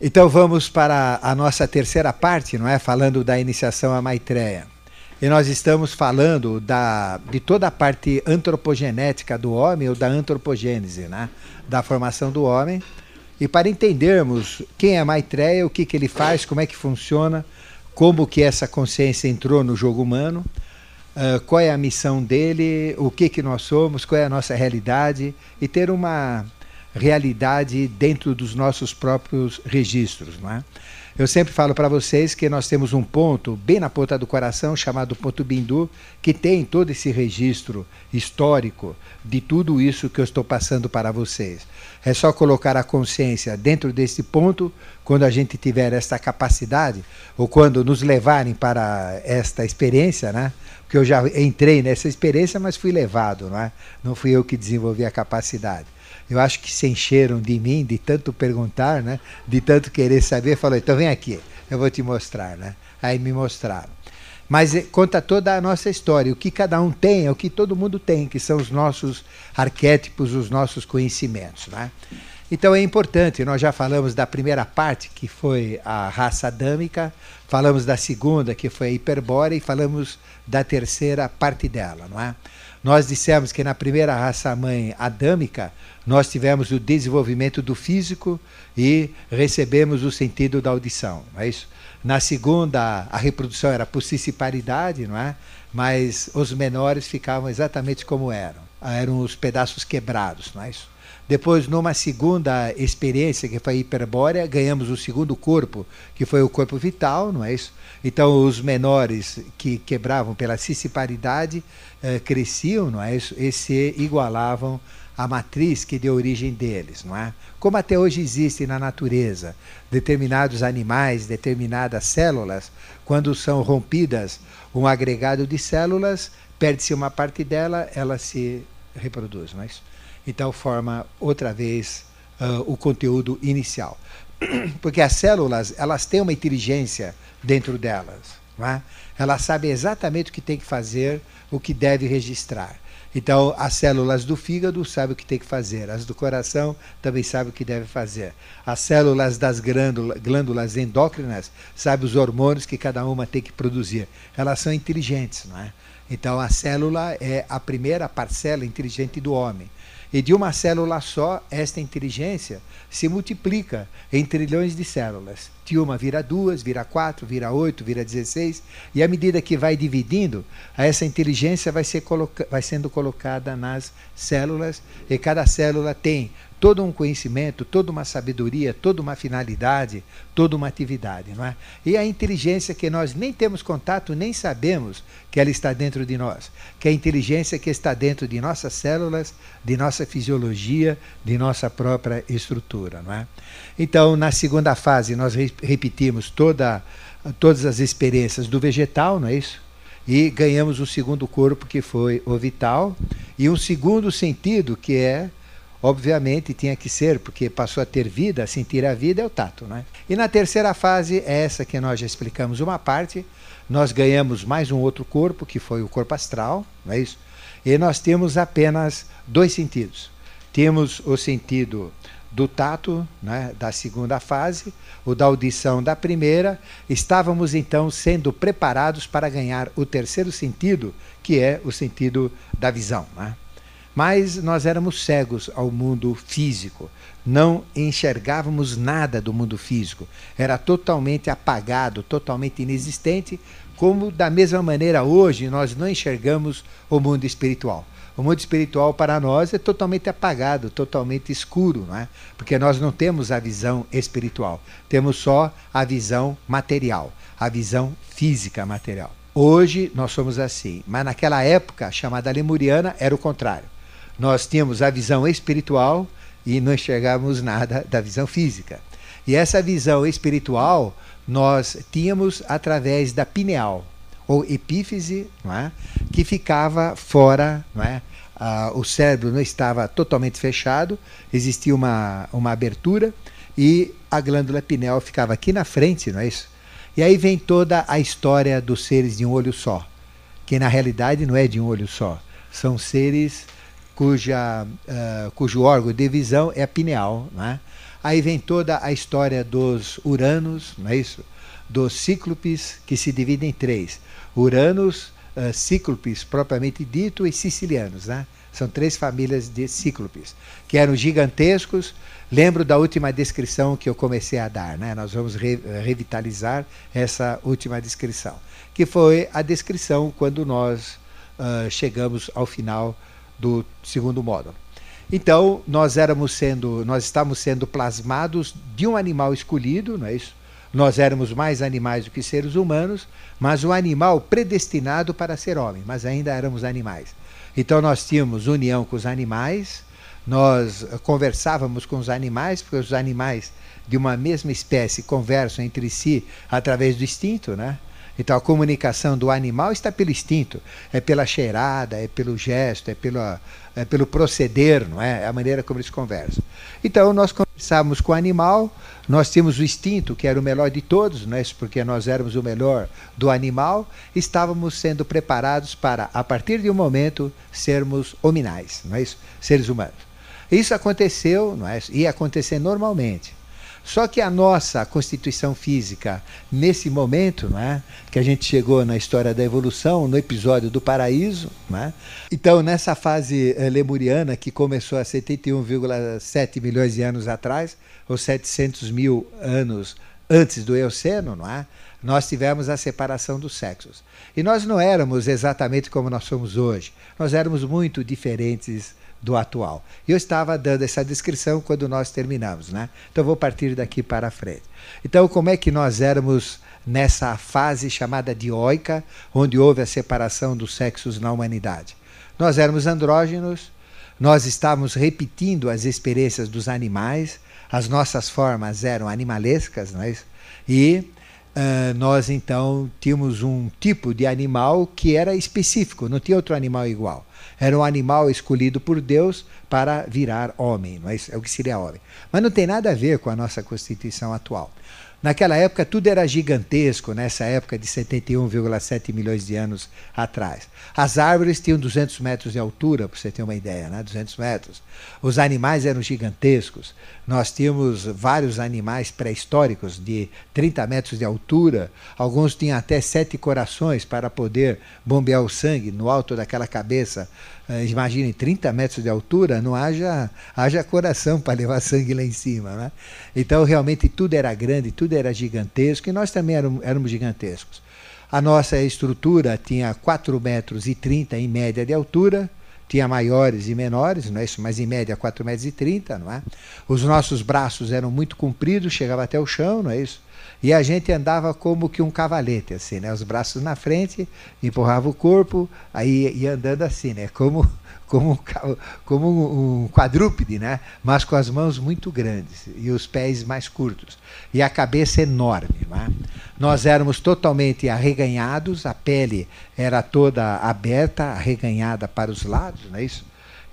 Então vamos para a nossa terceira parte, não é? Falando da iniciação à Maitreya. E nós estamos falando da, de toda a parte antropogenética do homem, ou da antropogênese, né? da formação do homem. E para entendermos quem é Maitreya, o que, que ele faz, como é que funciona, como que essa consciência entrou no jogo humano, uh, qual é a missão dele, o que, que nós somos, qual é a nossa realidade, e ter uma realidade dentro dos nossos próprios registros. Não é? Eu sempre falo para vocês que nós temos um ponto bem na ponta do coração chamado ponto Bindu, que tem todo esse registro histórico de tudo isso que eu estou passando para vocês. É só colocar a consciência dentro desse ponto quando a gente tiver esta capacidade ou quando nos levarem para esta experiência, né? Porque eu já entrei nessa experiência, mas fui levado, não é? Não fui eu que desenvolvi a capacidade eu acho que se encheram de mim, de tanto perguntar, né? de tanto querer saber, falou, então vem aqui, eu vou te mostrar. Né? Aí me mostraram. Mas eh, conta toda a nossa história, o que cada um tem, é o que todo mundo tem, que são os nossos arquétipos, os nossos conhecimentos. Né? Então é importante, nós já falamos da primeira parte, que foi a raça adâmica, falamos da segunda, que foi a hiperbórea, e falamos da terceira parte dela, não é? Nós dissemos que na primeira raça-mãe adâmica, nós tivemos o desenvolvimento do físico e recebemos o sentido da audição, não é isso? Na segunda, a reprodução era por paridade, não é? Mas os menores ficavam exatamente como eram. Eram os pedaços quebrados, não é isso? Depois, numa segunda experiência, que foi hiperbórea, ganhamos o segundo corpo, que foi o corpo vital, não é isso? Então, os menores que quebravam pela cissiparidade eh, cresciam, não é isso? E se igualavam à matriz que deu origem deles, não é? Como até hoje existe na natureza, determinados animais, determinadas células, quando são rompidas um agregado de células, perde-se uma parte dela, ela se reproduz, não é isso? então forma outra vez uh, o conteúdo inicial. Porque as células, elas têm uma inteligência dentro delas. Não é? Elas sabem exatamente o que tem que fazer, o que deve registrar. Então, as células do fígado sabem o que tem que fazer, as do coração também sabem o que deve fazer. As células das glândulas endócrinas sabem os hormônios que cada uma tem que produzir. Elas são inteligentes, não é? Então, a célula é a primeira parcela inteligente do homem. E de uma célula só, esta inteligência se multiplica em trilhões de células. De uma vira duas, vira quatro, vira oito, vira dezesseis. E à medida que vai dividindo, essa inteligência vai, ser vai sendo colocada nas células. E cada célula tem todo um conhecimento, toda uma sabedoria, toda uma finalidade, toda uma atividade, não é? E a inteligência que nós nem temos contato, nem sabemos que ela está dentro de nós, que é a inteligência que está dentro de nossas células, de nossa fisiologia, de nossa própria estrutura, não é? Então, na segunda fase, nós repetimos toda, todas as experiências do vegetal, não é isso? E ganhamos o segundo corpo, que foi o vital, e um segundo sentido, que é obviamente tinha que ser, porque passou a ter vida, sentir a vida é o tato. Né? E na terceira fase, é essa que nós já explicamos uma parte, nós ganhamos mais um outro corpo, que foi o corpo astral, não é isso? E nós temos apenas dois sentidos. Temos o sentido do tato, né, da segunda fase, o da audição da primeira. Estávamos então sendo preparados para ganhar o terceiro sentido, que é o sentido da visão. Né? Mas nós éramos cegos ao mundo físico, não enxergávamos nada do mundo físico, era totalmente apagado, totalmente inexistente, como da mesma maneira hoje nós não enxergamos o mundo espiritual. O mundo espiritual para nós é totalmente apagado, totalmente escuro, não é? porque nós não temos a visão espiritual, temos só a visão material, a visão física material. Hoje nós somos assim, mas naquela época chamada lemuriana era o contrário nós tínhamos a visão espiritual e não enxergávamos nada da visão física. E essa visão espiritual nós tínhamos através da pineal, ou epífise, é? que ficava fora, é? Ah, o cérebro não estava totalmente fechado, existia uma, uma abertura e a glândula pineal ficava aqui na frente, não é isso? E aí vem toda a história dos seres de um olho só, que na realidade não é de um olho só, são seres cuja, uh, cujo órgão de visão é a pineal. Né? Aí vem toda a história dos Uranos, não é isso? Dos Cíclopes, que se dividem em três: Uranos, uh, Cíclopes propriamente dito e Sicilianos, né? São três famílias de Cíclopes, que eram gigantescos. Lembro da última descrição que eu comecei a dar, né? Nós vamos re revitalizar essa última descrição, que foi a descrição quando nós uh, chegamos ao final do segundo módulo. Então, nós éramos sendo, nós estávamos sendo plasmados de um animal escolhido, não é isso? Nós éramos mais animais do que seres humanos, mas um animal predestinado para ser homem, mas ainda éramos animais. Então nós tínhamos união com os animais, nós conversávamos com os animais, porque os animais de uma mesma espécie conversam entre si através do instinto, né? Então a comunicação do animal está pelo instinto, é pela cheirada, é pelo gesto, é, pelo é pelo proceder, não é? é? a maneira como eles conversam. Então nós conversávamos com o animal, nós tínhamos o instinto, que era o melhor de todos, não é? porque nós éramos o melhor do animal, estávamos sendo preparados para, a partir de um momento, sermos hominais, não é isso? seres humanos. Isso aconteceu, não é? ia acontecer normalmente. Só que a nossa constituição física, nesse momento, né, que a gente chegou na história da evolução, no episódio do paraíso, né, então nessa fase eh, lemuriana, que começou há 71,7 milhões de anos atrás, ou 700 mil anos antes do Eoceno, não é? nós tivemos a separação dos sexos. E nós não éramos exatamente como nós somos hoje. Nós éramos muito diferentes do atual. Eu estava dando essa descrição quando nós terminamos, né? Então vou partir daqui para frente. Então, como é que nós éramos nessa fase chamada dioica, onde houve a separação dos sexos na humanidade? Nós éramos andrógenos, nós estávamos repetindo as experiências dos animais, as nossas formas eram animalescas, é isso? E uh, nós então tínhamos um tipo de animal que era específico, não tinha outro animal igual. Era um animal escolhido por Deus para virar homem, não é, é o que seria homem. Mas não tem nada a ver com a nossa constituição atual. Naquela época tudo era gigantesco, nessa época de 71,7 milhões de anos atrás. As árvores tinham 200 metros de altura, para você ter uma ideia, né? 200 metros. Os animais eram gigantescos. Nós tínhamos vários animais pré-históricos de 30 metros de altura. Alguns tinham até sete corações para poder bombear o sangue no alto daquela cabeça uh, imagine 30 metros de altura, não haja, haja coração para levar sangue lá em cima. Né? Então, realmente, tudo era grande, tudo era gigantesco, e nós também éramos, éramos gigantescos. A nossa estrutura tinha 4 metros 30 em média de altura, tinha maiores e menores, não é isso? mas em média 4 metros e 30, não é? Os nossos braços eram muito compridos, chegava até o chão, não é isso? E a gente andava como que um cavalete, assim, né? Os braços na frente, empurrava o corpo, aí ia andando assim, né? Como, como, como um quadrúpede, né? Mas com as mãos muito grandes e os pés mais curtos. E a cabeça enorme, né? Nós éramos totalmente arreganhados, a pele era toda aberta, arreganhada para os lados, não é isso?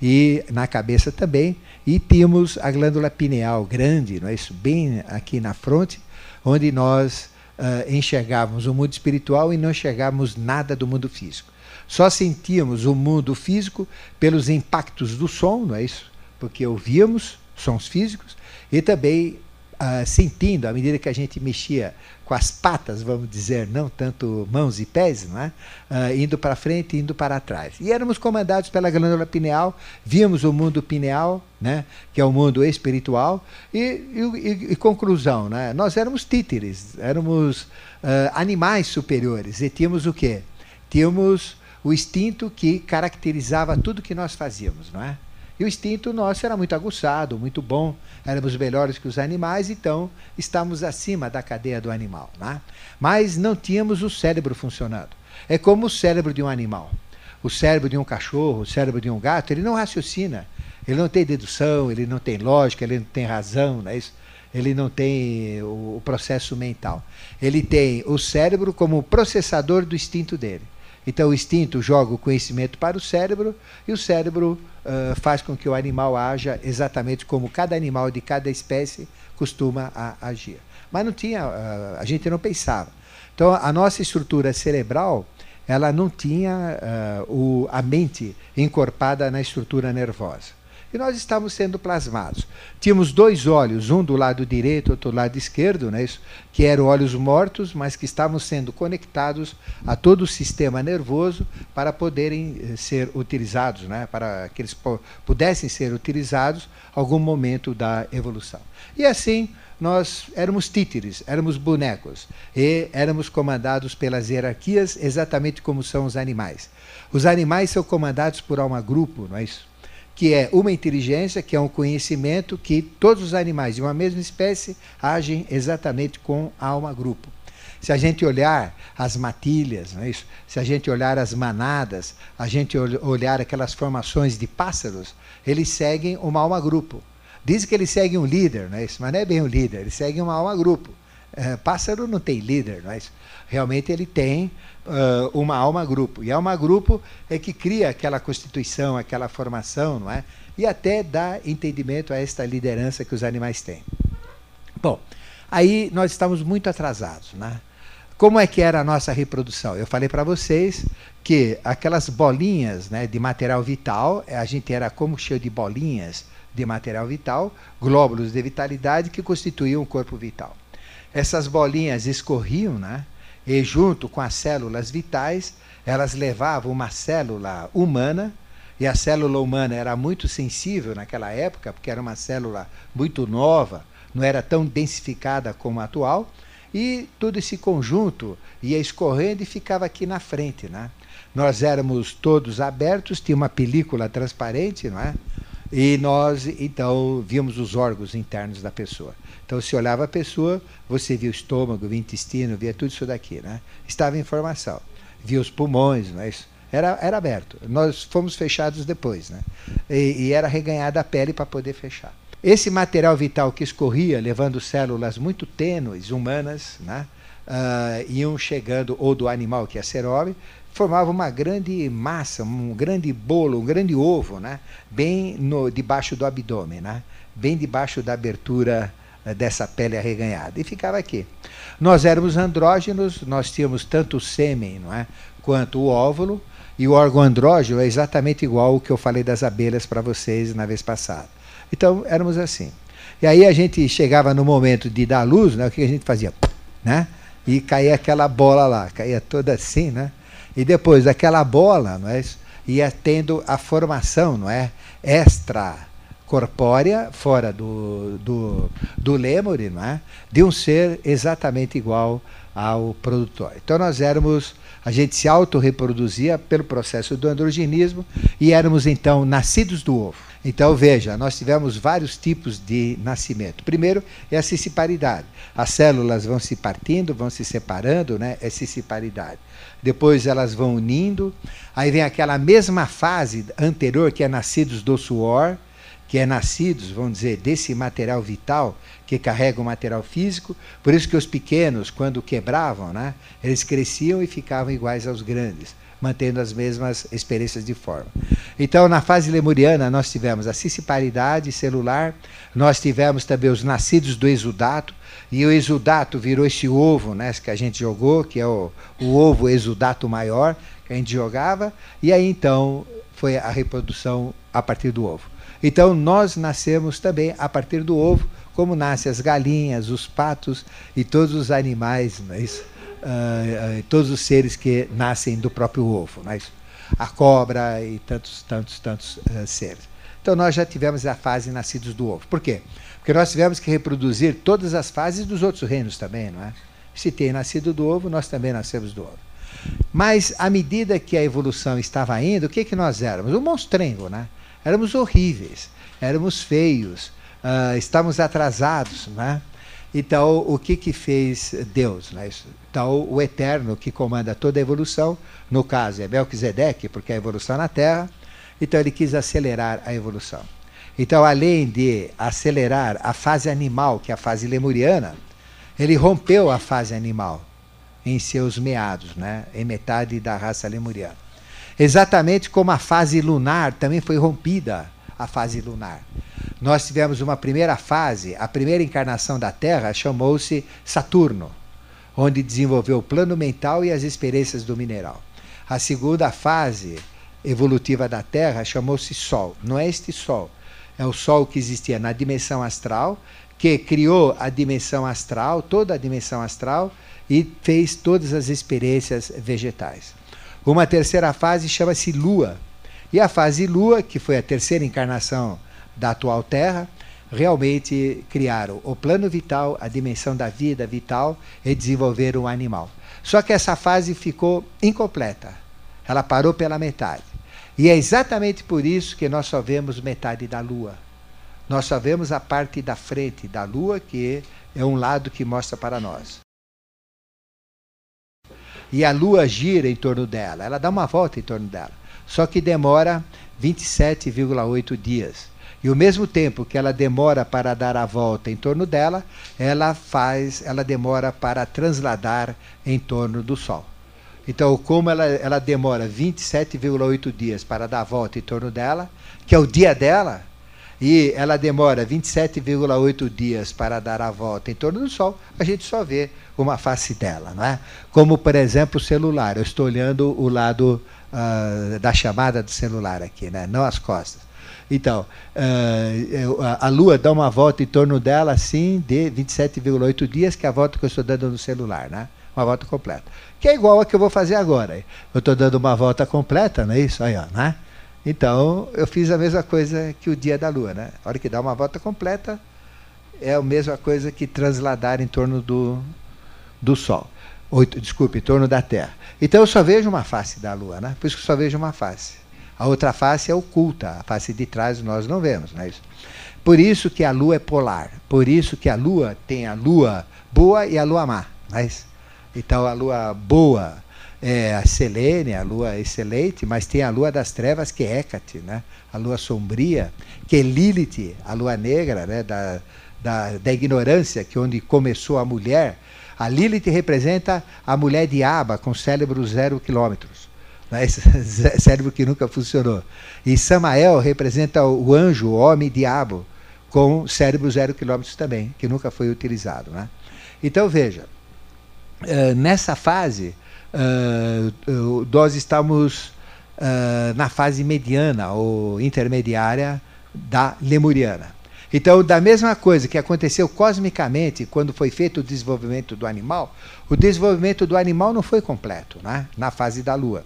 e na cabeça também, e tínhamos a glândula pineal grande, não é isso, bem aqui na fronte, onde nós uh, enxergávamos o mundo espiritual e não enxergávamos nada do mundo físico. Só sentíamos o mundo físico pelos impactos do som, não é isso? Porque ouvíamos sons físicos e também uh, sentindo, à medida que a gente mexia com as patas, vamos dizer, não tanto mãos e pés, não é? Uh, indo para frente e indo para trás. E éramos comandados pela glândula pineal, víamos o mundo pineal, né? que é o mundo espiritual, e, e, e conclusão, né? nós éramos títeres, éramos uh, animais superiores, e tínhamos o quê? Tínhamos o instinto que caracterizava tudo que nós fazíamos, não é? E o instinto nosso era muito aguçado, muito bom, éramos melhores que os animais, então estávamos acima da cadeia do animal. Né? Mas não tínhamos o cérebro funcionando. É como o cérebro de um animal. O cérebro de um cachorro, o cérebro de um gato, ele não raciocina. Ele não tem dedução, ele não tem lógica, ele não tem razão, não é isso? ele não tem o processo mental. Ele tem o cérebro como processador do instinto dele. Então, o instinto joga o conhecimento para o cérebro e o cérebro uh, faz com que o animal haja exatamente como cada animal de cada espécie costuma a, agir. Mas não tinha, uh, a gente não pensava. Então, a nossa estrutura cerebral ela não tinha uh, o, a mente encorpada na estrutura nervosa. E nós estávamos sendo plasmados. Tínhamos dois olhos, um do lado direito, outro do lado esquerdo, né, isso, que eram olhos mortos, mas que estavam sendo conectados a todo o sistema nervoso para poderem eh, ser utilizados, né, para que eles pudessem ser utilizados algum momento da evolução. E assim nós éramos títeres, éramos bonecos e éramos comandados pelas hierarquias exatamente como são os animais. Os animais são comandados por alma grupo, não é isso? Que é uma inteligência, que é um conhecimento que todos os animais de uma mesma espécie agem exatamente com alma grupo. Se a gente olhar as matilhas, não é isso? se a gente olhar as manadas, a gente olhar aquelas formações de pássaros, eles seguem uma alma grupo. Dizem que eles seguem um líder, não é isso? mas não é bem um líder, eles seguem uma alma grupo. É, pássaro não tem líder, não é isso? realmente ele tem uh, uma alma grupo. E a alma grupo é que cria aquela constituição, aquela formação, não é? E até dá entendimento a esta liderança que os animais têm. Bom, aí nós estamos muito atrasados, né? Como é que era a nossa reprodução? Eu falei para vocês que aquelas bolinhas né, de material vital, a gente era como cheio de bolinhas de material vital, glóbulos de vitalidade que constituíam o corpo vital. Essas bolinhas escorriam, né? E junto com as células vitais, elas levavam uma célula humana, e a célula humana era muito sensível naquela época, porque era uma célula muito nova, não era tão densificada como a atual, e todo esse conjunto ia escorrendo e ficava aqui na frente. Né? Nós éramos todos abertos, tinha uma película transparente, não é? E nós, então, víamos os órgãos internos da pessoa. Então, se olhava a pessoa, você via o estômago, via o intestino, via tudo isso daqui, né? Estava em formação. Via os pulmões, não é? Era, era aberto. Nós fomos fechados depois, né? E, e era reganhada a pele para poder fechar. Esse material vital que escorria, levando células muito tênues, humanas, né? Uh, iam chegando, ou do animal, que é homem, formava uma grande massa, um grande bolo, um grande ovo, né? bem no, debaixo do abdômen, né? bem debaixo da abertura uh, dessa pele arreganhada. E ficava aqui. Nós éramos andrógenos, nós tínhamos tanto o sêmen não é? quanto o óvulo, e o órgão andrógeno é exatamente igual ao que eu falei das abelhas para vocês na vez passada. Então, éramos assim. E aí a gente chegava no momento de dar luz, né, o que a gente fazia? Né? E caía aquela bola lá, caía toda assim, né? E depois daquela bola, não é? ia tendo a formação, não é? Extra corpórea, fora do, do, do lemure, não é? de um ser exatamente igual ao produtor. Então nós éramos, a gente se autorreproduzia pelo processo do androgenismo e éramos então nascidos do ovo. Então, veja, nós tivemos vários tipos de nascimento. Primeiro é a cissiparidade. As células vão se partindo, vão se separando, né? é cissiparidade. Depois elas vão unindo. Aí vem aquela mesma fase anterior, que é nascidos do suor, que é nascidos, vamos dizer, desse material vital que carrega o material físico. Por isso que os pequenos, quando quebravam, né, eles cresciam e ficavam iguais aos grandes mantendo as mesmas experiências de forma. Então, na fase lemuriana, nós tivemos a cissiparidade celular, nós tivemos também os nascidos do exudato, e o exudato virou esse ovo né, que a gente jogou, que é o, o ovo exudato maior, que a gente jogava, e aí então foi a reprodução a partir do ovo. Então, nós nascemos também a partir do ovo, como nascem as galinhas, os patos e todos os animais, não é isso? Uh, todos os seres que nascem do próprio ovo, né? a cobra e tantos, tantos, tantos uh, seres. Então nós já tivemos a fase nascidos do ovo. Por quê? Porque nós tivemos que reproduzir todas as fases dos outros reinos também, não é? Se tem nascido do ovo, nós também nascemos do ovo. Mas à medida que a evolução estava indo, o que, que nós éramos? Um monstrengo, né? Éramos horríveis, éramos feios, uh, estávamos atrasados, né? Então, o que, que fez Deus? Né? Então, o Eterno, que comanda toda a evolução, no caso é Melquisedeque, porque é a evolução na Terra, então ele quis acelerar a evolução. Então, além de acelerar a fase animal, que é a fase lemuriana, ele rompeu a fase animal em seus meados, né? em metade da raça lemuriana. Exatamente como a fase lunar também foi rompida, a fase lunar. Nós tivemos uma primeira fase, a primeira encarnação da Terra chamou-se Saturno, onde desenvolveu o plano mental e as experiências do mineral. A segunda fase evolutiva da Terra chamou-se Sol. Não é este Sol, é o Sol que existia na dimensão astral, que criou a dimensão astral, toda a dimensão astral, e fez todas as experiências vegetais. Uma terceira fase chama-se Lua. E a fase Lua, que foi a terceira encarnação da atual Terra, realmente criaram o plano vital, a dimensão da vida vital e desenvolveram o animal. Só que essa fase ficou incompleta. Ela parou pela metade. E é exatamente por isso que nós só vemos metade da Lua. Nós só vemos a parte da frente da Lua, que é um lado que mostra para nós. E a Lua gira em torno dela, ela dá uma volta em torno dela. Só que demora 27,8 dias. E o mesmo tempo que ela demora para dar a volta em torno dela, ela faz, ela demora para transladar em torno do Sol. Então, como ela, ela demora 27,8 dias para dar a volta em torno dela, que é o dia dela, e ela demora 27,8 dias para dar a volta em torno do Sol, a gente só vê uma face dela, não é? Como, por exemplo, o celular. Eu estou olhando o lado uh, da chamada do celular aqui, né? não as costas. Então, uh, a Lua dá uma volta em torno dela, assim, de 27,8 dias, que é a volta que eu estou dando no celular, né? Uma volta completa. Que é igual a que eu vou fazer agora. Eu estou dando uma volta completa, não é isso? Aí, ó, né? Então, eu fiz a mesma coisa que o dia da Lua, né? A hora que dá uma volta completa, é a mesma coisa que transladar em torno do, do Sol. Oito, desculpe, em torno da Terra. Então eu só vejo uma face da Lua, né? Por isso que eu só vejo uma face. A outra face é oculta, a face de trás nós não vemos, não é isso? Por isso que a Lua é polar. Por isso que a Lua tem a Lua boa e a Lua má. Não é isso? Então a Lua boa é a Selene, a Lua excelente, mas tem a Lua das trevas que é Hécate, né? A Lua sombria, que é Lilith, a Lua negra, né? Da, da, da ignorância, que é onde começou a mulher. A Lilith representa a mulher de Aba com cérebro zero quilômetros né? cérebro que nunca funcionou. E Samael representa o anjo, o homem diabo, com cérebro zero quilômetros também, que nunca foi utilizado. Né? Então veja, uh, nessa fase, uh, nós estamos uh, na fase mediana ou intermediária da lemuriana. Então, da mesma coisa que aconteceu cosmicamente quando foi feito o desenvolvimento do animal, o desenvolvimento do animal não foi completo né? na fase da Lua.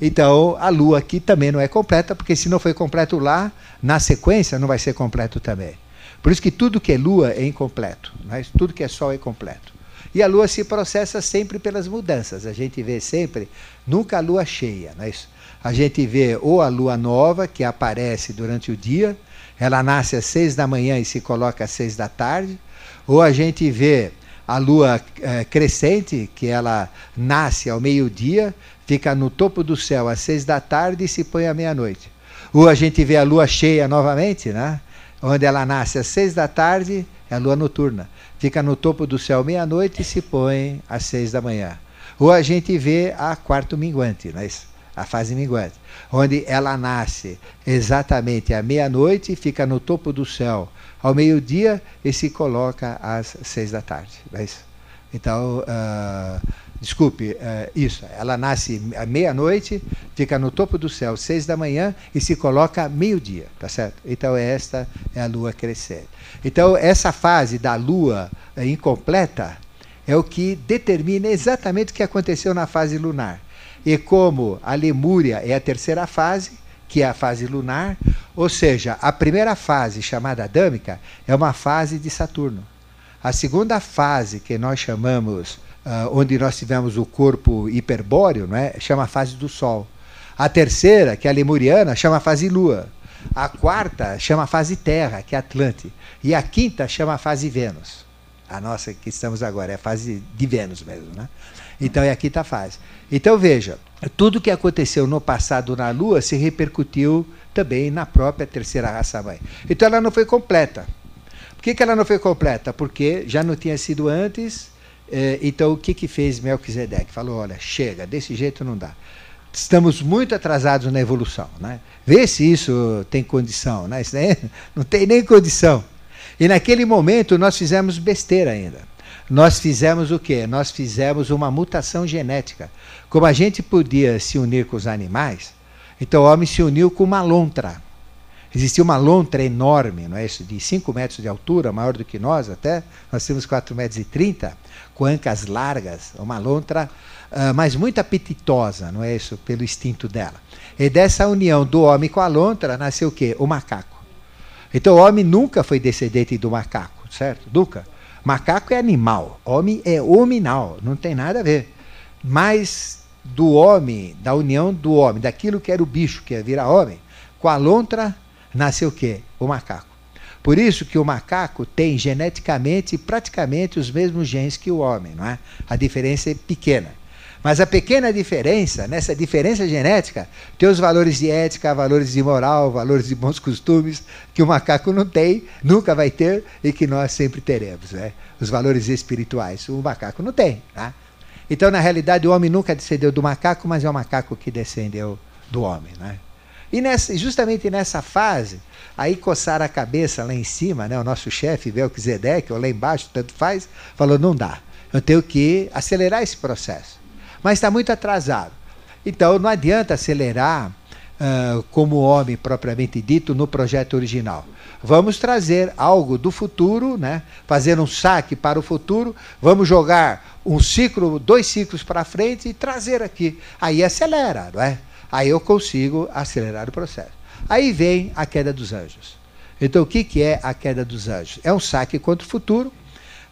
Então, a Lua aqui também não é completa, porque se não foi completo lá, na sequência não vai ser completo também. Por isso que tudo que é Lua é incompleto, né? tudo que é Sol é completo. E a Lua se processa sempre pelas mudanças. A gente vê sempre, nunca a Lua cheia. É isso? A gente vê ou a Lua nova, que aparece durante o dia, ela nasce às seis da manhã e se coloca às seis da tarde, ou a gente vê a lua é, crescente, que ela nasce ao meio-dia, fica no topo do céu às seis da tarde e se põe à meia-noite. Ou a gente vê a lua cheia novamente, né? onde ela nasce às seis da tarde, é a lua noturna, fica no topo do céu meia-noite e se põe às seis da manhã. Ou a gente vê a quarto minguante, não é isso? A fase minguante, onde ela nasce exatamente à meia-noite, fica no topo do céu ao meio-dia e se coloca às seis da tarde. É isso? Então, uh, desculpe, uh, isso, ela nasce à meia-noite, fica no topo do céu às seis da manhã e se coloca meio-dia, tá certo? Então, esta é a lua crescente. Então, essa fase da lua incompleta é o que determina exatamente o que aconteceu na fase lunar. E como a Lemúria é a terceira fase, que é a fase lunar, ou seja, a primeira fase, chamada Adâmica, é uma fase de Saturno. A segunda fase, que nós chamamos, uh, onde nós tivemos o corpo hiperbóreo, não é? chama a fase do Sol. A terceira, que é a lemuriana, chama a fase Lua. A quarta chama a fase Terra, que é Atlante. E a quinta chama a fase Vênus. A nossa que estamos agora, é a fase de Vênus mesmo. Né? Então é a quinta fase. Então veja, tudo que aconteceu no passado na Lua se repercutiu também na própria terceira raça mãe. Então ela não foi completa. Por que, que ela não foi completa? Porque já não tinha sido antes. Eh, então o que, que fez Melquisedeque? Falou: olha, chega, desse jeito não dá. Estamos muito atrasados na evolução. Né? Vê se isso tem condição. Né? Isso não tem nem condição. E naquele momento nós fizemos besteira ainda nós fizemos o quê? Nós fizemos uma mutação genética. Como a gente podia se unir com os animais, então o homem se uniu com uma lontra. Existia uma lontra enorme, não é isso? De 5 metros de altura, maior do que nós até. Nós temos 4 metros e 30, com ancas largas, uma lontra, uh, mas muito apetitosa, não é isso? Pelo instinto dela. E dessa união do homem com a lontra nasceu o quê? O macaco. Então o homem nunca foi descendente do macaco, certo? Nunca. Macaco é animal, homem é hominal, não tem nada a ver. Mas do homem, da união do homem, daquilo que era o bicho que ia virar homem, com a lontra nasceu o quê? O macaco. Por isso que o macaco tem geneticamente praticamente os mesmos genes que o homem, não é? A diferença é pequena. Mas a pequena diferença, nessa diferença genética, tem os valores de ética, valores de moral, valores de bons costumes, que o macaco não tem, nunca vai ter e que nós sempre teremos. Né? Os valores espirituais. O macaco não tem. Tá? Então, na realidade, o homem nunca descendeu do macaco, mas é o macaco que descendeu do homem. Né? E nessa, justamente nessa fase, aí coçar a cabeça lá em cima, né, o nosso chefe, Melquisedeque, ou lá embaixo, tanto faz, falou: não dá. Eu tenho que acelerar esse processo. Mas está muito atrasado. Então não adianta acelerar uh, como homem propriamente dito no projeto original. Vamos trazer algo do futuro, né? fazer um saque para o futuro, vamos jogar um ciclo, dois ciclos para frente e trazer aqui. Aí acelera, não é? Aí eu consigo acelerar o processo. Aí vem a queda dos anjos. Então, o que, é a queda dos anjos? É um saque contra o futuro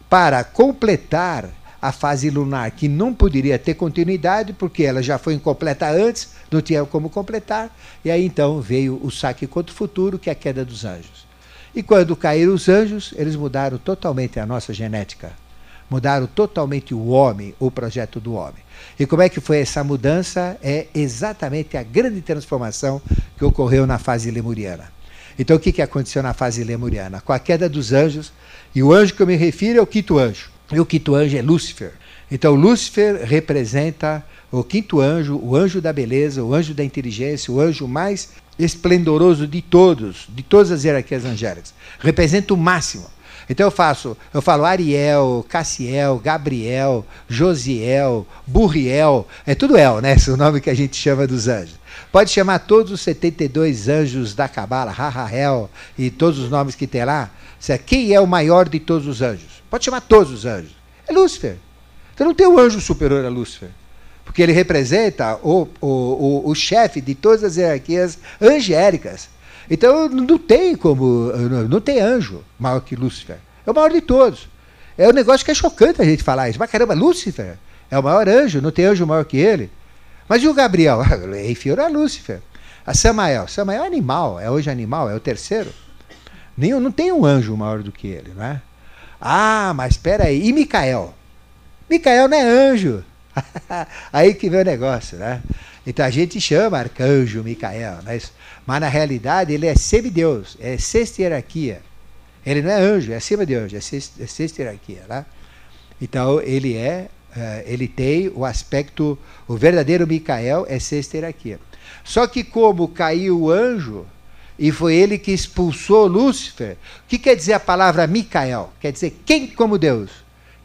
para completar a fase lunar, que não poderia ter continuidade, porque ela já foi incompleta antes, não tinha como completar, e aí então veio o saque contra o futuro, que é a queda dos anjos. E quando caíram os anjos, eles mudaram totalmente a nossa genética, mudaram totalmente o homem, o projeto do homem. E como é que foi essa mudança? É exatamente a grande transformação que ocorreu na fase lemuriana. Então, o que, aconteceu na fase lemuriana? Com a queda dos anjos, e o anjo que eu me refiro é o quinto anjo. E o quinto anjo é Lúcifer. Então, Lúcifer representa o quinto anjo, o anjo da beleza, o anjo da inteligência, o anjo mais esplendoroso de todos, de todas as hierarquias angélicas. Representa o máximo. Então eu faço, eu falo Ariel, Cassiel, Gabriel, Josiel, Burriel, é tudo El, né? Esse é o nome que a gente chama dos anjos. Pode chamar todos os 72 anjos da Cabala, Rahahel e todos os nomes que tem lá. Quem é o maior de todos os anjos? Pode chamar todos os anjos. É Lúcifer. Então não tem um anjo superior a Lúcifer. Porque ele representa o, o, o, o chefe de todas as hierarquias angélicas. Então não tem como. Não tem anjo maior que Lúcifer. É o maior de todos. É um negócio que é chocante a gente falar isso. Mas caramba, Lúcifer é o maior anjo, não tem anjo maior que ele. Mas e o Gabriel? É inferior a Lúcifer. A Samael. Samael é animal, é hoje animal, é o terceiro. Nenhum, não tem um anjo maior do que ele, não é? Ah, mas espera aí. E Micael? Micael não é anjo. aí que vem o negócio, né? Então a gente chama arcanjo Micael, né? mas na realidade ele é semideus, é sexta hierarquia. Ele não é anjo, é acima de anjo, é sexta, é sexta hierarquia. Né? Então ele é, ele tem o aspecto, o verdadeiro Micael é sexta hierarquia. Só que como caiu o anjo, e foi ele que expulsou Lúcifer, o que quer dizer a palavra Micael? Quer dizer quem como Deus?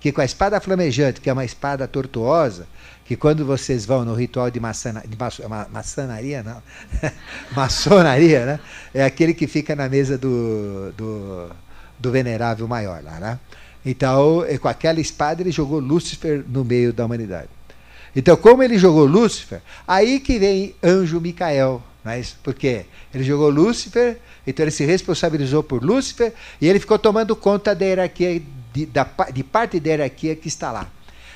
Que com a espada flamejante, que é uma espada tortuosa, que quando vocês vão no ritual de, maçana, de maço, ma, maçonaria, não, maçonaria, né? É aquele que fica na mesa do, do, do venerável maior lá, né? Então, com aquela espada, ele jogou Lúcifer no meio da humanidade. Então, como ele jogou Lúcifer, aí que vem anjo Micael, mas por quê? Ele jogou Lúcifer, então ele se responsabilizou por Lúcifer e ele ficou tomando conta da hierarquia, de, da, de parte da hierarquia que está lá.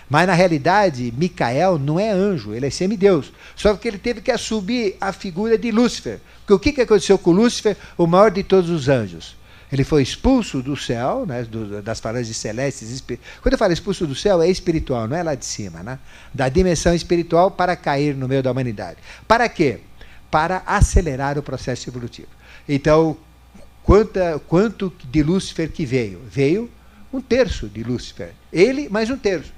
Mas na realidade, Micael não é anjo, ele é semideus. Só que ele teve que assumir a figura de Lúcifer. Porque o que, que aconteceu com Lúcifer, o maior de todos os anjos? Ele foi expulso do céu, né, do, das falanges celestes. Quando eu falo expulso do céu, é espiritual, não é lá de cima, né? Da dimensão espiritual para cair no meio da humanidade. Para quê? Para acelerar o processo evolutivo. Então, quanta, quanto de Lúcifer que veio? Veio um terço de Lúcifer. Ele mais um terço.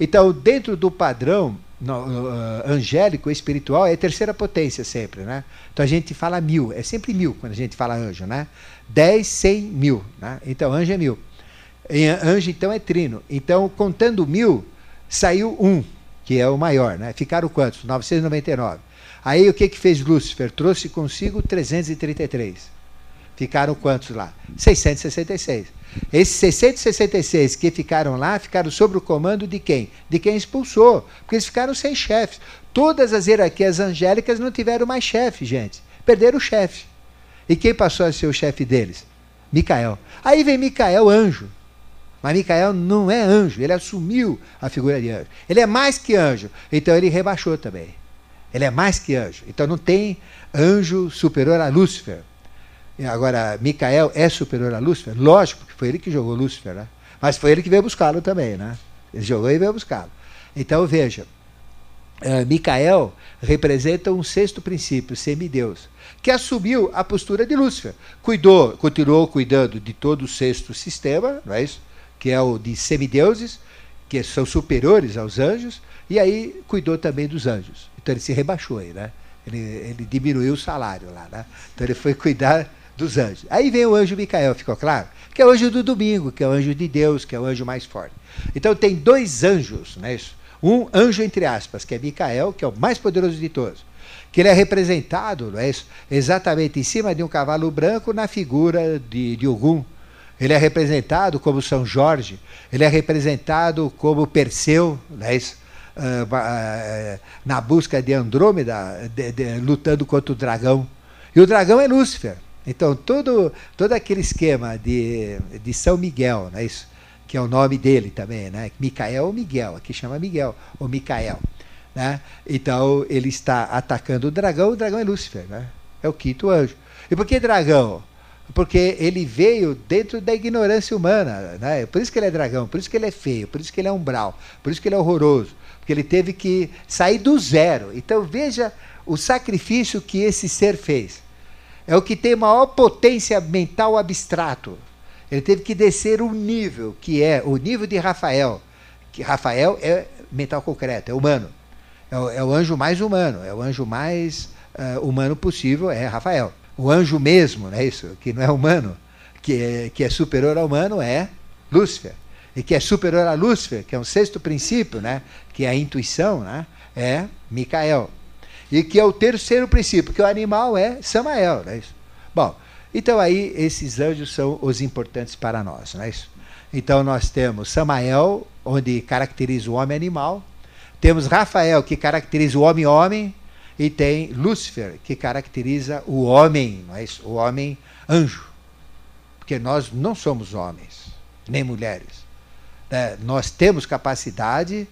Então, dentro do padrão no, uh, angélico, espiritual, é terceira potência sempre, né? Então a gente fala mil, é sempre mil quando a gente fala anjo, né? Dez, cem, mil, né? Então anjo é mil. Anjo então é trino. Então, contando mil, saiu um, que é o maior, né? Ficaram quantos? 999. Aí o que que fez Lúcifer? Trouxe consigo 333. Ficaram quantos lá? 666. Esses 666 que ficaram lá ficaram sob o comando de quem? De quem expulsou. Porque eles ficaram sem chefes. Todas as hierarquias angélicas não tiveram mais chefe, gente. Perderam o chefe. E quem passou a ser o chefe deles? Micael. Aí vem Micael, anjo. Mas Micael não é anjo, ele assumiu a figura de anjo. Ele é mais que anjo, então ele rebaixou também. Ele é mais que anjo. Então não tem anjo superior a Lúcifer. Agora, Micael é superior a Lúcifer? Lógico, porque foi ele que jogou Lúcifer, né? Mas foi ele que veio buscá-lo também, né? Ele jogou e veio buscá-lo. Então veja, uh, Micael representa um sexto princípio, semideus, que assumiu a postura de Lúcifer. Cuidou, continuou cuidando de todo o sexto sistema, não é isso? Que é o de semideuses, que são superiores aos anjos, e aí cuidou também dos anjos. Então ele se rebaixou aí, né? Ele, ele diminuiu o salário lá, né? Então ele foi cuidar dos anjos. Aí vem o anjo Micael, ficou claro? Que é o anjo do domingo, que é o anjo de Deus, que é o anjo mais forte. Então tem dois anjos, não é isso? Um anjo, entre aspas, que é Micael, que é o mais poderoso de todos. Que ele é representado, não é isso? Exatamente em cima de um cavalo branco na figura de, de Ogum. Ele é representado como São Jorge, ele é representado como Perseu, não é isso? Uh, uh, na busca de Andrômeda, de, de, lutando contra o dragão. E o dragão é Lúcifer. Então, todo, todo aquele esquema de, de São Miguel, né, isso, que é o nome dele também, né? Micael ou Miguel, aqui chama Miguel, ou Micael. Né? Então, ele está atacando o dragão, o dragão é Lúcifer, né? é o quinto anjo. E por que dragão? Porque ele veio dentro da ignorância humana. Né? Por isso que ele é dragão, por isso que ele é feio, por isso que ele é umbral, por isso que ele é horroroso. Porque ele teve que sair do zero. Então veja o sacrifício que esse ser fez é o que tem maior potência mental abstrato. Ele teve que descer um nível, que é o nível de Rafael. Que Rafael é mental concreto, é humano. É o, é o anjo mais humano, é o anjo mais uh, humano possível, é Rafael. O anjo mesmo, não é isso? Que não é humano, que é, que é superior ao humano, é Lúcifer. E que é superior a Lúcifer, que é um sexto princípio, né? que é a intuição, né? é Micael e que é o terceiro princípio, que o animal é Samael, não é isso? Bom, então aí esses anjos são os importantes para nós, não é isso? Então nós temos Samael, onde caracteriza o homem animal, temos Rafael, que caracteriza o homem-homem, e tem Lúcifer, que caracteriza o homem, não é isso? O homem anjo. Porque nós não somos homens, nem mulheres. É, nós temos capacidade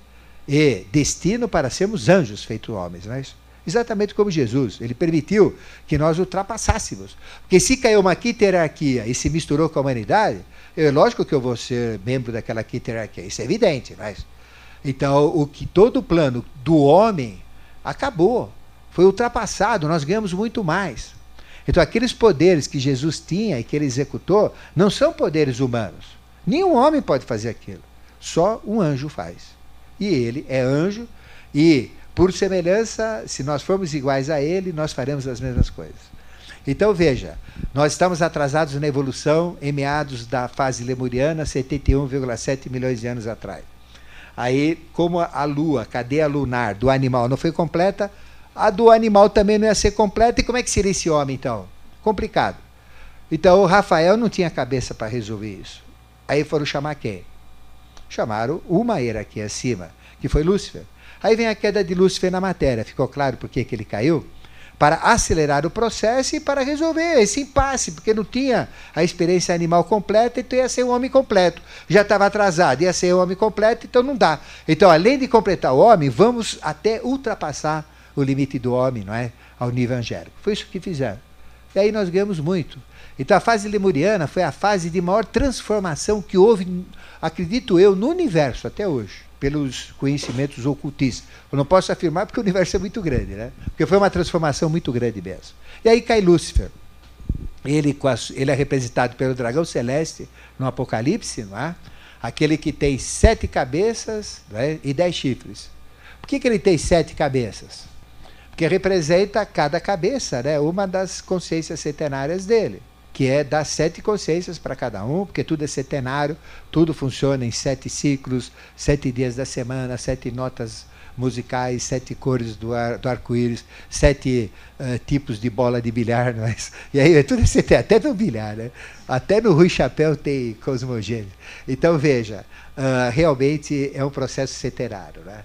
e destino para sermos anjos feitos homens, não é isso? Exatamente como Jesus. Ele permitiu que nós ultrapassássemos. Porque se caiu uma quinta e se misturou com a humanidade, é lógico que eu vou ser membro daquela quinta. Isso é evidente. Mas... Então, o que todo o plano do homem acabou. Foi ultrapassado. Nós ganhamos muito mais. Então, aqueles poderes que Jesus tinha e que ele executou não são poderes humanos. Nenhum homem pode fazer aquilo. Só um anjo faz. E ele é anjo e por semelhança, se nós formos iguais a ele, nós faremos as mesmas coisas. Então veja, nós estamos atrasados na evolução em meados da fase lemuriana, 71,7 milhões de anos atrás. Aí, como a lua, cadeia lunar do animal não foi completa, a do animal também não ia ser completa, e como é que seria esse homem então? Complicado. Então o Rafael não tinha cabeça para resolver isso. Aí foram chamar quem? Chamaram uma hierarquia acima, que foi Lúcifer. Aí vem a queda de Lúcifer na matéria. Ficou claro por que ele caiu? Para acelerar o processo e para resolver esse impasse, porque não tinha a experiência animal completa, então ia ser um homem completo. Já estava atrasado, ia ser um homem completo, então não dá. Então, além de completar o homem, vamos até ultrapassar o limite do homem, não é? Ao nível angélico. Foi isso que fizeram. E aí nós ganhamos muito. Então a fase lemuriana foi a fase de maior transformação que houve, acredito eu, no universo até hoje pelos conhecimentos ocultistas. Eu não posso afirmar porque o universo é muito grande, né? Porque foi uma transformação muito grande mesmo. E aí cai Lúcifer. Ele, ele é representado pelo dragão celeste no Apocalipse, não é? aquele que tem sete cabeças é? e dez chifres. Por que, que ele tem sete cabeças? Porque representa cada cabeça, né? uma das consciências centenárias dele. Que é dar sete consciências para cada um, porque tudo é setenário, tudo funciona em sete ciclos, sete dias da semana, sete notas musicais, sete cores do, ar, do arco-íris, sete uh, tipos de bola de bilhar. Mas, e aí é tudo isso, até no bilhar, né? Até no Rui Chapéu tem cosmogênese. Então, veja, uh, realmente é um processo seterário. Né?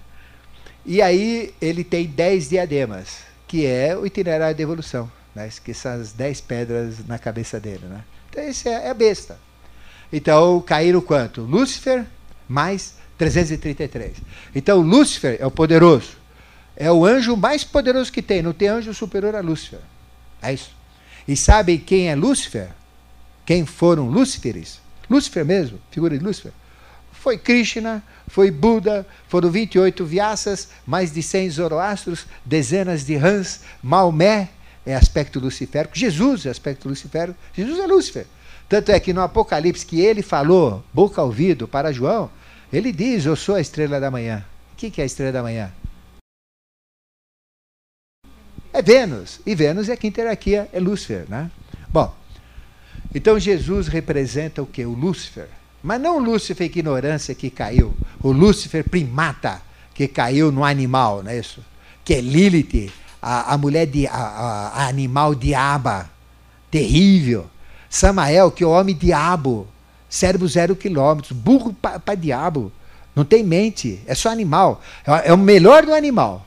E aí ele tem dez diademas, que é o itinerário de evolução, né? que são as dez pedras na cabeça dele. Né? Então, esse é, é besta. Então, caíram quanto? Lúcifer mais 333. Então, Lúcifer é o poderoso. É o anjo mais poderoso que tem. Não tem anjo superior a Lúcifer. É isso. E sabem quem é Lúcifer? Quem foram Lúciferes? Lúcifer mesmo, figura de Lúcifer. Foi Krishna, foi Buda, foram 28 Vyasas, mais de 100 Zoroastros, dezenas de Hans, Maomé é aspecto luciférico, Jesus é aspecto luciférico, Jesus é Lúcifer. Tanto é que no Apocalipse que ele falou, boca ao ouvido, para João, ele diz: Eu sou a estrela da manhã. O que é a estrela da manhã? É Vênus. E Vênus é quinta hierarquia, é Lúcifer. Né? Bom, então Jesus representa o que? O Lúcifer. Mas não o Lúcifer ignorância que caiu, o Lúcifer primata que caiu no animal, não é isso? Que é Lilith, a, a mulher de a, a animal diaba, terrível. Samael, que é o homem diabo, Cérebro zero quilômetros, burro para diabo. Não tem mente, é só animal. É, é o melhor do animal,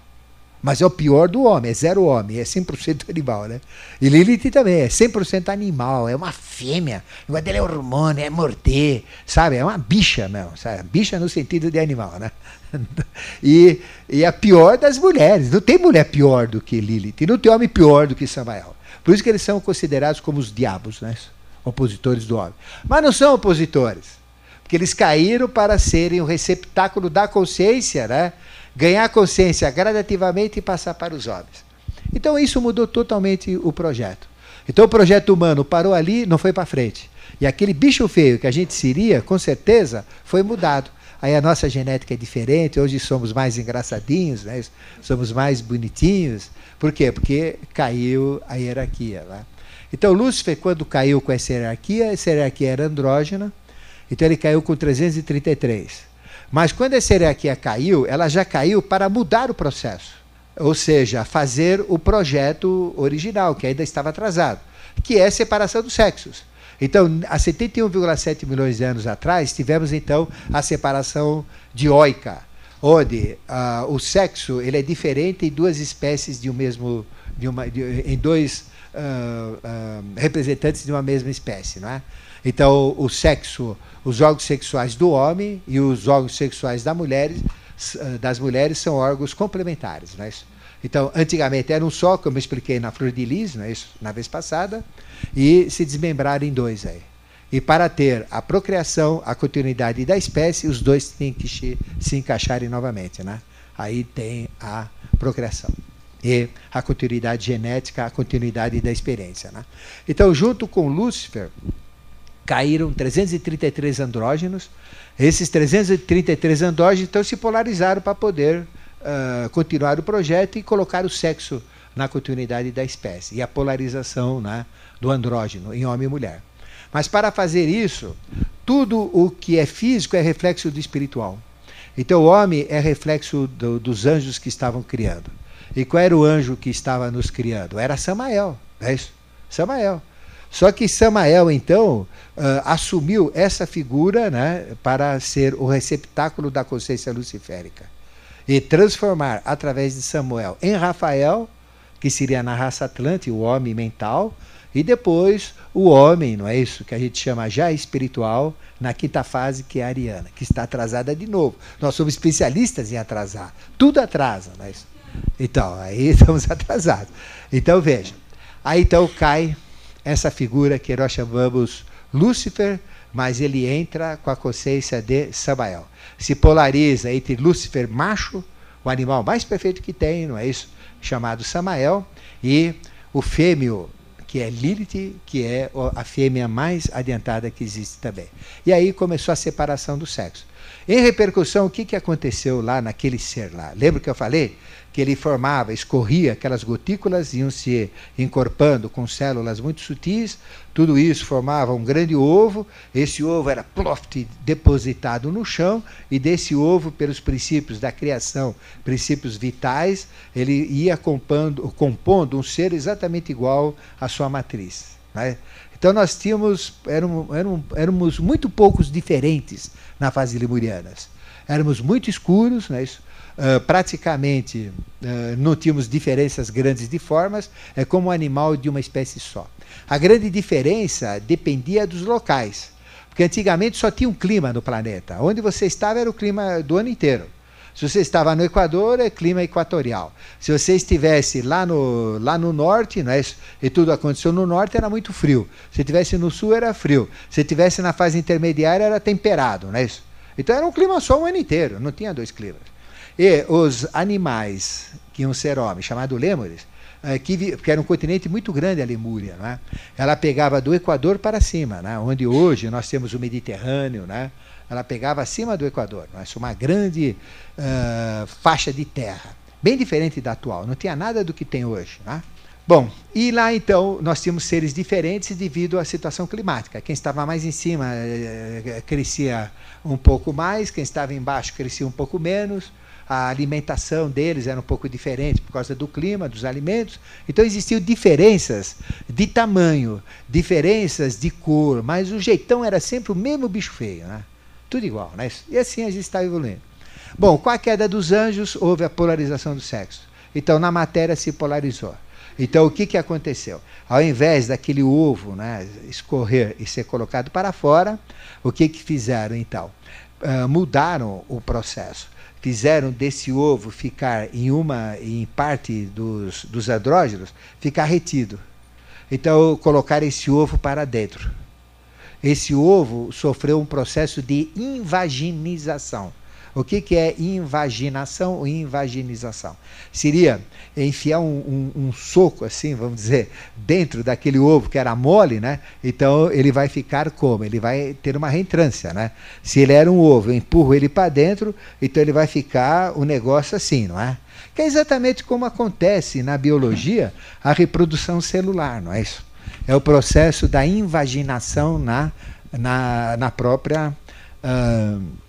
mas é o pior do homem, é zero homem, é 100% animal, né? E Lilith também é 100% animal, é uma fêmea. O dele é hormônio, é morder, sabe? É uma bicha mesmo, sabe? Bicha no sentido de animal, né? E, e a pior das mulheres. Não tem mulher pior do que Lilith, não tem homem pior do que Samael. Por isso que eles são considerados como os diabos, né? opositores do homem. Mas não são opositores, porque eles caíram para serem o receptáculo da consciência, né? ganhar consciência gradativamente e passar para os homens. Então isso mudou totalmente o projeto. Então o projeto humano parou ali, não foi para frente. E aquele bicho feio que a gente seria, com certeza, foi mudado. Aí a nossa genética é diferente, hoje somos mais engraçadinhos, né? somos mais bonitinhos. Por quê? Porque caiu a hierarquia. Né? Então, Lúcifer, quando caiu com essa hierarquia, essa hierarquia era andrógena, então ele caiu com 333. Mas quando essa hierarquia caiu, ela já caiu para mudar o processo. Ou seja, fazer o projeto original, que ainda estava atrasado, que é a separação dos sexos. Então, há 71,7 milhões de anos atrás, tivemos então a separação dioica, onde uh, o sexo ele é diferente em duas espécies de um mesmo, de uma, de, em dois uh, uh, representantes de uma mesma espécie, não é? Então, o sexo, os órgãos sexuais do homem e os órgãos sexuais da mulher, das mulheres são órgãos complementares, não é isso? Então, antigamente era um só, como eu expliquei na flor de lis, não é isso, na vez passada, e se desmembraram em dois aí. E para ter a procriação, a continuidade da espécie, os dois têm que se encaixarem novamente, né? Aí tem a procriação e a continuidade genética, a continuidade da experiência. Né? Então, junto com Lúcifer, caíram 333 andrógenos. Esses 333 andrógenos então se polarizaram para poder uh, continuar o projeto e colocar o sexo na continuidade da espécie e a polarização né, do andrógeno em homem e mulher. Mas para fazer isso, tudo o que é físico é reflexo do espiritual. Então o homem é reflexo do, dos anjos que estavam criando. E qual era o anjo que estava nos criando? Era Samael, é isso? Samael. Só que Samael, então, uh, assumiu essa figura né, para ser o receptáculo da consciência luciférica. E transformar, através de Samuel, em Rafael, que seria na raça Atlante, o homem mental, e depois o homem, não é isso? Que a gente chama já espiritual, na quinta fase, que é a Ariana, que está atrasada de novo. Nós somos especialistas em atrasar. Tudo atrasa, não é isso? Então, aí estamos atrasados. Então, veja. Aí então cai essa figura que nós chamamos Lúcifer, mas ele entra com a consciência de Samael. Se polariza entre Lúcifer macho, o animal mais perfeito que tem, não é isso? Chamado Samael, e o fêmeo, que é Lilith, que é a fêmea mais adiantada que existe também. E aí começou a separação do sexo. Em repercussão, o que, que aconteceu lá naquele ser lá? Lembra que eu falei? que ele formava, escorria, aquelas gotículas iam se encorpando com células muito sutis, tudo isso formava um grande ovo, esse ovo era ploft, depositado no chão, e desse ovo, pelos princípios da criação, princípios vitais, ele ia compondo, compondo um ser exatamente igual à sua matriz. Né? Então nós tínhamos, éramos, éramos, éramos muito poucos diferentes na fase lemuriana. Éramos muito escuros, né? Isso, Uh, praticamente uh, não tínhamos diferenças grandes de formas, é como um animal de uma espécie só. A grande diferença dependia dos locais, porque antigamente só tinha um clima no planeta. Onde você estava era o clima do ano inteiro. Se você estava no Equador, é clima equatorial. Se você estivesse lá no, lá no norte, não é e tudo aconteceu no norte, era muito frio. Se estivesse no sul, era frio. Se estivesse na fase intermediária, era temperado. Não é isso? Então era um clima só o ano inteiro, não tinha dois climas. E os animais que iam ser homens, chamados lêmures, eh, que, que, era um continente muito grande a Lemúria, né? ela pegava do Equador para cima, né? onde hoje nós temos o Mediterrâneo, né? ela pegava acima do Equador, né? uma grande uh, faixa de terra, bem diferente da atual, não tinha nada do que tem hoje. Né? Bom, e lá então nós tínhamos seres diferentes devido à situação climática. Quem estava mais em cima eh, crescia um pouco mais, quem estava embaixo crescia um pouco menos a alimentação deles era um pouco diferente por causa do clima, dos alimentos. Então existiam diferenças de tamanho, diferenças de cor, mas o jeitão era sempre o mesmo bicho feio, né? Tudo igual, né? E assim a gente está evoluindo. Bom, com a queda dos anjos, houve a polarização do sexo. Então, na matéria se polarizou. Então, o que, que aconteceu? Ao invés daquele ovo né, escorrer e ser colocado para fora, o que, que fizeram então? Uh, mudaram o processo fizeram desse ovo ficar em uma em parte dos, dos andrógenos ficar retido. Então colocaram esse ovo para dentro. Esse ovo sofreu um processo de invaginização. O que, que é invaginação ou invaginização? Seria enfiar um, um, um, soco, assim, vamos dizer, dentro daquele ovo que era mole, né? Então ele vai ficar como? Ele vai ter uma reentrância, né? Se ele era um ovo, eu empurro ele para dentro, então ele vai ficar o um negócio assim, não é? Que é exatamente como acontece na biologia a reprodução celular, não é isso? É o processo da invaginação na, na, na própria. Uh,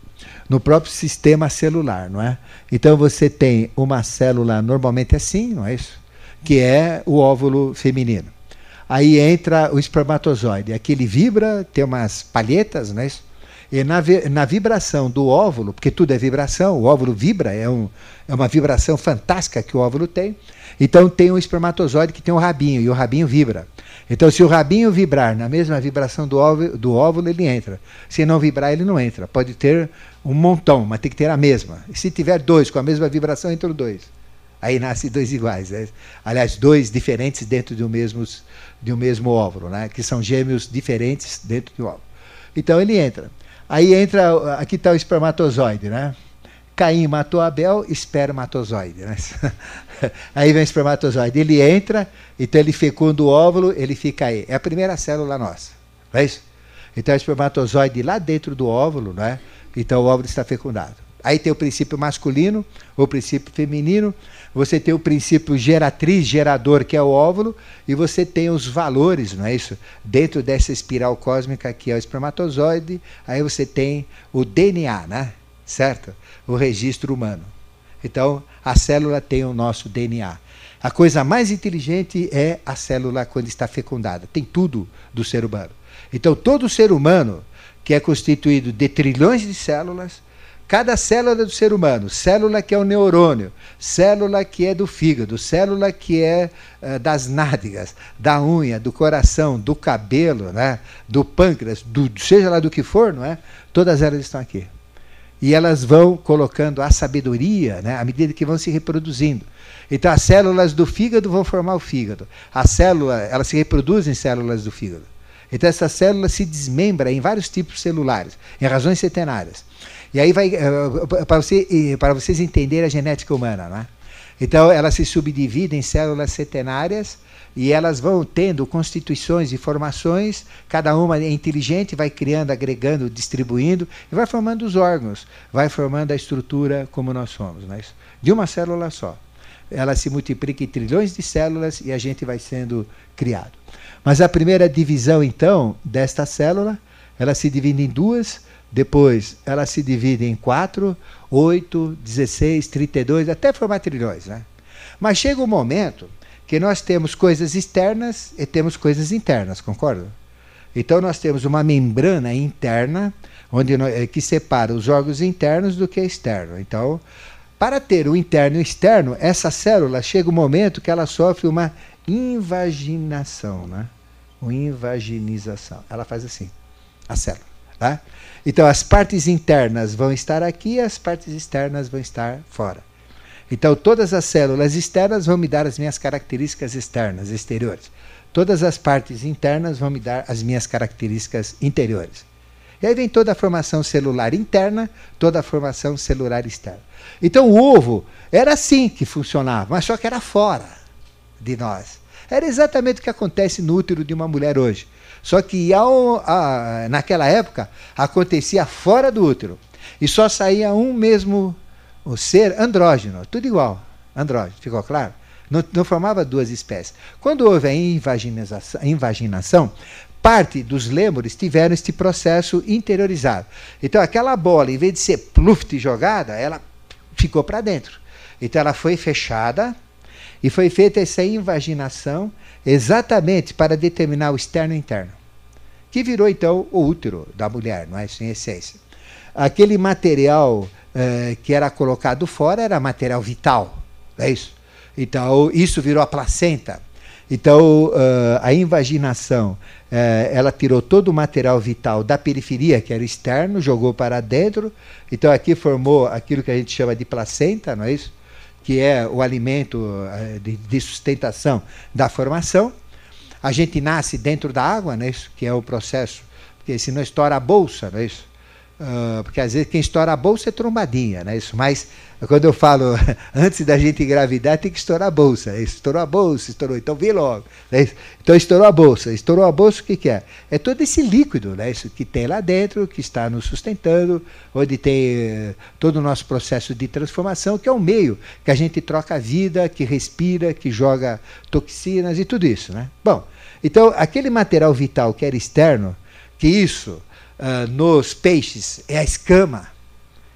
no próprio sistema celular, não é? Então você tem uma célula normalmente assim, não é isso? Que é o óvulo feminino. Aí entra o espermatozoide. Aqui ele vibra, tem umas palhetas, não é isso? E na, na vibração do óvulo, porque tudo é vibração, o óvulo vibra, é, um, é uma vibração fantástica que o óvulo tem. Então tem um espermatozoide que tem um rabinho, e o rabinho vibra. Então, se o rabinho vibrar na mesma vibração do óvulo, do óvulo, ele entra. Se não vibrar, ele não entra. Pode ter um montão, mas tem que ter a mesma. E se tiver dois com a mesma vibração, entram dois. Aí nasce dois iguais. Né? Aliás, dois diferentes dentro de um mesmo, de um mesmo óvulo, né? que são gêmeos diferentes dentro do óvulo. Então ele entra. Aí entra, aqui está o espermatozoide, né? Caim matou Abel, espermatozoide. Né? Aí vem o espermatozoide. Ele entra, então ele fecunda o óvulo, ele fica aí. É a primeira célula nossa. Não é isso? Então o espermatozoide lá dentro do óvulo, não é? Então o óvulo está fecundado. Aí tem o princípio masculino, o princípio feminino, você tem o princípio geratriz, gerador, que é o óvulo, e você tem os valores, não é isso? Dentro dessa espiral cósmica que é o espermatozoide, aí você tem o DNA, né? Certo? O registro humano. Então, a célula tem o nosso DNA. A coisa mais inteligente é a célula quando está fecundada. Tem tudo do ser humano. Então, todo ser humano, que é constituído de trilhões de células, cada célula do ser humano, célula que é o neurônio, célula que é do fígado, célula que é uh, das nádegas, da unha, do coração, do cabelo, né, do pâncreas, do, seja lá do que for, não é? Todas elas estão aqui e elas vão colocando a sabedoria né, à medida que vão se reproduzindo. Então as células do fígado vão formar o fígado. A célula, elas se reproduzem células do fígado. Então essa célula se desmembra em vários tipos celulares, em razões centenárias. E aí vai eh, para você, para vocês entenderem a genética humana, né? Então, elas se subdividem em células centenárias e elas vão tendo constituições e formações, cada uma é inteligente, vai criando, agregando, distribuindo, e vai formando os órgãos, vai formando a estrutura como nós somos, né? de uma célula só. Ela se multiplica em trilhões de células e a gente vai sendo criado. Mas a primeira divisão, então, desta célula, ela se divide em duas, depois ela se divide em quatro, oito, dezesseis, trinta e dois, até formar trilhões. Né? Mas chega um momento que nós temos coisas externas e temos coisas internas, concorda? Então nós temos uma membrana interna onde nós, eh, que separa os órgãos internos do que externo. Então, para ter o interno e o externo, essa célula chega um momento que ela sofre uma invaginação, né? Uma invaginização. Ela faz assim, a célula. Tá? Então as partes internas vão estar aqui as partes externas vão estar fora. Então, todas as células externas vão me dar as minhas características externas, exteriores. Todas as partes internas vão me dar as minhas características interiores. E aí vem toda a formação celular interna, toda a formação celular externa. Então, o ovo era assim que funcionava, mas só que era fora de nós. Era exatamente o que acontece no útero de uma mulher hoje. Só que ao, a, naquela época acontecia fora do útero. E só saía um mesmo o ser andrógeno, tudo igual, andrógeno, ficou claro? Não, não formava duas espécies. Quando houve a invaginação, invaginação parte dos lêmures tiveram este processo interiorizado. Então aquela bola, em vez de ser pluft jogada, ela ficou para dentro. Então ela foi fechada e foi feita essa invaginação exatamente para determinar o externo e interno, que virou então o útero da mulher, não é? Isso em essência. Aquele material eh, que era colocado fora era material vital, é isso? Então, isso virou a placenta. Então, uh, a invaginação, uh, ela tirou todo o material vital da periferia, que era externo, jogou para dentro. Então, aqui formou aquilo que a gente chama de placenta, não é isso? Que é o alimento uh, de, de, sustentação da formação. A gente nasce dentro da água, não é isso? Que é o processo, porque se não estoura a bolsa, não é isso? Uh, porque às vezes quem estoura a bolsa é trombadinha, né? Isso, mas quando eu falo antes da gente engravidar, tem que estourar a bolsa. Estourou a bolsa, estourou, então vê logo. Né? Então estourou a bolsa. Estourou a bolsa, o que, que é? É todo esse líquido, né? Isso que tem lá dentro, que está nos sustentando, onde tem uh, todo o nosso processo de transformação, que é o meio que a gente troca a vida, que respira, que joga toxinas e tudo isso. Né? Bom, então aquele material vital que era externo, que isso uh, nos peixes é a escama.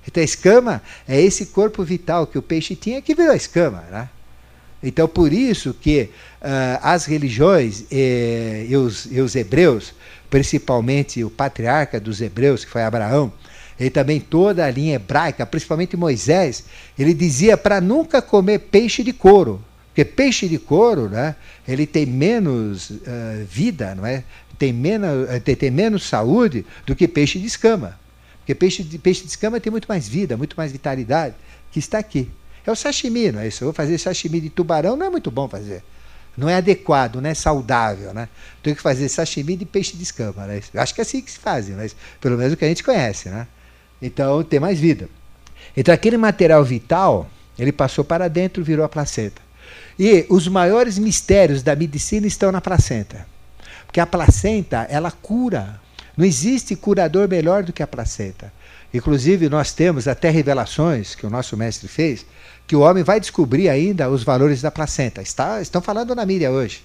Então a escama é esse corpo vital que o peixe tinha que virou escama. Né? Então por isso que uh, as religiões e, e, os, e os hebreus, principalmente o patriarca dos hebreus, que foi Abraão, e também toda a linha hebraica, principalmente Moisés, ele dizia para nunca comer peixe de couro. Porque peixe de couro, né, ele tem menos uh, vida, não é? Tem menos, eh, tem, menos saúde do que peixe de escama. Porque peixe de, peixe de escama tem muito mais vida, muito mais vitalidade, que está aqui. É o sashimi, não é isso? Eu vou fazer sashimi de tubarão, não é muito bom fazer. Não é adequado, não é saudável, né? Tenho que fazer sashimi de peixe de escama, né? Acho que é assim que se faz, mas pelo menos o que a gente conhece, né? Então tem mais vida. Então aquele material vital, ele passou para dentro, virou a placenta. E os maiores mistérios da medicina estão na placenta. Porque a placenta, ela cura. Não existe curador melhor do que a placenta. Inclusive, nós temos até revelações que o nosso mestre fez, que o homem vai descobrir ainda os valores da placenta. Está, estão falando na mídia hoje.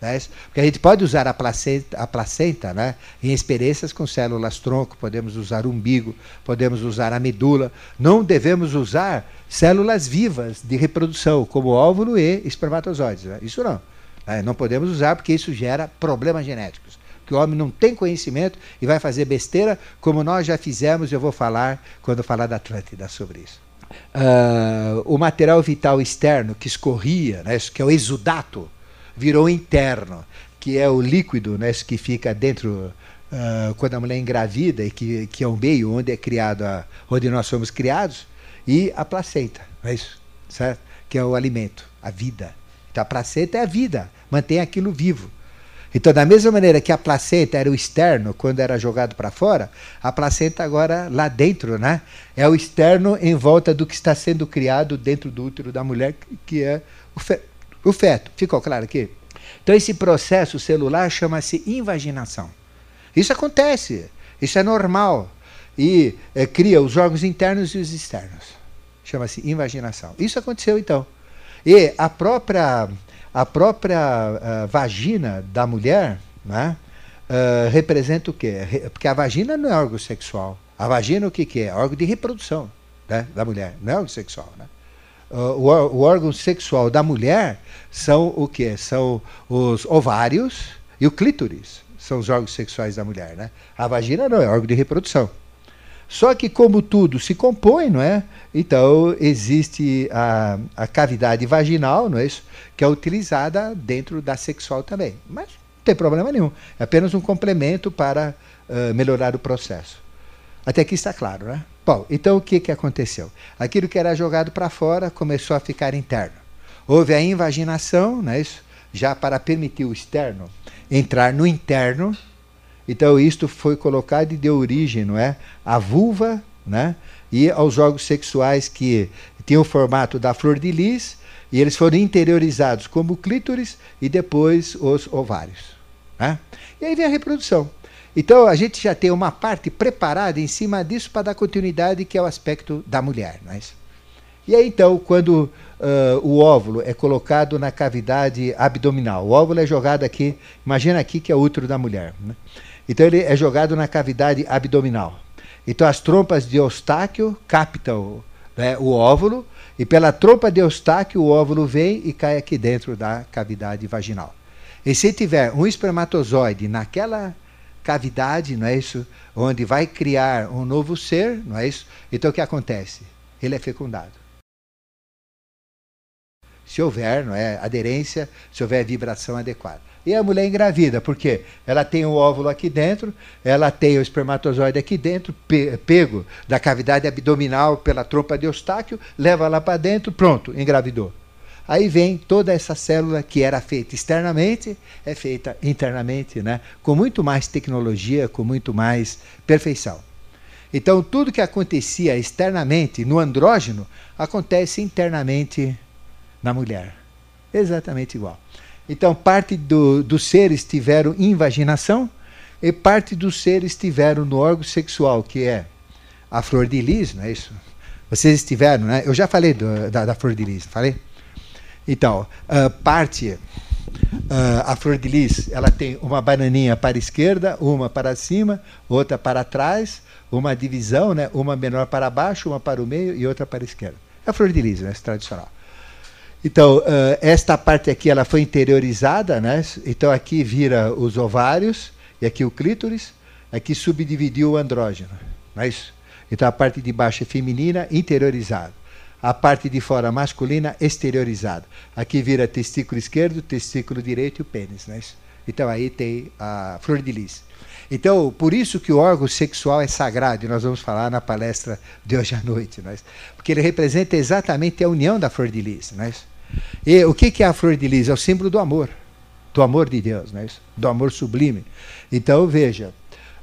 Né? Porque a gente pode usar a placenta, a placenta né? em experiências com células tronco, podemos usar umbigo, podemos usar a medula. Não devemos usar células vivas de reprodução, como óvulo e espermatozoides. Né? Isso não. É, não podemos usar porque isso gera problemas genéticos. Que o homem não tem conhecimento e vai fazer besteira, como nós já fizemos, eu vou falar quando falar da Atlântida sobre isso. Uh, o material vital externo que escorria, né, que é o exudato, virou interno, que é o líquido né, que fica dentro uh, quando a mulher engravida e que, que é o meio onde é criado, a, onde nós somos criados, e a placenta, é isso? Certo? Que é o alimento, a vida. Então a placenta é a vida, mantém aquilo vivo. Então, da mesma maneira que a placenta era o externo quando era jogado para fora, a placenta agora lá dentro, né? É o externo em volta do que está sendo criado dentro do útero da mulher, que é o, fe o feto. Ficou claro aqui? Então, esse processo celular chama-se invaginação. Isso acontece, isso é normal. E é, cria os órgãos internos e os externos. Chama-se invaginação. Isso aconteceu então. E a própria a própria uh, vagina da mulher né, uh, representa o quê? Porque a vagina não é órgão sexual. A vagina o que, que é? é órgão de reprodução né, da mulher, não é órgão sexual. Né? Uh, o, o, órgão sexual da mulher são o que? São os ovários e o clítoris. São os órgãos sexuais da mulher. Né? A vagina não é órgão de reprodução. Só que, como tudo se compõe, não é? Então, existe a, a cavidade vaginal, não é isso? Que é utilizada dentro da sexual também. Mas não tem problema nenhum. É apenas um complemento para uh, melhorar o processo. Até aqui está claro, né? Bom, então o que, que aconteceu? Aquilo que era jogado para fora começou a ficar interno. Houve a invaginação, não é isso? Já para permitir o externo entrar no interno, então isto foi colocado e deu origem, não é, à vulva, né, e aos órgãos sexuais que tinham o formato da flor de lis e eles foram interiorizados como clítoris e depois os ovários. Né? E aí vem a reprodução. Então a gente já tem uma parte preparada em cima disso para dar continuidade, que é o aspecto da mulher. Não é isso? E aí então, quando uh, o óvulo é colocado na cavidade abdominal, o óvulo é jogado aqui, imagina aqui que é o útero da mulher. Né? Então ele é jogado na cavidade abdominal. Então as trompas de Eustáquio captam né, o óvulo e pela trompa de Eustáquio o óvulo vem e cai aqui dentro da cavidade vaginal. E se tiver um espermatozoide naquela cavidade, não é isso, onde vai criar um novo ser, não é isso? Então o que acontece? Ele é fecundado. Se houver, não é, aderência, se houver vibração adequada. E a mulher engravida, porque ela tem o óvulo aqui dentro, ela tem o espermatozoide aqui dentro, pego da cavidade abdominal pela trompa de Eustáquio, leva lá para dentro, pronto, engravidou. Aí vem toda essa célula que era feita externamente, é feita internamente, né? com muito mais tecnologia, com muito mais perfeição. Então, tudo que acontecia externamente no andrógeno acontece internamente na mulher. Exatamente igual. Então, parte do, dos seres tiveram invaginação e parte dos seres tiveram no órgão sexual, que é a flor de lis, não é isso? Vocês tiveram, né? Eu já falei do, da, da, flor de lis, falei? Então, uh, parte, uh, a flor de lis, ela tem uma bananinha para a esquerda, uma para cima, outra para trás, uma divisão, né? Uma menor para baixo, uma para o meio e outra para a esquerda. É a flor de lis, né? tradicional. Então, uh, esta parte aqui ela foi interiorizada, né? Então aqui vira os ovários e aqui o clítoris, aqui subdividiu o andrógeno, não é isso? Então a parte de baixo é feminina, interiorizada. A parte de fora masculina, exteriorizada. Aqui vira testículo esquerdo, testículo direito e o pênis, não é isso? Então aí tem a flor de lis. Então, por isso que o órgão sexual é sagrado, e nós vamos falar na palestra de hoje à noite, não é? porque ele representa exatamente a união da flor de lis. Não é? E o que é a flor de lis? É o símbolo do amor, do amor de Deus, não é isso? do amor sublime. Então, veja,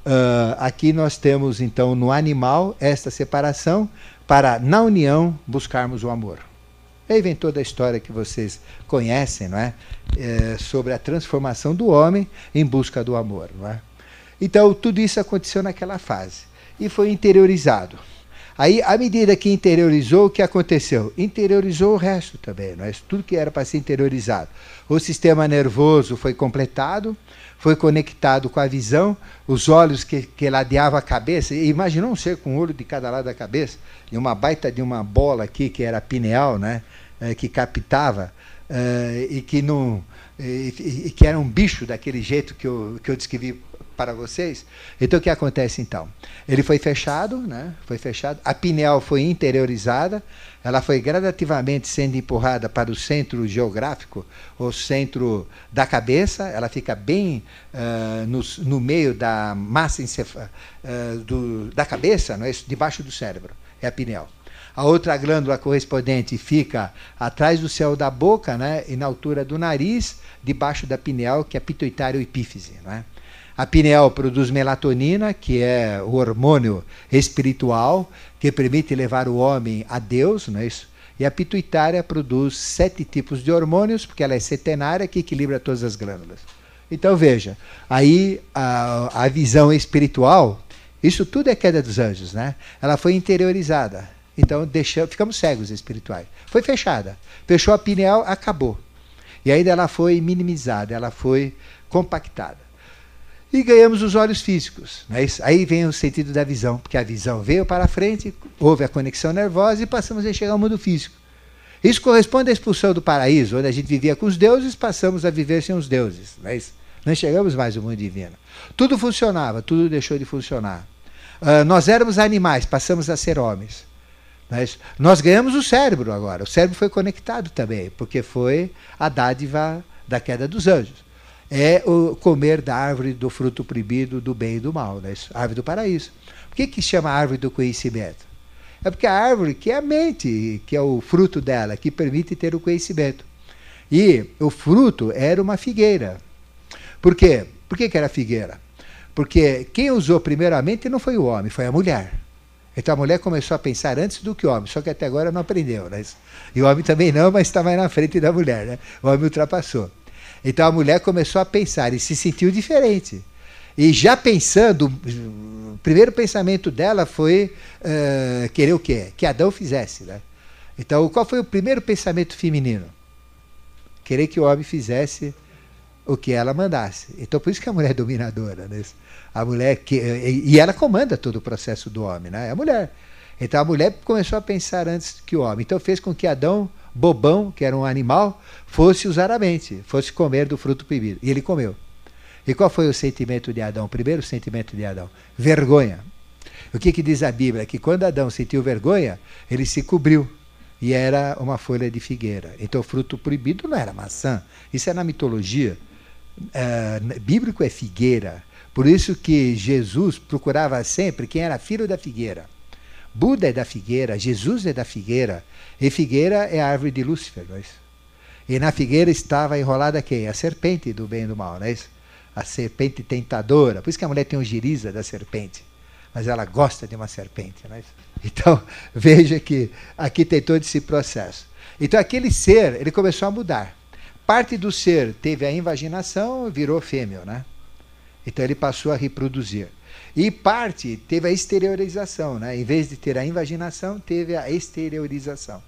uh, aqui nós temos, então, no animal, esta separação para, na união, buscarmos o amor. Aí vem toda a história que vocês conhecem, não é? é sobre a transformação do homem em busca do amor, não é? Então, tudo isso aconteceu naquela fase e foi interiorizado. Aí, à medida que interiorizou, o que aconteceu? Interiorizou o resto também, não é? tudo que era para ser interiorizado. O sistema nervoso foi completado, foi conectado com a visão, os olhos que, que ladeavam a cabeça. Imaginou um ser com um olho de cada lado da cabeça, e uma baita de uma bola aqui, que era pineal, né? É, que captava, é, e que não. E, e, que era um bicho daquele jeito que eu, que eu descrevi para vocês. Então o que acontece então? Ele foi fechado, né? Foi fechado. A pineal foi interiorizada. Ela foi gradativamente sendo empurrada para o centro geográfico, o centro da cabeça. Ela fica bem uh, no, no, meio da massa uh, do, da cabeça, não é isso? debaixo do cérebro. É a pineal. A outra glândula correspondente fica atrás do céu da boca, né? E na altura do nariz, debaixo da pineal, que é pituitário epífise, né? A pineal produz melatonina, que é o hormônio espiritual que permite levar o homem a Deus, não é isso? E a pituitária produz sete tipos de hormônios, porque ela é setenária, que equilibra todas as glândulas. Então veja, aí a, a visão espiritual, isso tudo é queda dos anjos, né? Ela foi interiorizada. Então deixou, ficamos cegos espirituais. Foi fechada. Fechou a pineal, acabou. E ainda ela foi minimizada, ela foi compactada e ganhamos os olhos físicos. Aí vem o sentido da visão, porque a visão veio para frente, houve a conexão nervosa e passamos a enxergar o mundo físico. Isso corresponde à expulsão do paraíso, onde a gente vivia com os deuses, passamos a viver sem os deuses. Não, é enxergamos mais o mundo divino. Tudo funcionava, tudo deixou de funcionar. Uh, nós éramos animais, passamos a ser homens. É nós ganhamos o cérebro agora. O cérebro foi conectado também, porque foi a dádiva da queda dos anjos é o comer da árvore do fruto proibido do bem e do mal, né? árvore do paraíso. Por que, que chama árvore do conhecimento? É porque a árvore que é a mente, que é o fruto dela, que permite ter o conhecimento. E o fruto era uma figueira. Por quê? Por que, que era figueira? Porque quem usou primeiramente não foi o homem, foi a mulher. Então a mulher começou a pensar antes do que o homem, só que até agora não aprendeu. Né? E o homem também não, mas está mais na frente da mulher. Né? O homem ultrapassou. Então a mulher começou a pensar e se sentiu diferente. E já pensando, o primeiro pensamento dela foi uh, querer o quê? Que Adão fizesse. Né? Então, qual foi o primeiro pensamento feminino? Querer que o homem fizesse o que ela mandasse. Então, por isso que a mulher é dominadora. Né? A mulher que, e ela comanda todo o processo do homem, né? É a mulher. Então, a mulher começou a pensar antes que o homem. Então, fez com que Adão bobão, que era um animal, fosse usar a mente, fosse comer do fruto proibido. E ele comeu. E qual foi o sentimento de Adão? O primeiro sentimento de Adão? Vergonha. O que, que diz a Bíblia? Que quando Adão sentiu vergonha, ele se cobriu. E era uma folha de figueira. Então o fruto proibido não era maçã. Isso é na mitologia. É, bíblico é figueira. Por isso que Jesus procurava sempre quem era filho da figueira. Buda é da figueira, Jesus é da figueira, e figueira é a árvore de Lúcifer, não é isso? E na figueira estava enrolada quem? A serpente do bem e do mal, não é isso? A serpente tentadora. Por isso que a mulher tem um giriza da serpente. Mas ela gosta de uma serpente, não é isso? Então, veja que aqui tem todo esse processo. Então, aquele ser, ele começou a mudar. Parte do ser teve a invaginação, virou fêmea, né? Então, ele passou a reproduzir. E parte teve a exteriorização, né? em vez de ter a invaginação, teve a exteriorização.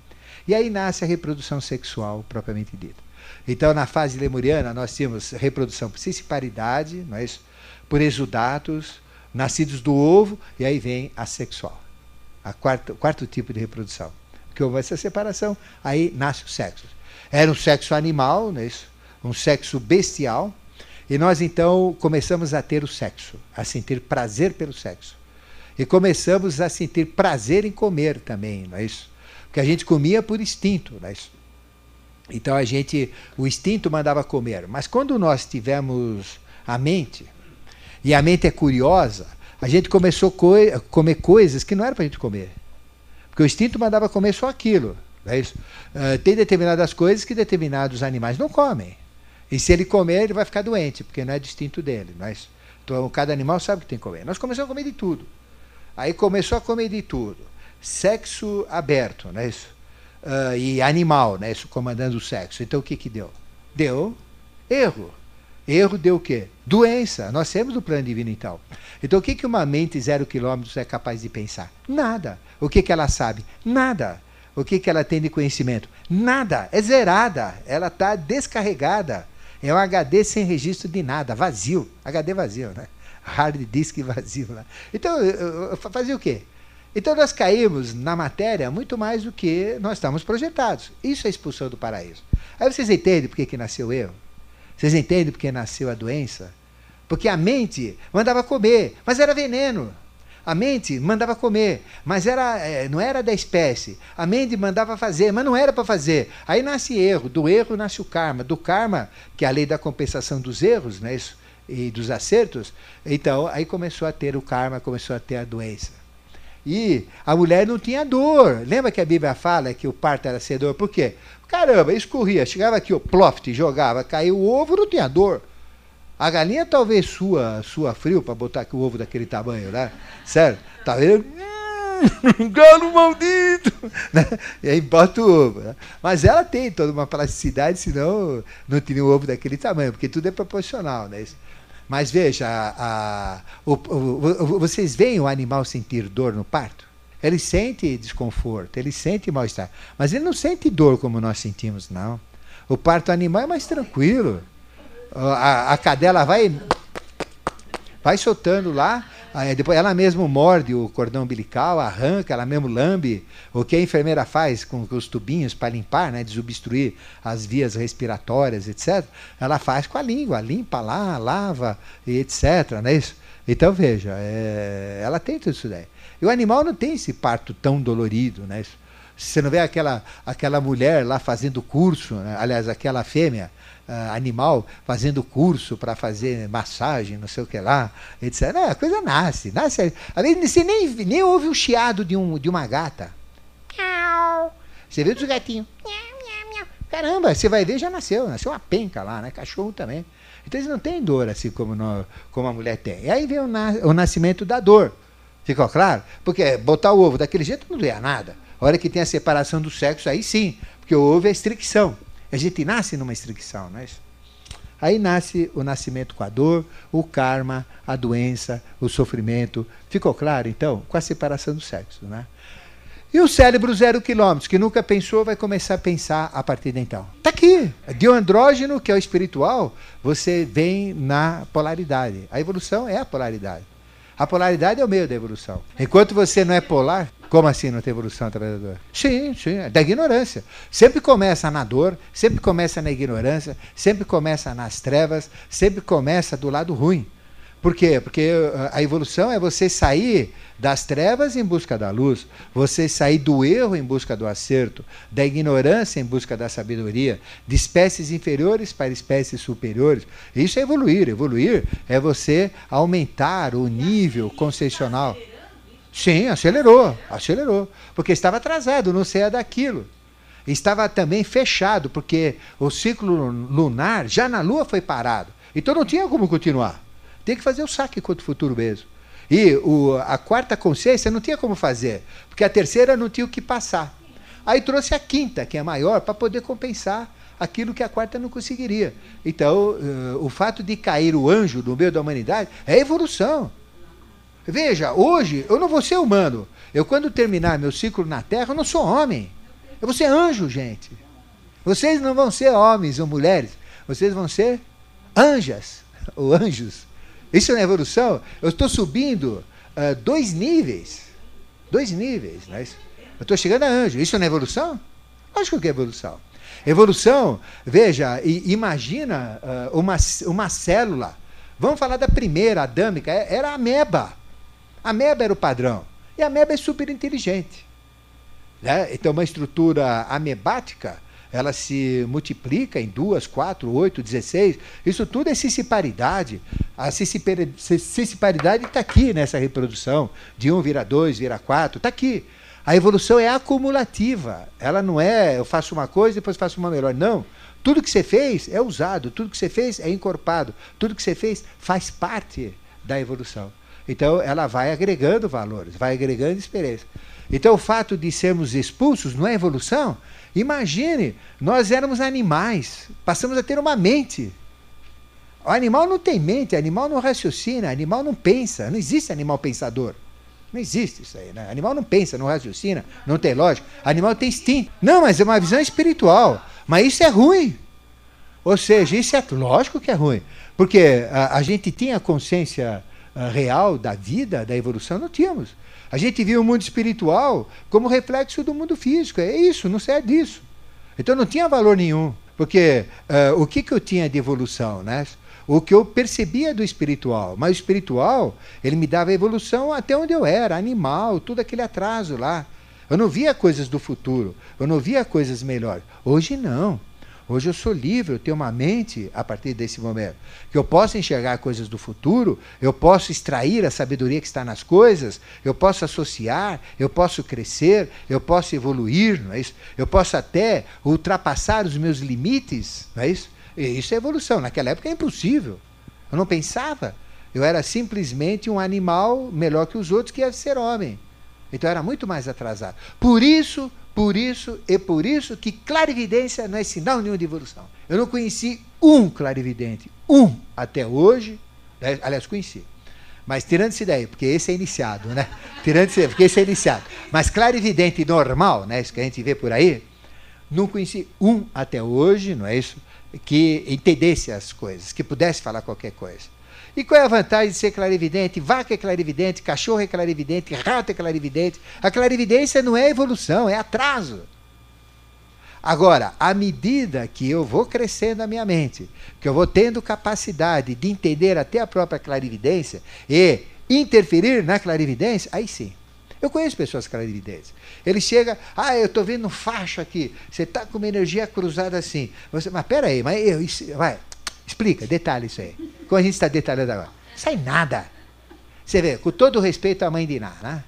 E aí nasce a reprodução sexual propriamente dita. Então, na fase lemuriana, nós tínhamos reprodução por cissiparidade, não é isso? por exudatos, nascidos do ovo, e aí vem a sexual, a quarto, quarto tipo de reprodução. Porque houve essa separação, aí nasce o sexo. Era um sexo animal, não é isso? um sexo bestial, e nós então começamos a ter o sexo, a sentir prazer pelo sexo. E começamos a sentir prazer em comer também, não é isso? Porque a gente comia por instinto, não é isso? Então a gente, o instinto mandava comer. Mas quando nós tivemos a mente, e a mente é curiosa, a gente começou a co comer coisas que não era para a gente comer. Porque o instinto mandava comer só aquilo. Não é isso? Uh, tem determinadas coisas que determinados animais não comem. E se ele comer, ele vai ficar doente, porque não é distinto dele. Nós, então, cada animal sabe que tem que comer. Nós começamos a comer de tudo. Aí começou a comer de tudo. Sexo aberto, não é isso? Uh, e animal, né? Isso comandando o sexo. Então o que que deu? Deu erro. Erro deu o quê? Doença. Nós temos o plano divino então. Então o que que uma mente zero quilômetros é capaz de pensar? Nada. O que que ela sabe? Nada. O que que ela tem de conhecimento? Nada. É zerada. Ela está descarregada. É um HD sem registro de nada, vazio. HD vazio, né? Hard disk vazio. Né? Então, fazia o quê? Então nós caímos na matéria muito mais do que nós estamos projetados. Isso é a expulsão do paraíso. Aí vocês entendem por que, que nasceu erro? Vocês entendem por que nasceu a doença? Porque a mente mandava comer, mas era veneno. A mente mandava comer, mas era, é, não era da espécie. A mente mandava fazer, mas não era para fazer. Aí nasce erro, do erro nasce o karma. Do karma, que é a lei da compensação dos erros né, isso, e dos acertos, então aí começou a ter o karma, começou a ter a doença. E a mulher não tinha dor. Lembra que a Bíblia fala que o parto era sem dor? Por quê? Caramba, escorria, chegava aqui o ploft, jogava, caiu o ovo, não tinha dor. A galinha talvez sua, sua frio para botar o ovo daquele tamanho, né? Sério? Talvez. Hum, galo maldito! Né? E aí bota o ovo. Né? Mas ela tem toda uma plasticidade, senão não teria um ovo daquele tamanho, porque tudo é proporcional, né? Mas veja, a, a, o, o, vocês veem o animal sentir dor no parto? Ele sente desconforto, ele sente mal-estar. Mas ele não sente dor como nós sentimos, não. O parto animal é mais tranquilo. A, a cadela vai, vai soltando lá, depois ela mesmo morde o cordão umbilical, arranca, ela mesmo lambe. O que a enfermeira faz com, os tubinhos para limpar, né, desobstruir as vias respiratórias, etc. Ela faz com a língua, limpa lá, lava, etc. Não é isso? Então veja, é, ela tem tudo isso daí. E o animal não tem esse parto tão dolorido, né? Você não vê aquela, aquela mulher lá fazendo curso, né? aliás, aquela fêmea uh, animal fazendo curso para fazer massagem, não sei o que lá, etc. É, a coisa nasce, nasce. Às vezes você nem, nem ouve o chiado de, um, de uma gata. Você vê dos gatinhos. Caramba, você vai ver, já nasceu, nasceu uma penca lá, né? Cachorro também. Então eles não têm dor assim como, no, como a mulher tem. E aí vem o, na, o nascimento da dor. Ficou claro? Porque botar o ovo daquele jeito não doia nada. A hora que tem a separação do sexo, aí sim, porque o ovo é estricção. A gente nasce numa estricção, não é isso? Aí nasce o nascimento com a dor, o karma, a doença, o sofrimento. Ficou claro, então? Com a separação do sexo, né? E o cérebro zero quilômetros, que nunca pensou, vai começar a pensar a partir de então. Está aqui. De um andrógeno, que é o espiritual, você vem na polaridade. A evolução é a polaridade. A polaridade é o meio da evolução. Enquanto você não é polar, como assim não tem evolução dor? Sim, sim, é da ignorância. Sempre começa na dor, sempre começa na ignorância, sempre começa nas trevas, sempre começa do lado ruim. Por quê? Porque uh, a evolução é você sair das trevas em busca da luz, você sair do erro em busca do acerto, da ignorância em busca da sabedoria, de espécies inferiores para espécies superiores. Isso é evoluir. Evoluir é você aumentar o nível concepcional. Sim, acelerou, acelerou. Porque estava atrasado, não saía daquilo. Estava também fechado, porque o ciclo lunar já na Lua foi parado. Então não tinha como continuar. Tem que fazer o saque contra o futuro mesmo. E o, a quarta consciência não tinha como fazer, porque a terceira não tinha o que passar. Aí trouxe a quinta, que é maior, para poder compensar aquilo que a quarta não conseguiria. Então, uh, o fato de cair o anjo no meio da humanidade é evolução. Veja, hoje eu não vou ser humano. Eu, quando terminar meu ciclo na Terra, eu não sou homem. Eu vou ser anjo, gente. Vocês não vão ser homens ou mulheres. Vocês vão ser anjas ou anjos. Isso é evolução. Eu estou subindo uh, dois níveis. Dois níveis. Né? Eu estou chegando a anjo. Isso não é evolução? Lógico que é evolução. Evolução, veja, imagina uh, uma, uma célula. Vamos falar da primeira, adâmica, é, era a ameba. A ameba era o padrão. E a ameba é super inteligente. Né? Então, uma estrutura amebática ela se multiplica em duas, quatro, oito, dezesseis. Isso tudo é cissiparidade. A cissiparidade está aqui nessa reprodução. De um vira dois, vira quatro, está aqui. A evolução é acumulativa. Ela não é eu faço uma coisa e depois faço uma melhor. Não. Tudo que você fez é usado, tudo que você fez é encorpado, tudo que você fez faz parte da evolução. Então ela vai agregando valores, vai agregando experiência. Então o fato de sermos expulsos não é evolução, Imagine, nós éramos animais, passamos a ter uma mente. O animal não tem mente, animal não raciocina, animal não pensa, não existe animal pensador. Não existe isso aí, né? Animal não pensa, não raciocina, não tem lógica. Animal tem instinto. Não, mas é uma visão espiritual. Mas isso é ruim. Ou seja, isso é lógico que é ruim. Porque a, a gente tinha consciência a, real da vida, da evolução, não tínhamos. A gente viu o mundo espiritual como reflexo do mundo físico. É isso, não serve disso. Então não tinha valor nenhum. Porque uh, o que, que eu tinha de evolução? Né? O que eu percebia do espiritual. Mas o espiritual, ele me dava evolução até onde eu era, animal, tudo aquele atraso lá. Eu não via coisas do futuro, eu não via coisas melhores. Hoje não. Hoje eu sou livre, eu tenho uma mente a partir desse momento. Que eu posso enxergar coisas do futuro, eu posso extrair a sabedoria que está nas coisas, eu posso associar, eu posso crescer, eu posso evoluir, não é isso? Eu posso até ultrapassar os meus limites, não é isso? E isso é evolução. Naquela época é impossível. Eu não pensava. Eu era simplesmente um animal melhor que os outros que ia ser homem. Então era muito mais atrasado. Por isso, por isso e por isso que clarividência não é sinal nenhum de evolução. Eu não conheci um clarividente, um até hoje, aliás, conheci. Mas tirando isso daí, porque esse é iniciado, né? Tirando isso daí, porque esse é iniciado. Mas clarividente normal, né? Isso que a gente vê por aí, não conheci um até hoje, não é isso? Que entendesse as coisas, que pudesse falar qualquer coisa. E qual é a vantagem de ser clarividente? Vaca é clarividente, cachorro é clarividente, rato é clarividente. A clarividência não é evolução, é atraso. Agora, à medida que eu vou crescendo a minha mente, que eu vou tendo capacidade de entender até a própria clarividência e interferir na clarividência, aí sim. Eu conheço pessoas clarividentes. Ele chega, ah, eu estou vendo um facho aqui. Você está com uma energia cruzada assim. Você, mas peraí, mas eu, isso, vai, Explica, detalhe isso aí. Como a gente está detalhando agora. Sai nada. Você vê, com todo respeito à mãe de Ná, né?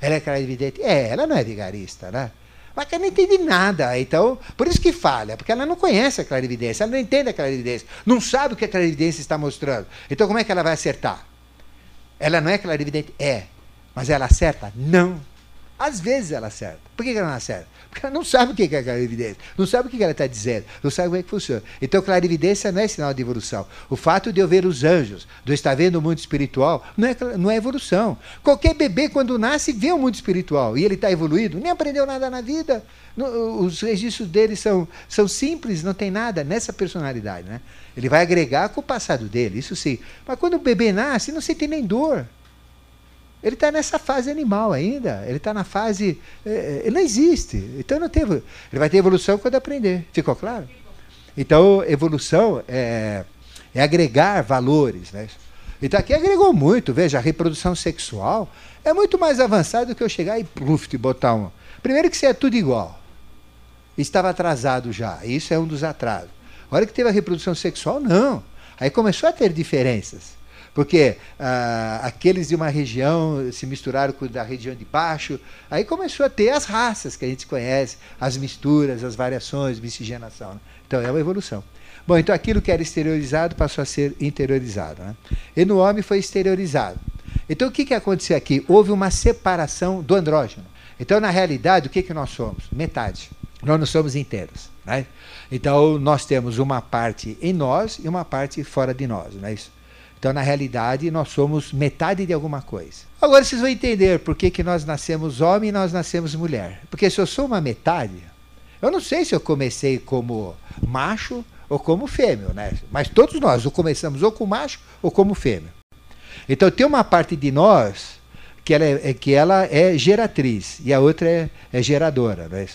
Ela é clarividente? É, ela não é vigarista, né? Mas ela não entende nada. Então, por isso que falha, porque ela não conhece a clarividência, ela não entende a clarividência, não sabe o que a clarividência está mostrando. Então, como é que ela vai acertar? Ela não é clarividente? É. Mas ela acerta? Não. Às vezes ela acerta. Por que ela não acerta? Porque ela não sabe o que é clarividência, não sabe o que ela está dizendo, não sabe como é que funciona. Então, clarividência não é sinal de evolução. O fato de eu ver os anjos, de eu estar vendo o mundo espiritual, não é, não é evolução. Qualquer bebê, quando nasce, vê o mundo espiritual e ele está evoluído, nem aprendeu nada na vida. Os registros dele são, são simples, não tem nada nessa personalidade. Né? Ele vai agregar com o passado dele, isso sim. Mas quando o bebê nasce, não sente nem dor. Ele está nessa fase animal ainda. Ele está na fase. É, é, ele não existe. Então não teve. Ele vai ter evolução quando aprender. Ficou claro? Então, evolução é, é agregar valores. Né? Então aqui agregou muito. Veja, a reprodução sexual é muito mais avançada do que eu chegar e pluf, botar um. Primeiro que você é tudo igual. Estava atrasado já. Isso é um dos atrasos. A hora que teve a reprodução sexual, não. Aí começou a ter diferenças. Porque ah, aqueles de uma região se misturaram com da região de baixo, aí começou a ter as raças que a gente conhece, as misturas, as variações, miscigenação. Né? Então é uma evolução. Bom, então aquilo que era exteriorizado passou a ser interiorizado. Né? E no homem foi exteriorizado. Então o que, que aconteceu aqui? Houve uma separação do andrógeno. Então, na realidade, o que, que nós somos? Metade. Nós não somos inteiros. Né? Então, nós temos uma parte em nós e uma parte fora de nós. Não é isso? Então, na realidade, nós somos metade de alguma coisa. Agora vocês vão entender por que, que nós nascemos homem e nós nascemos mulher. Porque se eu sou uma metade, eu não sei se eu comecei como macho ou como fêmea, né? Mas todos nós ou começamos ou como macho ou como fêmea. Então tem uma parte de nós que ela é, que ela é geratriz e a outra é, é geradora, né?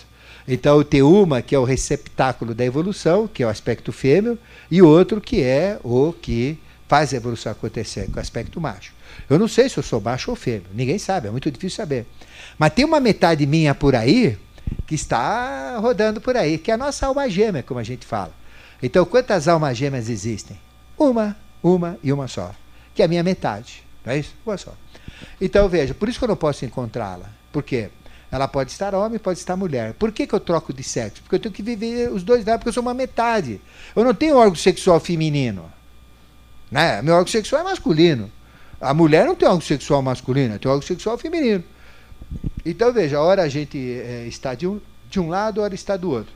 Então tem uma que é o receptáculo da evolução, que é o aspecto fêmeo, e outro que é o que faz a evolução acontecer com o aspecto macho. Eu não sei se eu sou macho ou fêmea, ninguém sabe, é muito difícil saber. Mas tem uma metade minha por aí que está rodando por aí, que é a nossa alma gêmea, como a gente fala. Então, quantas almas gêmeas existem? Uma, uma e uma só, que é a minha metade, não é isso? Uma só. Então, veja, por isso que eu não posso encontrá-la. Por quê? Ela pode estar homem, pode estar mulher. Por que, que eu troco de sexo? Porque eu tenho que viver os dois lados, porque eu sou uma metade. Eu não tenho órgão sexual feminino. Né? Meu órgão sexual é masculino. A mulher não tem órgão sexual masculino, tem órgão sexual feminino. Então, veja, a hora a gente é, está de um, de um lado, a hora está do outro.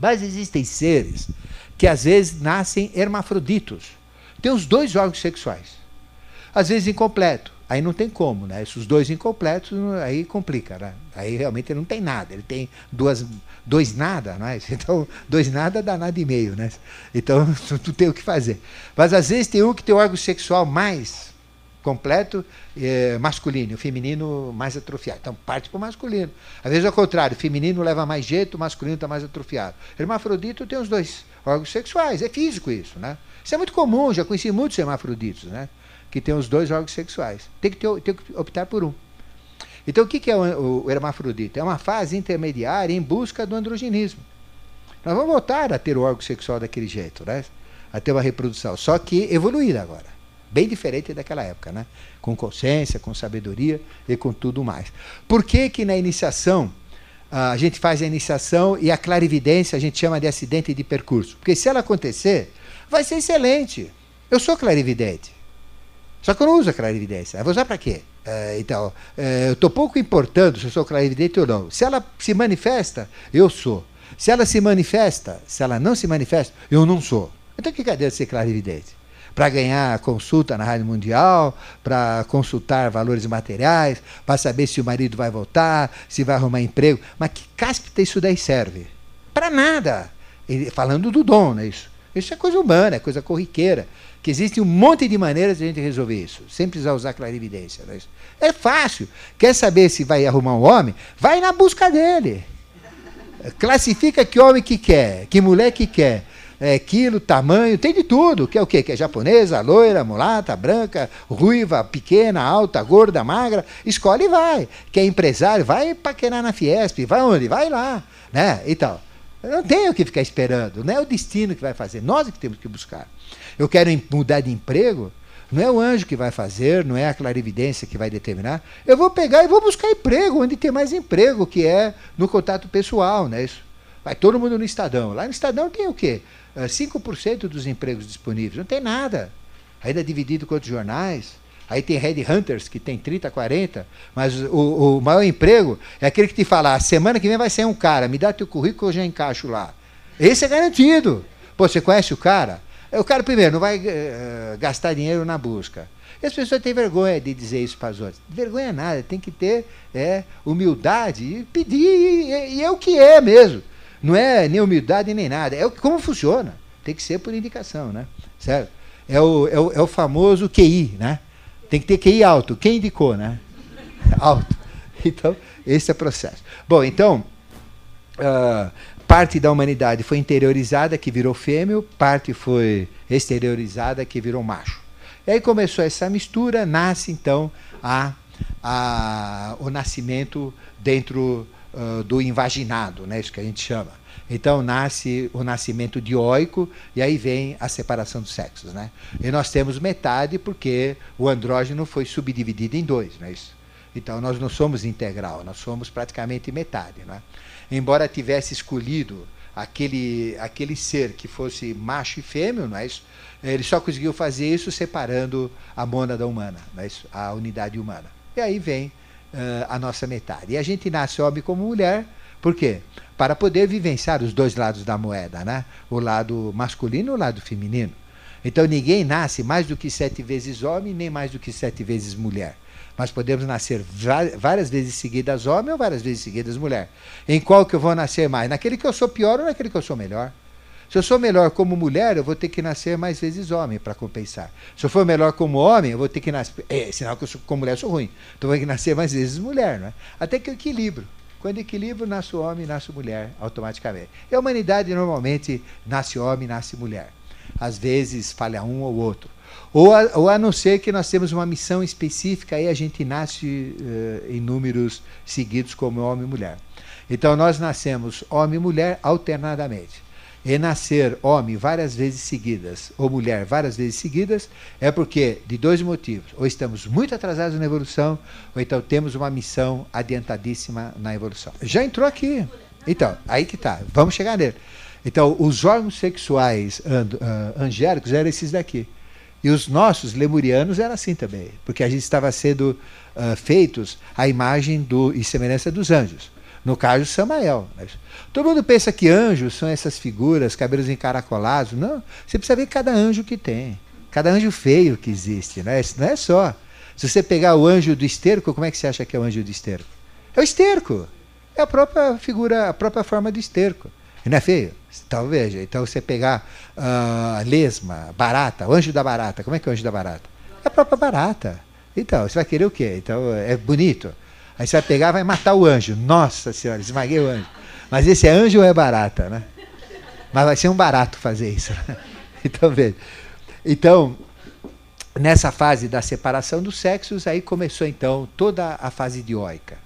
Mas existem seres que às vezes nascem hermafroditos. Tem os dois órgãos sexuais. Às vezes incompleto. Aí não tem como, né? Esses dois incompletos, aí complica, né? Aí realmente não tem nada. Ele tem duas, dois nada, não é? Então, dois nada dá nada e meio, né? Então, tu tem o que fazer. Mas às vezes tem um que tem o órgão sexual mais completo, é, masculino, o feminino mais atrofiado. Então, parte para o masculino. Às vezes, ao contrário, o feminino leva mais jeito, o masculino está mais atrofiado. Hermafrodito tem os dois órgãos sexuais, é físico isso, né? Isso é muito comum, já conheci muitos hermafroditos, né? Que tem os dois órgãos sexuais. Tem que, ter, tem que optar por um. Então, o que é o, hermafrodita? É uma fase intermediária em busca do androgenismo. Nós vamos voltar a ter o órgão sexual daquele jeito, né? A ter uma reprodução. Só que evoluída agora. Bem diferente daquela época, né? Com consciência, com sabedoria e com tudo mais. Por que que na iniciação a gente faz a iniciação e a clarividência a gente chama de acidente de percurso? Porque se ela acontecer, vai ser excelente. Eu sou clarividente. Só que eu não uso a clarividência. Eu vou usar para quê? É, então, é, eu estou pouco importando se eu sou clarividente ou não. Se ela se manifesta, eu sou. Se ela se manifesta, se ela não se manifesta, eu não sou. Então, que cadê ser clarividente? Para ganhar consulta na Rádio Mundial, para consultar valores materiais, para saber se o marido vai voltar, se vai arrumar emprego. Mas que cáspita isso daí serve? Para nada. Ele, falando do dom, né, isso. Isso é coisa humana, é coisa corriqueira. Que existe um monte de maneiras de a gente resolver isso, sem precisar usar clarividência. Né? É fácil. Quer saber se vai arrumar um homem? Vai na busca dele. Classifica que homem que quer, que mulher que quer. É, quilo, tamanho, tem de tudo. Que é o quê? Que é japonesa, loira, mulata, branca, ruiva, pequena, alta, gorda, magra. Escolhe e vai. Que é empresário, vai paquerar na Fiesp. Vai onde? Vai lá. Né? Então, eu não tenho que ficar esperando. Não é o destino que vai fazer. Nós é que temos que buscar. Eu quero mudar de emprego. Não é o anjo que vai fazer, não é a clarividência que vai determinar. Eu vou pegar e vou buscar emprego, onde tem mais emprego, que é no contato pessoal, né? Isso. Vai todo mundo no Estadão. Lá no Estadão tem o quê? 5% ah, dos empregos disponíveis. Não tem nada. Ainda é dividido com outros jornais. Aí tem Hunters que tem 30, 40, mas o, o, maior emprego é aquele que te fala, a semana que vem vai sair um cara, me dá teu currículo, eu já encaixo lá. Esse é garantido. Pô, você conhece o cara? O cara, primeiro, não vai uh, gastar dinheiro na busca. E as pessoas têm vergonha de dizer isso para os outros. Vergonha nada, tem que ter é, humildade e pedir, e, e, é o que é mesmo. Não é nem humildade nem nada, é o, como funciona. Tem que ser por indicação, né? Certo? É o, é o, é o famoso QI, né? Tem que ter QI alto. Quem indicou, né? alto. Então, esse é o processo. Bom, então, uh, parte da humanidade foi interiorizada, que virou fêmeo, parte foi exteriorizada, que virou macho. E aí começou essa mistura, nasce então a, a, o nascimento dentro uh, do invaginado, né, isso que a gente chama. Então nasce o nascimento dioico e aí vem a separação dos sexos. Né? E nós temos metade porque o andrógeno foi subdividido em dois. Não é isso? Então nós não somos integral, nós somos praticamente metade. Né? Embora tivesse escolhido aquele, aquele ser que fosse macho e fêmeo, não é isso? ele só conseguiu fazer isso separando a mônada humana, não é isso? a unidade humana. E aí vem uh, a nossa metade. E a gente nasce homem como mulher, por quê? Para poder vivenciar os dois lados da moeda, né? o lado masculino e o lado feminino. Então ninguém nasce mais do que sete vezes homem, nem mais do que sete vezes mulher. Mas podemos nascer várias vezes seguidas homem ou várias vezes seguidas mulher. Em qual que eu vou nascer mais? Naquele que eu sou pior ou naquele que eu sou melhor? Se eu sou melhor como mulher, eu vou ter que nascer mais vezes homem para compensar. Se eu for melhor como homem, eu vou ter que nascer. É sinal que eu sou, como mulher eu sou ruim. Então eu vou ter que nascer mais vezes mulher, não é? Até que o equilíbrio. Quando equilíbrio, nasce homem, nasce mulher, automaticamente. E a humanidade normalmente nasce homem, nasce mulher. Às vezes falha um ou outro. Ou a, ou a não ser que nós temos uma missão específica, aí a gente nasce uh, em números seguidos como homem e mulher. Então nós nascemos homem e mulher alternadamente. E nascer homem várias vezes seguidas, ou mulher várias vezes seguidas, é porque, de dois motivos. Ou estamos muito atrasados na evolução, ou então temos uma missão adiantadíssima na evolução. Já entrou aqui. Então, aí que tá. Vamos chegar nele. Então, os órgãos sexuais uh, angélicos eram esses daqui. E os nossos lemurianos eram assim também, porque a gente estava sendo uh, feitos à imagem do, e semelhança dos anjos. No caso, Samael. Todo mundo pensa que anjos são essas figuras, cabelos encaracolados. Não, você precisa ver cada anjo que tem. Cada anjo feio que existe. Não é só. Se você pegar o anjo do esterco, como é que você acha que é o anjo do esterco? É o esterco. É a própria figura, a própria forma do esterco. Não é feio? Então veja, então você pegar uh, lesma, barata, o anjo da barata, como é que é o anjo da barata? É a própria barata. Então, você vai querer o quê? Então, é bonito. Aí você vai pegar vai matar o anjo. Nossa senhora, esmaguei o anjo. Mas esse é anjo ou é barata, né? Mas vai ser um barato fazer isso. Né? Então, veja. Então, nessa fase da separação dos sexos, aí começou então toda a fase dioica.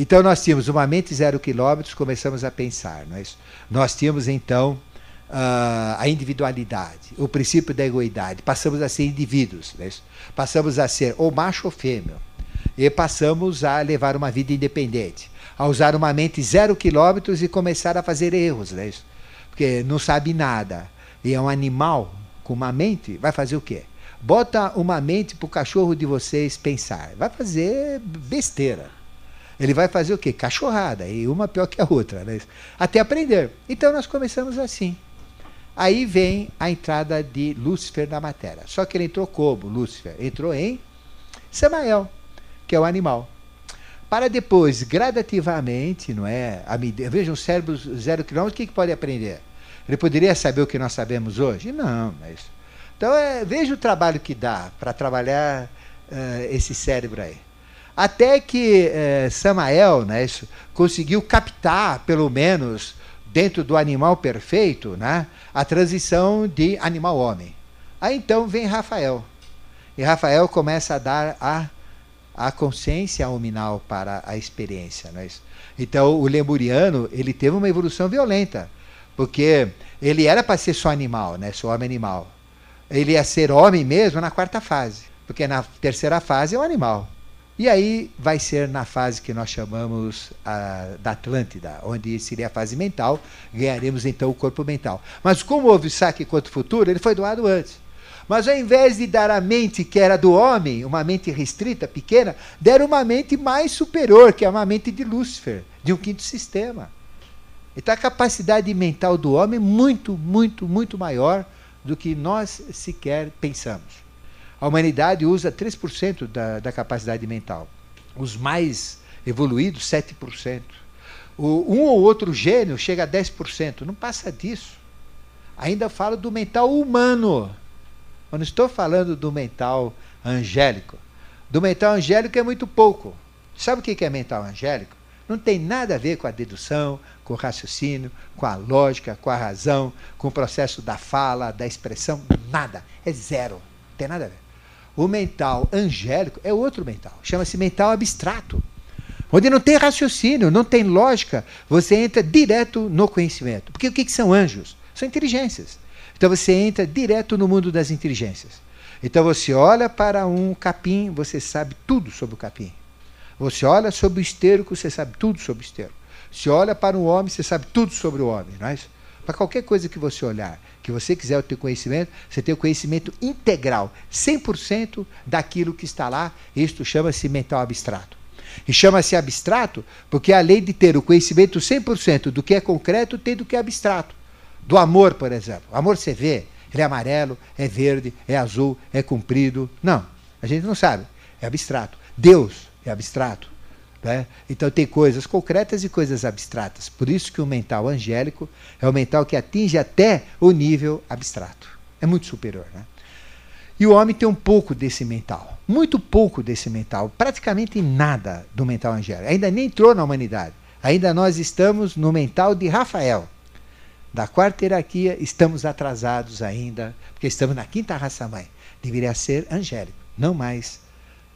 Então nós tínhamos uma mente zero quilômetros, começamos a pensar, não é isso? Nós tínhamos então uh, a individualidade, o princípio da egoidade, passamos a ser indivíduos, não é isso? Passamos a ser ou macho ou fêmea, e passamos a levar uma vida independente, a usar uma mente zero quilômetros e começar a fazer erros, não é isso? Porque não sabe nada, e é um animal com uma mente, vai fazer o quê? Bota uma mente para o cachorro de vocês pensar. Vai fazer besteira. Ele vai fazer o quê? Cachorrada. E uma pior que a outra. Né? Até aprender. Então nós começamos assim. Aí vem a entrada de Lúcifer na matéria. Só que ele entrou como, Lúcifer? Entrou em Samael, que é o animal. Para depois, gradativamente, não é? Veja, um cérebro zero quilômetro, o que, que pode aprender? Ele poderia saber o que nós sabemos hoje? Não, mas. Então, é, veja o trabalho que dá para trabalhar uh, esse cérebro aí. Até que uh, Samael né, conseguiu captar, pelo menos, dentro do animal perfeito, né, a transição de animal-homem. Aí então vem Rafael. E Rafael começa a dar a, a consciência nominal para a experiência. Né? Então o lemuriano ele teve uma evolução violenta porque ele era para ser só animal, né? Só homem animal. Ele ia ser homem mesmo na quarta fase, porque na terceira fase é o animal. E aí vai ser na fase que nós chamamos a, da Atlântida, onde seria a fase mental, ganharemos então o corpo mental. Mas como houve saque quanto futuro, ele foi doado antes. Mas ao invés de dar a mente que era do homem, uma mente restrita, pequena, deram uma mente mais superior, que é uma mente de Lúcifer, de um quinto sistema. Então a capacidade mental do homem é muito, muito, muito maior do que nós sequer pensamos. A humanidade usa 3% da, da capacidade mental. Os mais evoluídos, 7%. O, um ou outro gênio chega a 10%. Não passa disso. Ainda falo do mental humano. Eu não estou falando do mental angélico. Do mental angélico é muito pouco. Sabe o que é mental angélico? Não tem nada a ver com a dedução, com o raciocínio, com a lógica, com a razão, com o processo da fala, da expressão, nada. É zero. Não tem nada a ver. O mental angélico é outro mental. Chama-se mental abstrato. Onde não tem raciocínio, não tem lógica, você entra direto no conhecimento. Porque o que, são anjos? São inteligências. Então você entra direto no mundo das inteligências. Então você olha para um capim, você sabe tudo sobre o capim. Você olha sobre o esterco, você sabe tudo sobre o esterco. Se olha para um homem, você sabe tudo sobre o homem. Não é isso? Para qualquer coisa que você olhar, que você quiser ter conhecimento, você tem o conhecimento integral, 100% daquilo que está lá. Isto chama-se mental abstrato. E chama-se abstrato porque a lei de ter o conhecimento 100% do que é concreto tem do que é abstrato. Do amor, por exemplo. O amor você vê, ele é amarelo, é verde, é azul, é comprido. Não, a gente não sabe. É abstrato. Deus, é abstrato. Né? Então tem coisas concretas e coisas abstratas. Por isso que o mental angélico é o mental que atinge até o nível abstrato. É muito superior. Né? E o homem tem um pouco desse mental. Muito pouco desse mental. Praticamente nada do mental angélico. Ainda nem entrou na humanidade. Ainda nós estamos no mental de Rafael. Da quarta hierarquia, estamos atrasados ainda, porque estamos na quinta raça mãe. Deveria ser angélico, não mais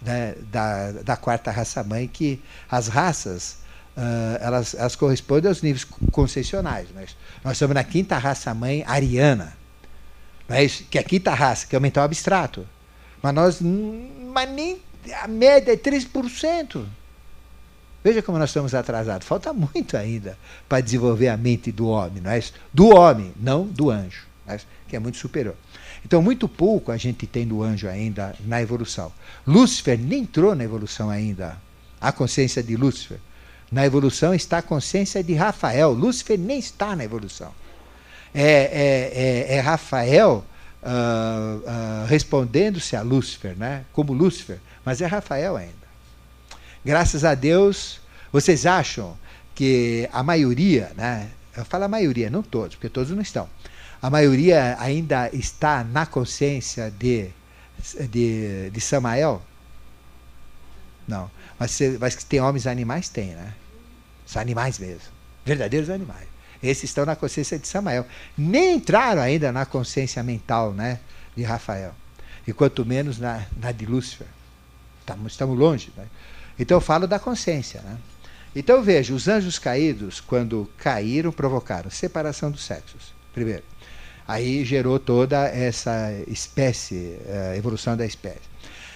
né, da, da quarta raça-mãe, que as raças uh, elas, elas correspondem aos níveis concessionais. Mas nós estamos na quinta raça-mãe ariana, mas, que é a quinta raça, que é o mental abstrato. Mas nós mas nem a média é 3%. Veja como nós estamos atrasados. Falta muito ainda para desenvolver a mente do homem, não é? Do homem, não do anjo, é que é muito superior. Então, muito pouco a gente tem do anjo ainda na evolução. Lúcifer nem entrou na evolução ainda. A consciência de Lúcifer. Na evolução está a consciência de Rafael. Lúcifer nem está na evolução. É, é, é, é Rafael uh, uh, respondendo-se a Lúcifer, né? como Lúcifer, mas é Rafael ainda. Graças a Deus, vocês acham que a maioria, né? eu falo a maioria, não todos, porque todos não estão a maioria ainda está na consciência de, de, de Samael? Não. Mas, mas que tem homens animais? Tem, né? São animais mesmo. Verdadeiros animais. Esses estão na consciência de Samael. Nem entraram ainda na consciência mental né, de Rafael. E quanto menos na, na de Lúcifer. Estamos, estamos longe. Né? Então eu falo da consciência. Né? Então veja, os anjos caídos, quando caíram, provocaram separação dos sexos, primeiro. Aí gerou toda essa espécie, a eh, evolução da espécie.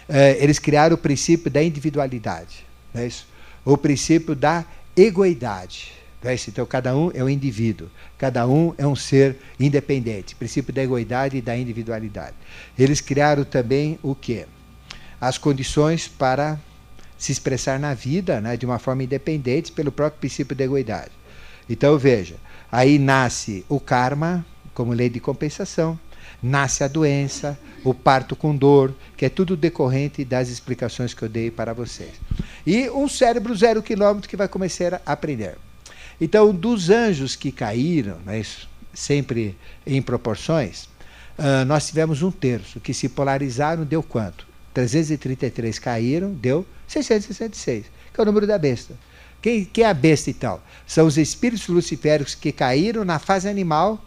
Eh, eles criaram o princípio da individualidade, não é isso? o princípio da egoidade. É isso? Então, cada um é um indivíduo, cada um é um ser independente. Princípio da egoidade e da individualidade. Eles criaram também o quê? As condições para se expressar na vida né, de uma forma independente pelo próprio princípio da egoidade. Então, veja, aí nasce o karma, como lei de compensação, nasce a doença, o parto com dor, que é tudo decorrente das explicações que eu dei para vocês. E um cérebro zero quilômetro que vai começar a aprender. Então, dos anjos que caíram, né, sempre em proporções, uh, nós tivemos um terço que se polarizaram, deu quanto? 333 caíram, deu 666, que é o número da besta. Quem, quem é a besta então? São os espíritos luciféricos que caíram na fase animal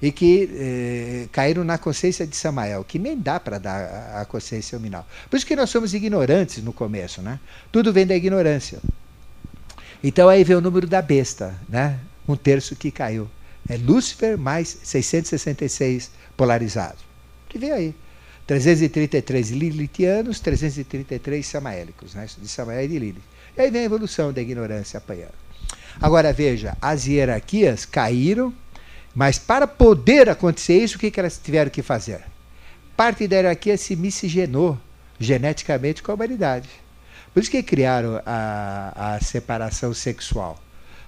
e que eh, caíram na consciência de Samael, que nem dá para dar a, consciência nominal. Por isso que nós somos ignorantes no começo, né? Tudo vem da ignorância. Então aí vem o número da besta, né? Um terço que caiu. É Lúcifer mais 666 polarizados. Que vem aí. 333 lilitianos, 333 samaélicos, né? de Samael e de Lilith. E aí vem a evolução da ignorância apanhando. Agora veja, as hierarquias caíram, mas para poder acontecer isso, o que, que elas tiveram que fazer? Parte da hierarquia se miscigenou geneticamente com a humanidade. Por isso que criaram a, a separação sexual.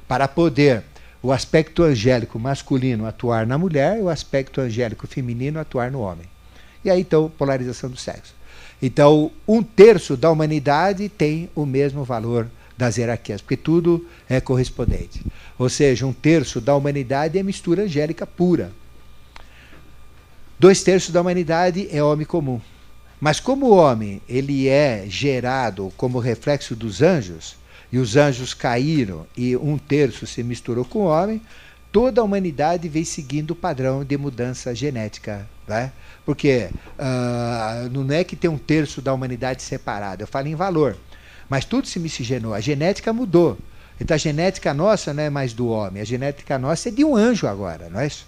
Para poder o aspecto angélico masculino atuar na mulher e o aspecto angélico feminino atuar no homem. E aí, então, polarização do sexo. Então, um terço da humanidade tem o mesmo valor das hierarquias, porque tudo é correspondente. Ou seja, um terço da humanidade é mistura angélica pura. Dois terços da humanidade é homem comum. Mas como o homem ele é gerado como reflexo dos anjos, e os anjos caíram e um terço se misturou com o homem, toda a humanidade vem seguindo o padrão de mudança genética. Né? Porque uh, não é que tem um terço da humanidade separado, eu falo em valor. Mas tudo se miscigenou, a genética mudou. Então a genética nossa não é mais do homem, a genética nossa é de um anjo agora, não é isso?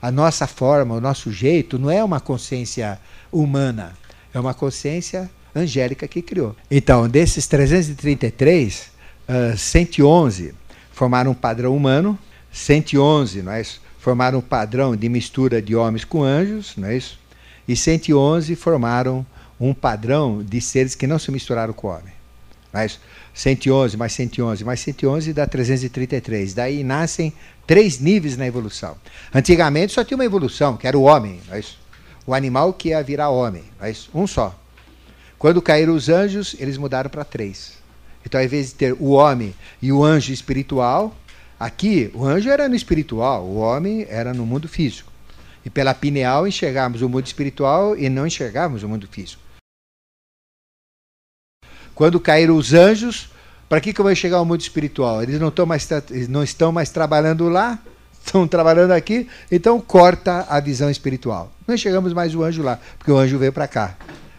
A nossa forma, o nosso jeito não é uma consciência humana, é uma consciência angélica que criou. Então, desses 333, uh, 111 formaram um padrão humano, 111 não é isso? formaram um padrão de mistura de homens com anjos, não é isso? E 111 formaram um padrão de seres que não se misturaram com o homem. Mas 111 mais 111 mais 111 dá 333. Daí nascem três níveis na evolução. Antigamente só tinha uma evolução, que era o homem, não é isso? o animal que ia virar homem, não é isso? um só. Quando caíram os anjos, eles mudaram para três. Então, ao invés de ter o homem e o anjo espiritual, aqui o anjo era no espiritual, o homem era no mundo físico. E pela pineal enxergamos o mundo espiritual e não enxergamos o mundo físico. Quando caíram os anjos, para que, que eu vou chegar ao mundo espiritual? Eles não, estão mais, não estão mais trabalhando lá, estão trabalhando aqui, então corta a visão espiritual. Não chegamos mais o anjo lá, porque o anjo veio para cá.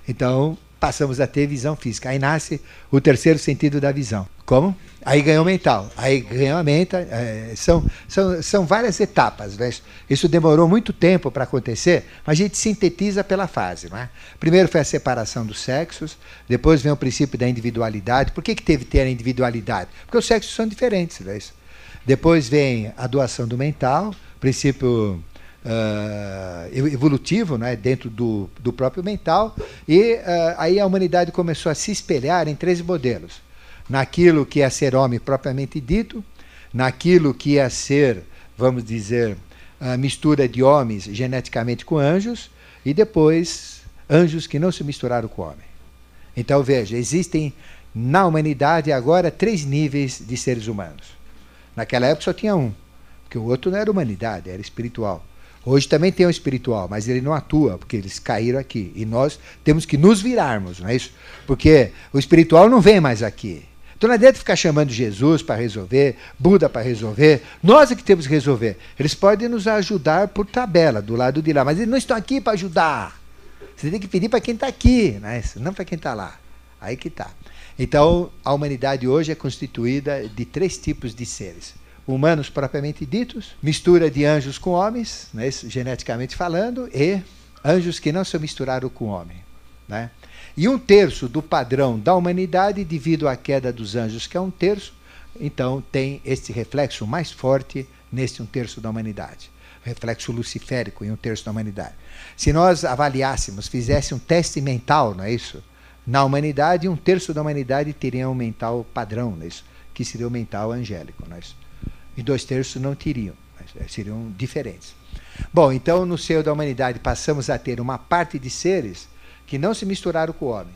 Então passamos a ter visão física. Aí nasce o terceiro sentido da visão. Como? Aí ganhou mental. Aí ganhou a mente. É, são, são, são várias etapas. Né? Isso demorou muito tempo para acontecer, mas a gente sintetiza pela fase. Não é? Primeiro foi a separação dos sexos, depois vem o princípio da individualidade. Por que, que teve que ter a individualidade? Porque os sexos são diferentes. Não é Depois vem a doação do mental, princípio uh, evolutivo né, dentro do, do próprio mental, e uh, aí a humanidade começou a se espelhar em três modelos: naquilo que é ser homem propriamente dito, naquilo que é ser, vamos dizer, a mistura de homens geneticamente com anjos, e depois anjos que não se misturaram com homem. Então veja, existem na humanidade agora três níveis de seres humanos. Naquela época só tinha um, porque o outro não era humanidade, era espiritual. Hoje também tem o espiritual, mas ele não atua, porque eles caíram aqui. E nós temos que nos virarmos, não é isso? Porque o espiritual não vem mais aqui. Então não adianta ficar chamando Jesus para resolver, Buda para resolver. Nós é que temos que resolver. Eles podem nos ajudar por tabela, do lado de lá, mas eles não estão aqui para ajudar. Você tem que pedir para quem está aqui, não, é não para quem está lá. Aí que está. Então, a humanidade hoje é constituída de três tipos de seres. Humanos propriamente ditos, mistura de anjos com homens, né, geneticamente falando, e anjos que não se misturaram com homem. Né? E um terço do padrão da humanidade, devido à queda dos anjos, que é um terço, então tem este reflexo mais forte neste um terço da humanidade. Reflexo luciférico em um terço da humanidade. Se nós avaliássemos, fizéssemos um teste mental, não é isso? Na humanidade, um terço da humanidade teria um mental padrão, não é isso? Que seria o mental angélico, não é isso? E dois terços não teriam, é, seriam diferentes. Bom, então no seio da humanidade passamos a ter uma parte de seres que não se misturaram com o homem,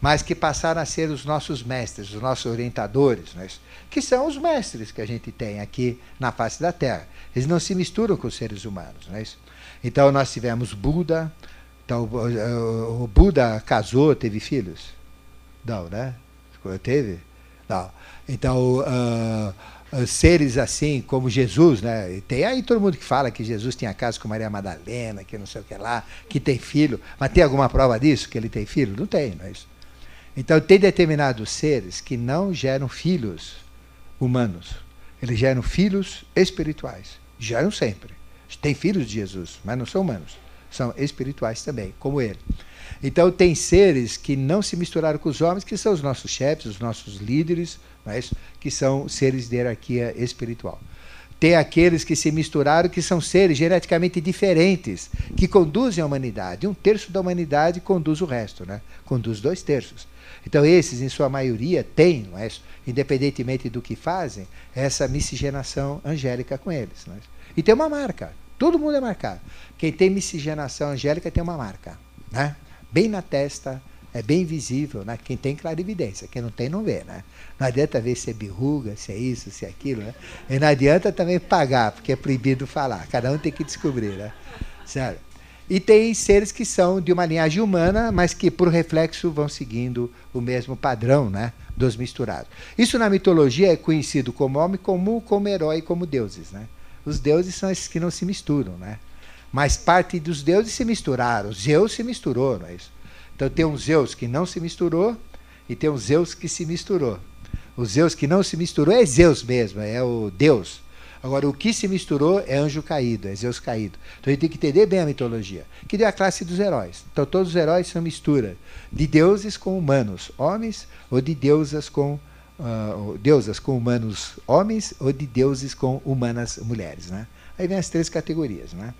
mas que passaram a ser os nossos mestres, os nossos orientadores, né? que são os mestres que a gente tem aqui na face da Terra. Eles não se misturam com os seres humanos. Né? Então nós tivemos Buda, então, o Buda casou, teve filhos? Não, né? Teve? Não. Então, uh, seres assim como Jesus, né? Tem aí todo mundo que fala que Jesus tinha casa com Maria Madalena, que não sei o que lá, que tem filho. Mas tem alguma prova disso, que ele tem filho? Não tem, não é isso? Então, tem determinados seres que não geram filhos humanos. Eles geram filhos espirituais. Geram sempre. Tem filhos de Jesus, mas não são humanos. São espirituais também, como ele. Então, tem seres que não se misturaram com os homens, que são os nossos chefes, os nossos líderes, é que são seres de hierarquia espiritual. Tem aqueles que se misturaram, que são seres geneticamente diferentes, que conduzem a humanidade. Um terço da humanidade conduz o resto, né? conduz dois terços. Então, esses, em sua maioria, têm, é? independentemente do que fazem, essa miscigenação angélica com eles. É? E tem uma marca. Todo mundo é marcado. Quem tem miscigenação angélica tem uma marca. Né? Bem na testa, é bem visível, né? Quem tem clarividência, quem não tem não vê, né? Não adianta ver se é birruga, se é isso, se é aquilo, né? E não adianta também pagar, porque é proibido falar. Cada um tem que descobrir, né? Sério. E tem seres que são de uma linhagem humana, mas que por reflexo vão seguindo o mesmo padrão, né? Dos misturados. Isso na mitologia é conhecido como homem comum, como herói, como deuses, né? Os deuses são esses que não se misturam, né? Mas parte dos deuses se misturaram. Zeus se misturou, não é isso? Então tem um Zeus que não se misturou e tem um Zeus que se misturou. O Zeus que não se misturou é Zeus mesmo, é o Deus. Agora, o que se misturou é anjo caído, é Zeus caído. Então a gente tem que entender bem a mitologia, que deu a classe dos heróis. Então todos os heróis são mistura de deuses com humanos, homens, ou de deusas com uh, deusas com humanos homens, ou de deuses com humanas mulheres. Né? Aí vem as três categorias. Né?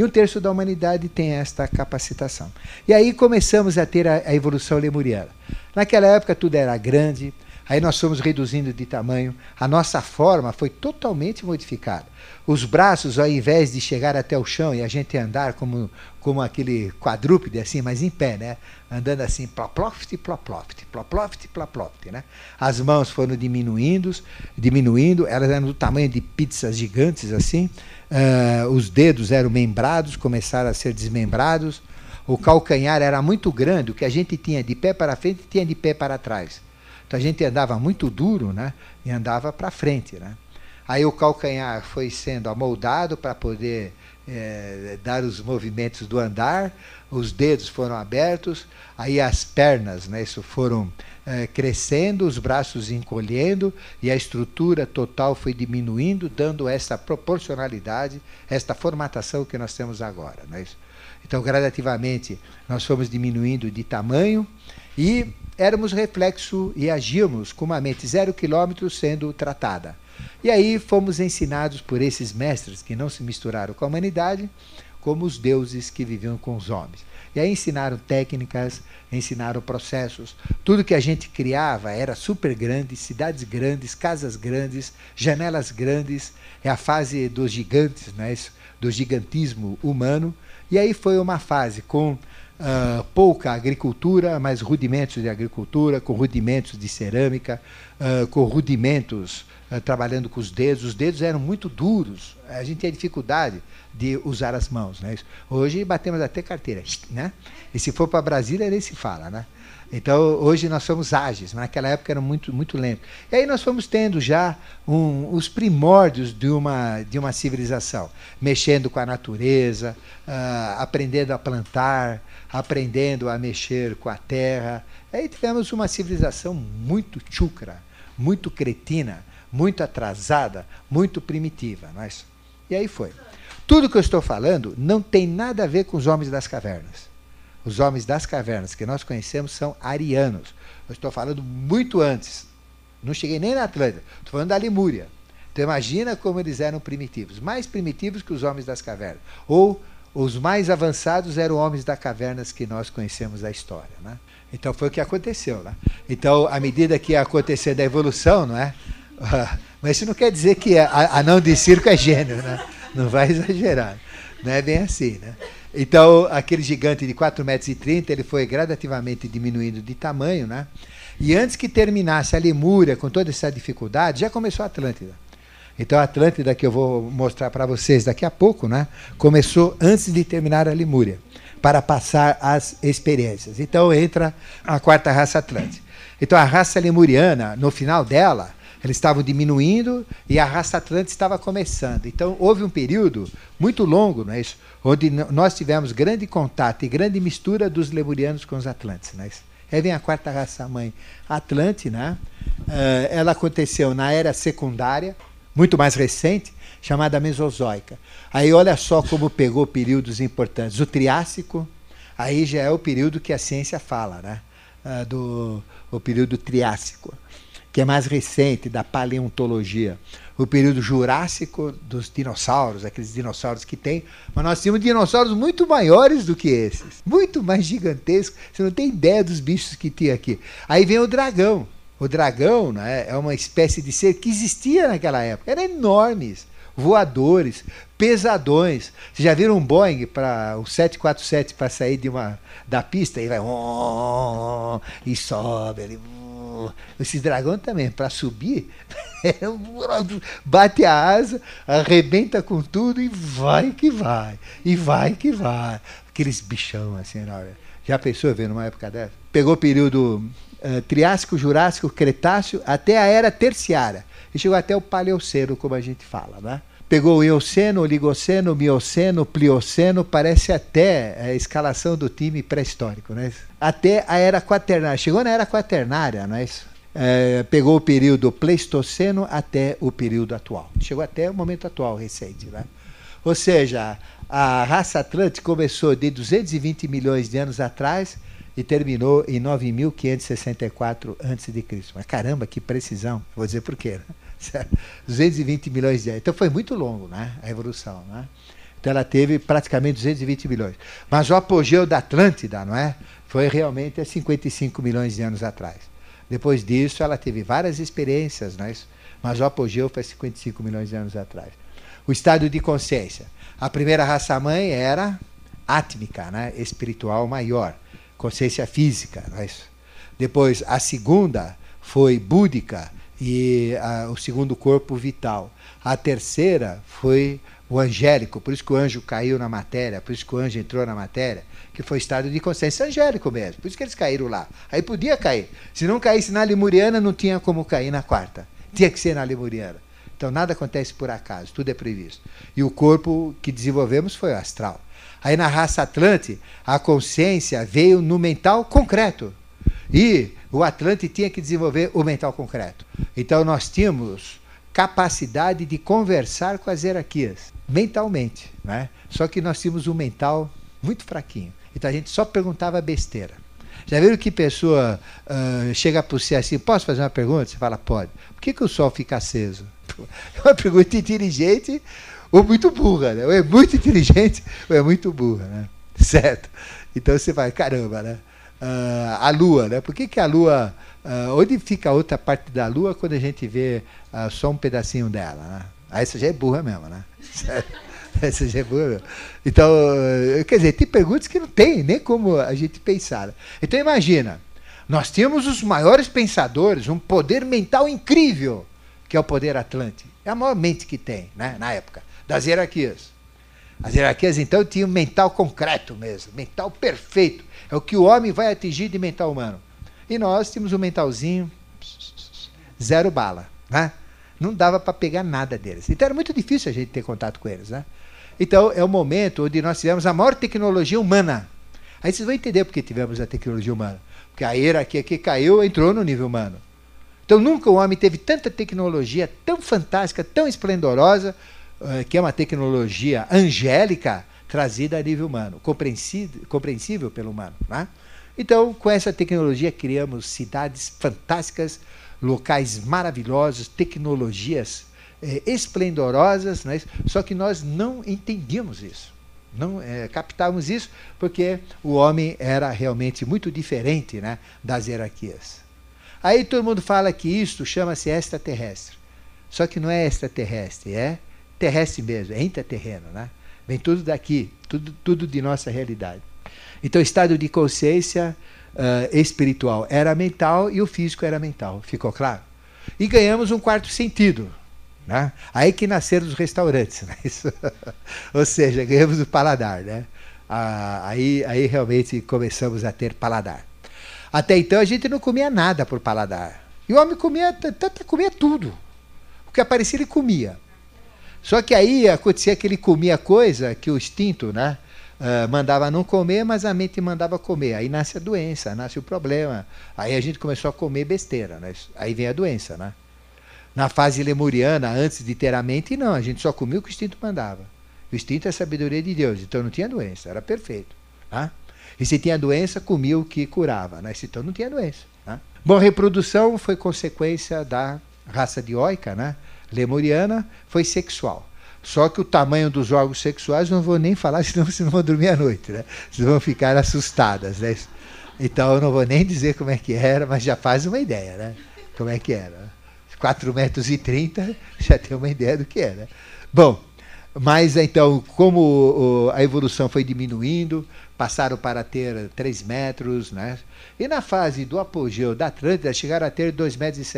E um terço da humanidade tem esta capacitação. E aí começamos a ter a, a evolução lemuriana. Naquela época tudo era grande, aí nós fomos reduzindo de tamanho, a nossa forma foi totalmente modificada. Os braços, ao invés de chegar até o chão e a gente andar como, como aquele quadrúpede, assim, mas em pé, né? Andando assim, ploploft, ploploft, ploploft, ploploft, né? As mãos foram diminuindo, diminuindo, elas eram do tamanho de pizzas gigantes, assim, Uh, os dedos eram membrados, começaram a ser desmembrados. O calcanhar era muito grande, o que a gente tinha de pé para frente tinha de pé para trás. Então a gente andava muito duro né, e andava para frente. Né? Aí o calcanhar foi sendo amoldado para poder é, dar os movimentos do andar, os dedos foram abertos, aí as pernas, né, isso foram é, crescendo, os braços encolhendo e a estrutura total foi diminuindo, dando essa proporcionalidade, esta formatação que nós temos agora. É isso? Então, gradativamente, nós fomos diminuindo de tamanho e éramos reflexo e agíamos com uma mente zero quilômetro sendo tratada. E aí fomos ensinados por esses mestres que não se misturaram com a humanidade, como os deuses que viviam com os homens. E aí ensinaram técnicas, ensinaram processos. Tudo que a gente criava era super grande, cidades grandes, casas grandes, janelas grandes. É a fase dos gigantes, né? do gigantismo humano. E aí foi uma fase com uh, pouca agricultura, mas rudimentos de agricultura, com rudimentos de cerâmica, uh, com rudimentos trabalhando com os dedos. Os dedos eram muito duros, a gente tinha dificuldade de usar as mãos. Né? Hoje batemos até carteira. Né? E se for para Brasília, nem se fala. Né? Então, hoje nós somos ágeis, mas naquela época era muito, muito lento. E aí nós fomos tendo já um, os primórdios de uma, de uma civilização, mexendo com a natureza, uh, aprendendo a plantar, aprendendo a mexer com a terra. Aí tivemos uma civilização muito chucra, muito cretina, muito atrasada, muito primitiva. Mas, e aí foi. Tudo que eu estou falando não tem nada a ver com os homens das cavernas. Os homens das cavernas que nós conhecemos são arianos. Eu estou falando muito antes. Não cheguei nem na Atlântida. Estou falando da Lemúria. Então imagina como eles eram primitivos. Mais primitivos que os homens das cavernas. Ou os mais avançados eram homens das cavernas que nós conhecemos da história. Né? Então foi o que aconteceu. Né? Então, à medida que ia acontecer da evolução, não é? Mas isso não quer dizer que anão de circo é gênio, né? Não vai exagerar. Não é bem assim, né? Então, aquele gigante de 4,30 metros, 30, ele foi gradativamente diminuindo de tamanho, né? E antes que terminasse a Lemúria, com toda essa dificuldade, já começou a Atlântida. Então, a Atlântida, que eu vou mostrar para vocês daqui a pouco, né? Começou antes de terminar a Lemúria, para passar as experiências. Então, entra a quarta raça Atlântica. Então, a raça lemuriana, no final dela, eles estavam diminuindo e a raça Atlântica estava começando. Então, houve um período muito longo, não é isso? onde nós tivemos grande contato e grande mistura dos lemurianos com os atlantes. Né? Aí vem a quarta raça mãe, Atlante, né? Uh, ela aconteceu na era secundária, muito mais recente, chamada Mesozoica. Aí olha só como pegou períodos importantes. O Triássico, aí já é o período que a ciência fala, né? Uh, do o período Triássico que é mais recente, da paleontologia, o período jurássico dos dinossauros, aqueles dinossauros que tem, mas nós tínhamos dinossauros muito maiores do que esses, muito mais gigantescos. Você não tem ideia dos bichos que tinha aqui. Aí vem o dragão. O dragão né, é uma espécie de ser que existia naquela época, eram enormes, voadores, pesadões. Vocês já viram um Boeing para o 747 para sair de uma da pista e vai e sobe ele esses dragões também, para subir, bate a asa, arrebenta com tudo e vai que vai. E vai que vai. Aqueles bichão assim, já pensou ver numa época dessa? Pegou o período uh, Triássico, Jurássico, Cretáceo, até a Era Terciária. E chegou até o Paleoceno, como a gente fala, né? Pegou o Eoceno, Oligoceno, Mioceno, Plioceno, parece até a escalação do time pré-histórico, né? Até a era quaternária. Chegou na era quaternária, não é isso? É, pegou o período Pleistoceno até o período atual. Chegou até o momento atual, recente. Né? Ou seja, a raça Atlântica começou de 220 milhões de anos atrás e terminou em 9.564 a.C. Mas caramba, que precisão! Vou dizer por quê. Né? 220 milhões de anos. Então foi muito longo né, a evolução. Né? Então ela teve praticamente 220 milhões. Mas o apogeu da Atlântida não é, foi realmente há 55 milhões de anos atrás. Depois disso, ela teve várias experiências, não é mas o apogeu foi 55 milhões de anos atrás. O estado de consciência. A primeira raça-mãe era átmica, né? espiritual maior, consciência física. Não é? Depois, a segunda foi búdica, e a, o segundo corpo vital. A terceira foi o angélico, por isso que o anjo caiu na matéria, por isso que o anjo entrou na matéria, que foi estado de consciência angélico mesmo, por isso que eles caíram lá. Aí podia cair. Se não caísse na lemuriana, não tinha como cair na quarta. Tinha que ser na lemuriana. Então nada acontece por acaso, tudo é previsto. E o corpo que desenvolvemos foi o astral. Aí na raça Atlante, a consciência veio no mental concreto. E o Atlante tinha que desenvolver o mental concreto. Então nós tínhamos capacidade de conversar com as hierarquias, mentalmente. Né? Só que nós tínhamos um mental muito fraquinho. Então a gente só perguntava besteira. Já viram que pessoa uh, chega para você assim, posso fazer uma pergunta? Você fala, pode. Por que, que o sol fica aceso? É uma pergunta inteligente ou muito burra, né? Ou é muito inteligente ou é muito burra, né? Certo? Então você vai, caramba, né? Uh, a Lua, né? Por que, que a Lua. Uh, onde fica a outra parte da Lua quando a gente vê uh, só um pedacinho dela? Né? Aí essa já é burra mesmo, né? essa já é burra. Então, quer dizer, tem perguntas que não tem nem como a gente pensar. Né? Então imagina, nós temos os maiores pensadores, um poder mental incrível, que é o poder atlântico. É a maior mente que tem, né, na época, das hierarquias. As hierarquias, então, tinham mental concreto mesmo, mental perfeito. É o que o homem vai atingir de mental humano. E nós tínhamos um mentalzinho, zero bala. Né? Não dava para pegar nada deles. Então era muito difícil a gente ter contato com eles. Né? Então é o momento onde nós tivemos a maior tecnologia humana. Aí vocês vão entender por que tivemos a tecnologia humana. Porque a hierarquia que caiu entrou no nível humano. Então nunca o homem teve tanta tecnologia tão fantástica, tão esplendorosa, uh, que é uma tecnologia angélica trazida a nível humano, compreensível, compreensível pelo humano. Né? Então, com essa tecnologia, criamos cidades fantásticas, locais maravilhosos, tecnologias eh, esplendorosas, né? só que nós não entendíamos isso. Não é, captávamos isso porque o homem era realmente muito diferente né, das hierarquias. Aí todo mundo fala que isso chama-se extraterrestre. Só que não é extraterrestre, é terrestre mesmo, é intraterreno, né? Vem tudo daqui, tudo, tudo de nossa realidade. Então, estado de consciência uh, espiritual era mental e o físico era mental. Ficou claro? E ganhamos um quarto sentido. Né? Aí que nasceram os restaurantes. Né? Ou seja, ganhamos o paladar. Né? Ah, aí, aí realmente começamos a ter paladar. Até então a gente não comia nada por paladar. E o homem comia, comia tudo. O que aparecia ele comia. Só que aí acontecia que ele comia coisa que o instinto né, uh, mandava não comer, mas a mente mandava comer. Aí nasce a doença, nasce o problema. Aí a gente começou a comer besteira. Né? Aí vem a doença. Né? Na fase lemuriana, antes de ter a mente, não. A gente só comia o que o instinto mandava. O instinto é a sabedoria de Deus, então não tinha doença, era perfeito. Tá? E se tinha doença, comia o que curava, né? então não tinha doença. Né? Bom, a reprodução foi consequência da raça dioica, né? Lemuriana, foi sexual. Só que o tamanho dos órgãos sexuais não vou nem falar, senão vocês não vão dormir à noite, né? Vocês vão ficar assustadas, né? Então eu não vou nem dizer como é que era, mas já faz uma ideia, né? Como é que era. 4 metros e 30, já tem uma ideia do que era. Bom, mas então, como a evolução foi diminuindo, passaram para ter 3 metros, né? E na fase do apogeu da Atlântida chegaram a ter 2,70 metros,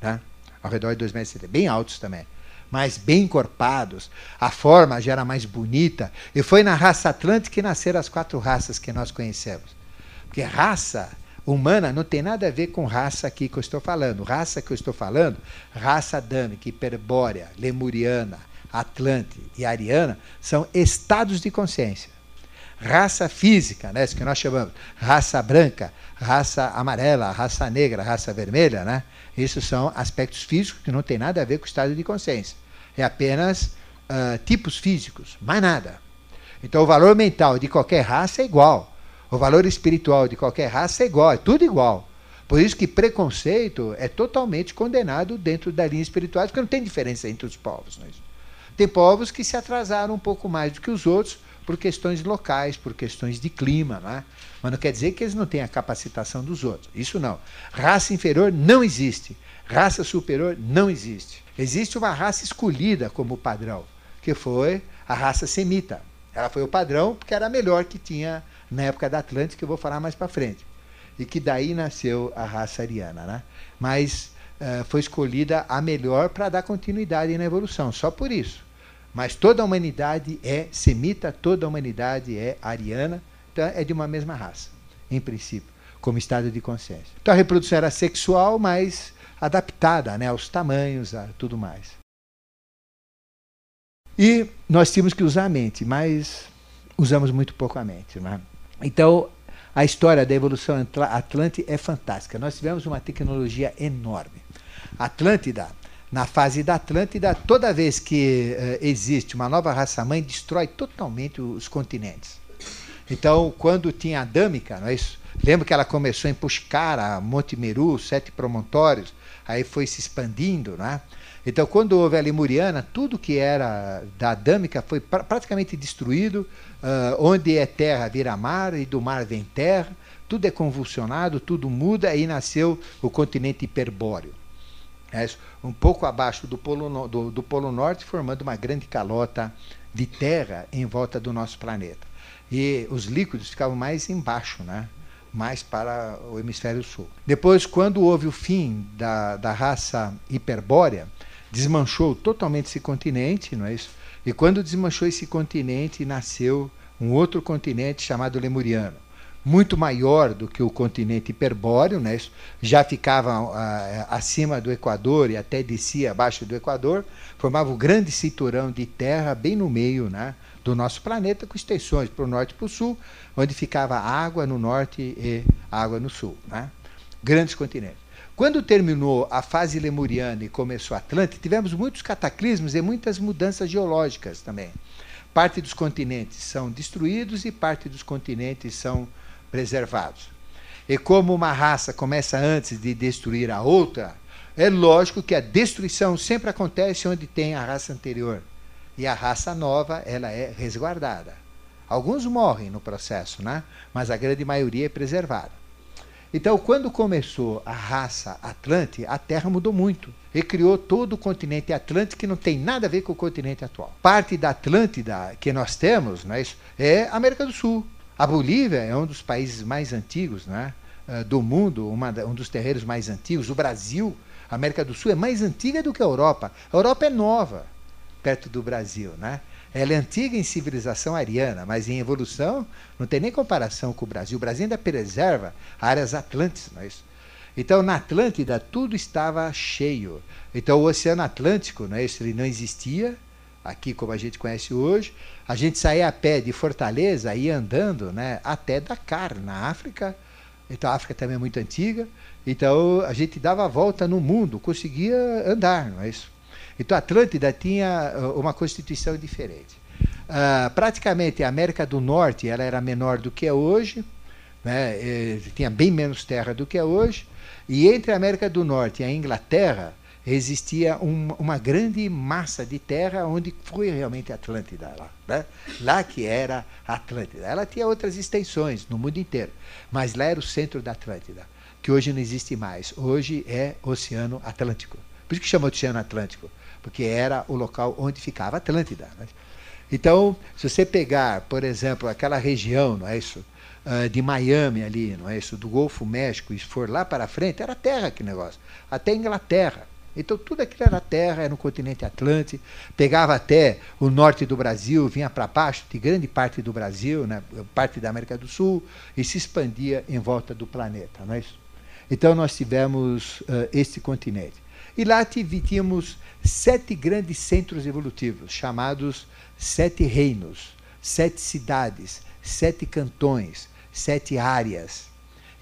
né? Ao redor de 2,70 metros, bem altos também. Mas bem encorpados, a forma já era mais bonita. E foi na raça Atlântica que nasceram as quatro raças que nós conhecemos. Porque raça humana não tem nada a ver com raça aqui que eu estou falando. Raça que eu estou falando, raça adâmica, hiperbórea, lemuriana, Atlante e Ariana são estados de consciência. Raça física, né, isso que nós chamamos raça branca, raça amarela, raça negra, raça vermelha, né? Isso são aspectos físicos que não tem nada a ver com o estado de consciência. É apenas uh, tipos físicos, mais nada. Então o valor mental de qualquer raça é igual. O valor espiritual de qualquer raça é igual, é tudo igual. Por isso que preconceito é totalmente condenado dentro da linha espiritual, porque não tem diferença entre os povos. Não é? Tem povos que se atrasaram um pouco mais do que os outros por questões locais, por questões de clima, não é? Mas não quer dizer que eles não têm a capacitação dos outros. Isso não. Raça inferior não existe. Raça superior não existe. Existe uma raça escolhida como padrão, que foi a raça semita. Ela foi o padrão porque era a melhor que tinha na época da Atlântica, que eu vou falar mais para frente. E que daí nasceu a raça ariana. Né? Mas uh, foi escolhida a melhor para dar continuidade na evolução, só por isso. Mas toda a humanidade é semita, toda a humanidade é ariana, é de uma mesma raça, em princípio, como estado de consciência. Então a reprodução era sexual, mas adaptada né, aos tamanhos, a tudo mais. E nós tínhamos que usar a mente, mas usamos muito pouco a mente. Né? Então, a história da evolução Atlântida é fantástica. Nós tivemos uma tecnologia enorme. Atlântida na fase da Atlântida, toda vez que uh, existe uma nova raça-mãe, destrói totalmente os continentes. Então, quando tinha a Dâmica, não é isso? Lembra que ela começou em Pushkara, Monte Meru, sete promontórios, aí foi se expandindo, não é? Então, quando houve a Lemuriana, tudo que era da Dâmica foi pra, praticamente destruído. Uh, onde é terra vira mar e do mar vem terra. Tudo é convulsionado, tudo muda, aí nasceu o continente hiperbóreo é um pouco abaixo do polo, do, do polo Norte, formando uma grande calota de terra em volta do nosso planeta. E os líquidos ficavam mais embaixo, né? mais para o hemisfério sul. Depois, quando houve o fim da, da raça hiperbórea, desmanchou totalmente esse continente, não é isso? E quando desmanchou esse continente, nasceu um outro continente chamado Lemuriano. muito maior do que o continente hiperbóreo, né? Isso já ficava uh, acima do Equador e até descia abaixo do Equador, formava um grande cinturão de terra bem no meio né, do nosso planeta, com extensões para o norte e para o sul, onde ficava água no norte e água no sul. Né? Grandes continentes. Quando terminou a fase lemuriana e começou a Atlântida, tivemos muitos cataclismos e muitas mudanças geológicas também. Parte dos continentes são destruídos e parte dos continentes são preservados. E como uma raça começa antes de destruir a outra, é lógico que a destruição sempre acontece onde tem a raça anterior. E a raça nova, ela é resguardada. Alguns morrem no processo, né? mas a grande maioria é preservada. Então, quando começou a raça Atlante, a Terra mudou muito. E criou todo o continente Atlântico que não tem nada a ver com o continente atual. Parte da Atlântida que nós temos né, é América do Sul. A Bolívia é um dos países mais antigos né, eh, do mundo, uma, um dos terreiros mais antigos. O Brasil, a América do Sul, é mais antiga do que a Europa. A Europa é nova, perto do Brasil. Né? Ela é antiga em civilização ariana, mas em evolução não tem nem comparação com o Brasil. O Brasil ainda preserva áreas atlantes. Não é isso? Então, na Atlântida, tudo estava cheio. Então, o Oceano Atlântico, não é isso? ele não existia, aqui como a gente conhece hoje. A gente saía a pé de Fortaleza, ia andando né, até Dakar, na África. Então a África também é muito antiga. Então a gente dava a volta no mundo, conseguia andar, não é isso? Então a Atlântida tinha uh, uma constituição diferente. Uh, praticamente a América do Norte ela era menor do que é hoje, né? tinha bem menos terra do que é hoje. E entre a América do Norte e a Inglaterra, existia um, uma grande massa de terra onde foi realmente Atlântida lá, né? lá que era Atlântida. Ela tinha outras extensões no mundo inteiro, mas lá era o centro da Atlântida, que hoje não existe mais. Hoje é Oceano Atlântico. Por isso que chama Oceano Atlântico, porque era o local onde ficava Atlântida. Né? Então, se você pegar, por exemplo, aquela região, não é isso? Uh, de Miami ali, não é isso? Do Golfo México, e for lá para frente, era terra que negócio. Até Inglaterra. Então tudo aquilo era terra, era no continente Atlântico, pegava até o norte do Brasil, vinha para baixo de grande parte do Brasil, né, parte da América do Sul, e se expandia em volta do planeta. Não é isso? Então nós tivemos uh, este continente. E lá tínhamos sete grandes centros evolutivos, chamados sete reinos, sete cidades, sete cantões, sete áreas.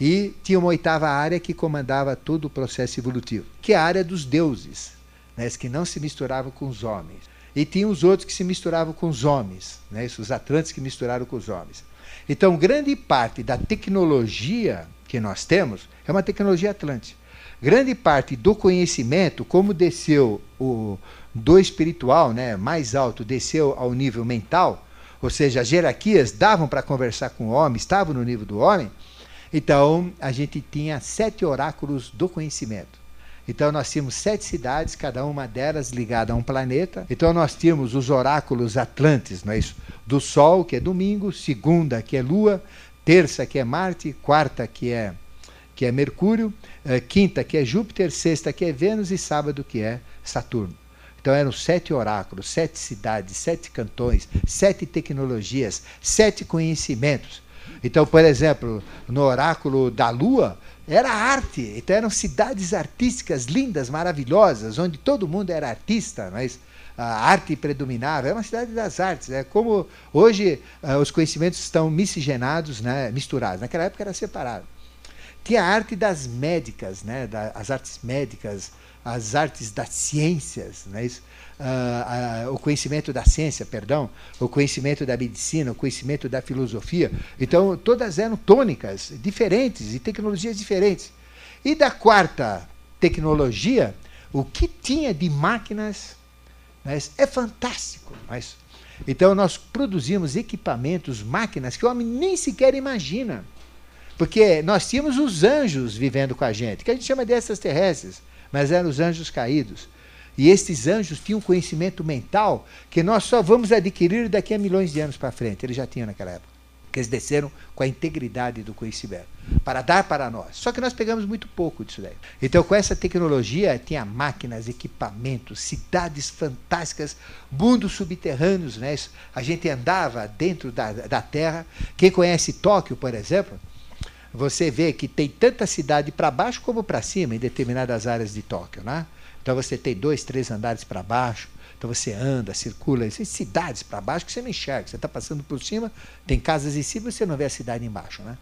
E tinha uma oitava área que comandava todo o processo evolutivo, que é a área dos deuses, né, que não se misturavam com os homens. E tinha os outros que se misturavam com os homens, né, os atlantes que misturaram com os homens. Então, grande parte da tecnologia que nós temos é uma tecnologia atlântica. Grande parte do conhecimento, como desceu o, do espiritual, né, mais alto, desceu ao nível mental, ou seja, as hierarquias davam para conversar com o homem, estavam no nível do homem, então, a gente tinha sete oráculos do conhecimento. Então, nós tínhamos sete cidades, cada uma delas ligada a um planeta. Então, nós tínhamos os oráculos atlantes, não é isso? Do Sol, que é domingo, segunda, que é Lua, terça, que é Marte, quarta, que é, que é Mercúrio, eh, quinta, que é Júpiter, sexta, que é Vênus e sábado, que é Saturno. Então eram sete oráculos, sete cidades, sete cantões, sete tecnologias, sete conhecimentos. Então, por exemplo, no oráculo da Lua, era arte. Então, eram cidades artísticas lindas, maravilhosas, onde todo mundo era artista, mas a arte predominava. É uma cidade das artes. É como hoje uh, os conhecimentos estão miscigenados, né, misturados. Naquela época era separado. Tinha a arte das médicas, né, da, as artes médicas, as artes das ciências, não é isso? Uh, uh, o conhecimento da ciência, perdão, o conhecimento da medicina, o conhecimento da filosofia. Então, todas eram tônicas diferentes e tecnologias diferentes. E da quarta tecnologia, o que tinha de máquinas mas é fantástico. Mas, então, nós produzimos equipamentos, máquinas que o homem nem sequer imagina. Porque nós tínhamos os anjos vivendo com a gente, que a gente chama de extraterrestres mas eram os anjos caídos. E estes anjos tinham conhecimento mental que nós só vamos adquirir daqui a milhões de anos para frente. Eles já tinham naquela época. que eles desceram com a integridade do conhecimento, para dar para nós. Só que nós pegamos muito pouco disso daí. Então, com essa tecnologia, tinha máquinas, equipamentos, cidades fantásticas, mundos subterrâneos, né? A gente andava dentro da, da Terra. Quem conhece Tóquio, por exemplo, você vê que tem tanta cidade para baixo como para cima em determinadas áreas de Tóquio, né? Então você tem dois, três andares para baixo, então você anda, circula, em cidades para baixo que você não enxerga. Você está passando por cima, tem casas em cima e você não vê a cidade embaixo. Né?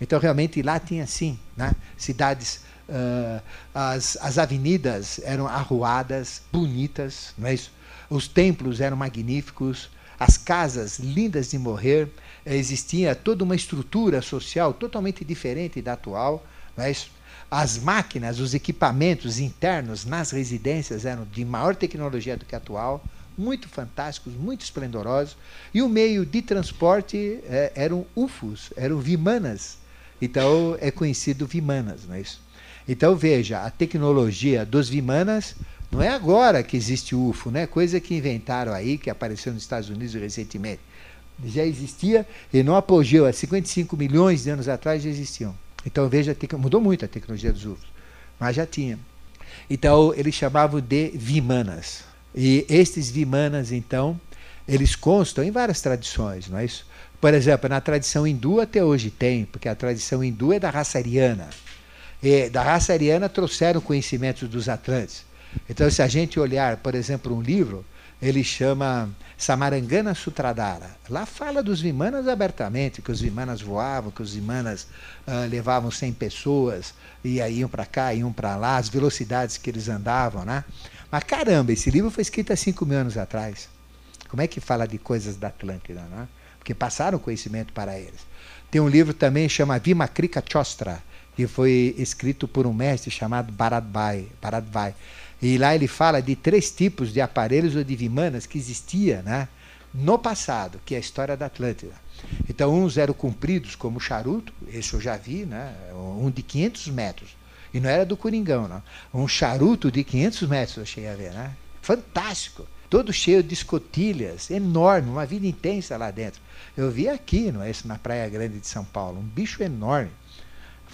Então realmente lá tinha assim, né? cidades, uh, as, as avenidas eram arruadas, bonitas, não é isso? Os templos eram magníficos, as casas lindas de morrer, existia toda uma estrutura social totalmente diferente da atual, não é as máquinas, os equipamentos internos nas residências eram de maior tecnologia do que a atual, muito fantásticos, muito esplendorosos, e o meio de transporte é, eram UFOs, eram Vimanas. Então é conhecido Vimanas, não é isso? Então veja, a tecnologia dos Vimanas não é agora que existe o UFO, não é coisa que inventaram aí, que apareceu nos Estados Unidos recentemente. Já existia, e no apogeu, há 55 milhões de anos atrás já existiam. Então veja, mudou muito a tecnologia dos UFOs, mas já tinha. Então eles chamavam de Vimanas. E estes Vimanas, então, eles constam em várias tradições, não é isso? Por exemplo, na tradição hindu até hoje tem, porque a tradição hindu é da raça ariana. E da raça ariana trouxeram conhecimentos dos Atlantes. Então, se a gente olhar, por exemplo, um livro, ele chama Samarangana Sutradhara. Lá fala dos Vimanas abertamente, que os Vimanas voavam, que os Vimanas uh, levavam 100 pessoas, e aí iam para cá, iam para lá, as velocidades que eles andavam, né? Mas caramba, esse livro foi escrito há 5 mil anos atrás. Como é que fala de coisas da Atlântida, né? Porque passaram conhecimento para eles. Tem um livro também chama Vimakrika Chostra, que foi escrito por um mestre chamado Bharadbhai. Bharadbhai e lá ele fala de três tipos de aparelhos ou de vimanas que existia né, no passado, que é a história da Atlântida. Então, uns eram compridos como charuto, esse eu já vi, né, um de 500 metros. E não era do Coringão, não. Um charuto de 500 metros eu cheguei a ver. Né? Fantástico. Todo cheio de escotilhas, enorme, uma vida intensa lá dentro. Eu vi aqui, não é isso, na Praia Grande de São Paulo, um bicho enorme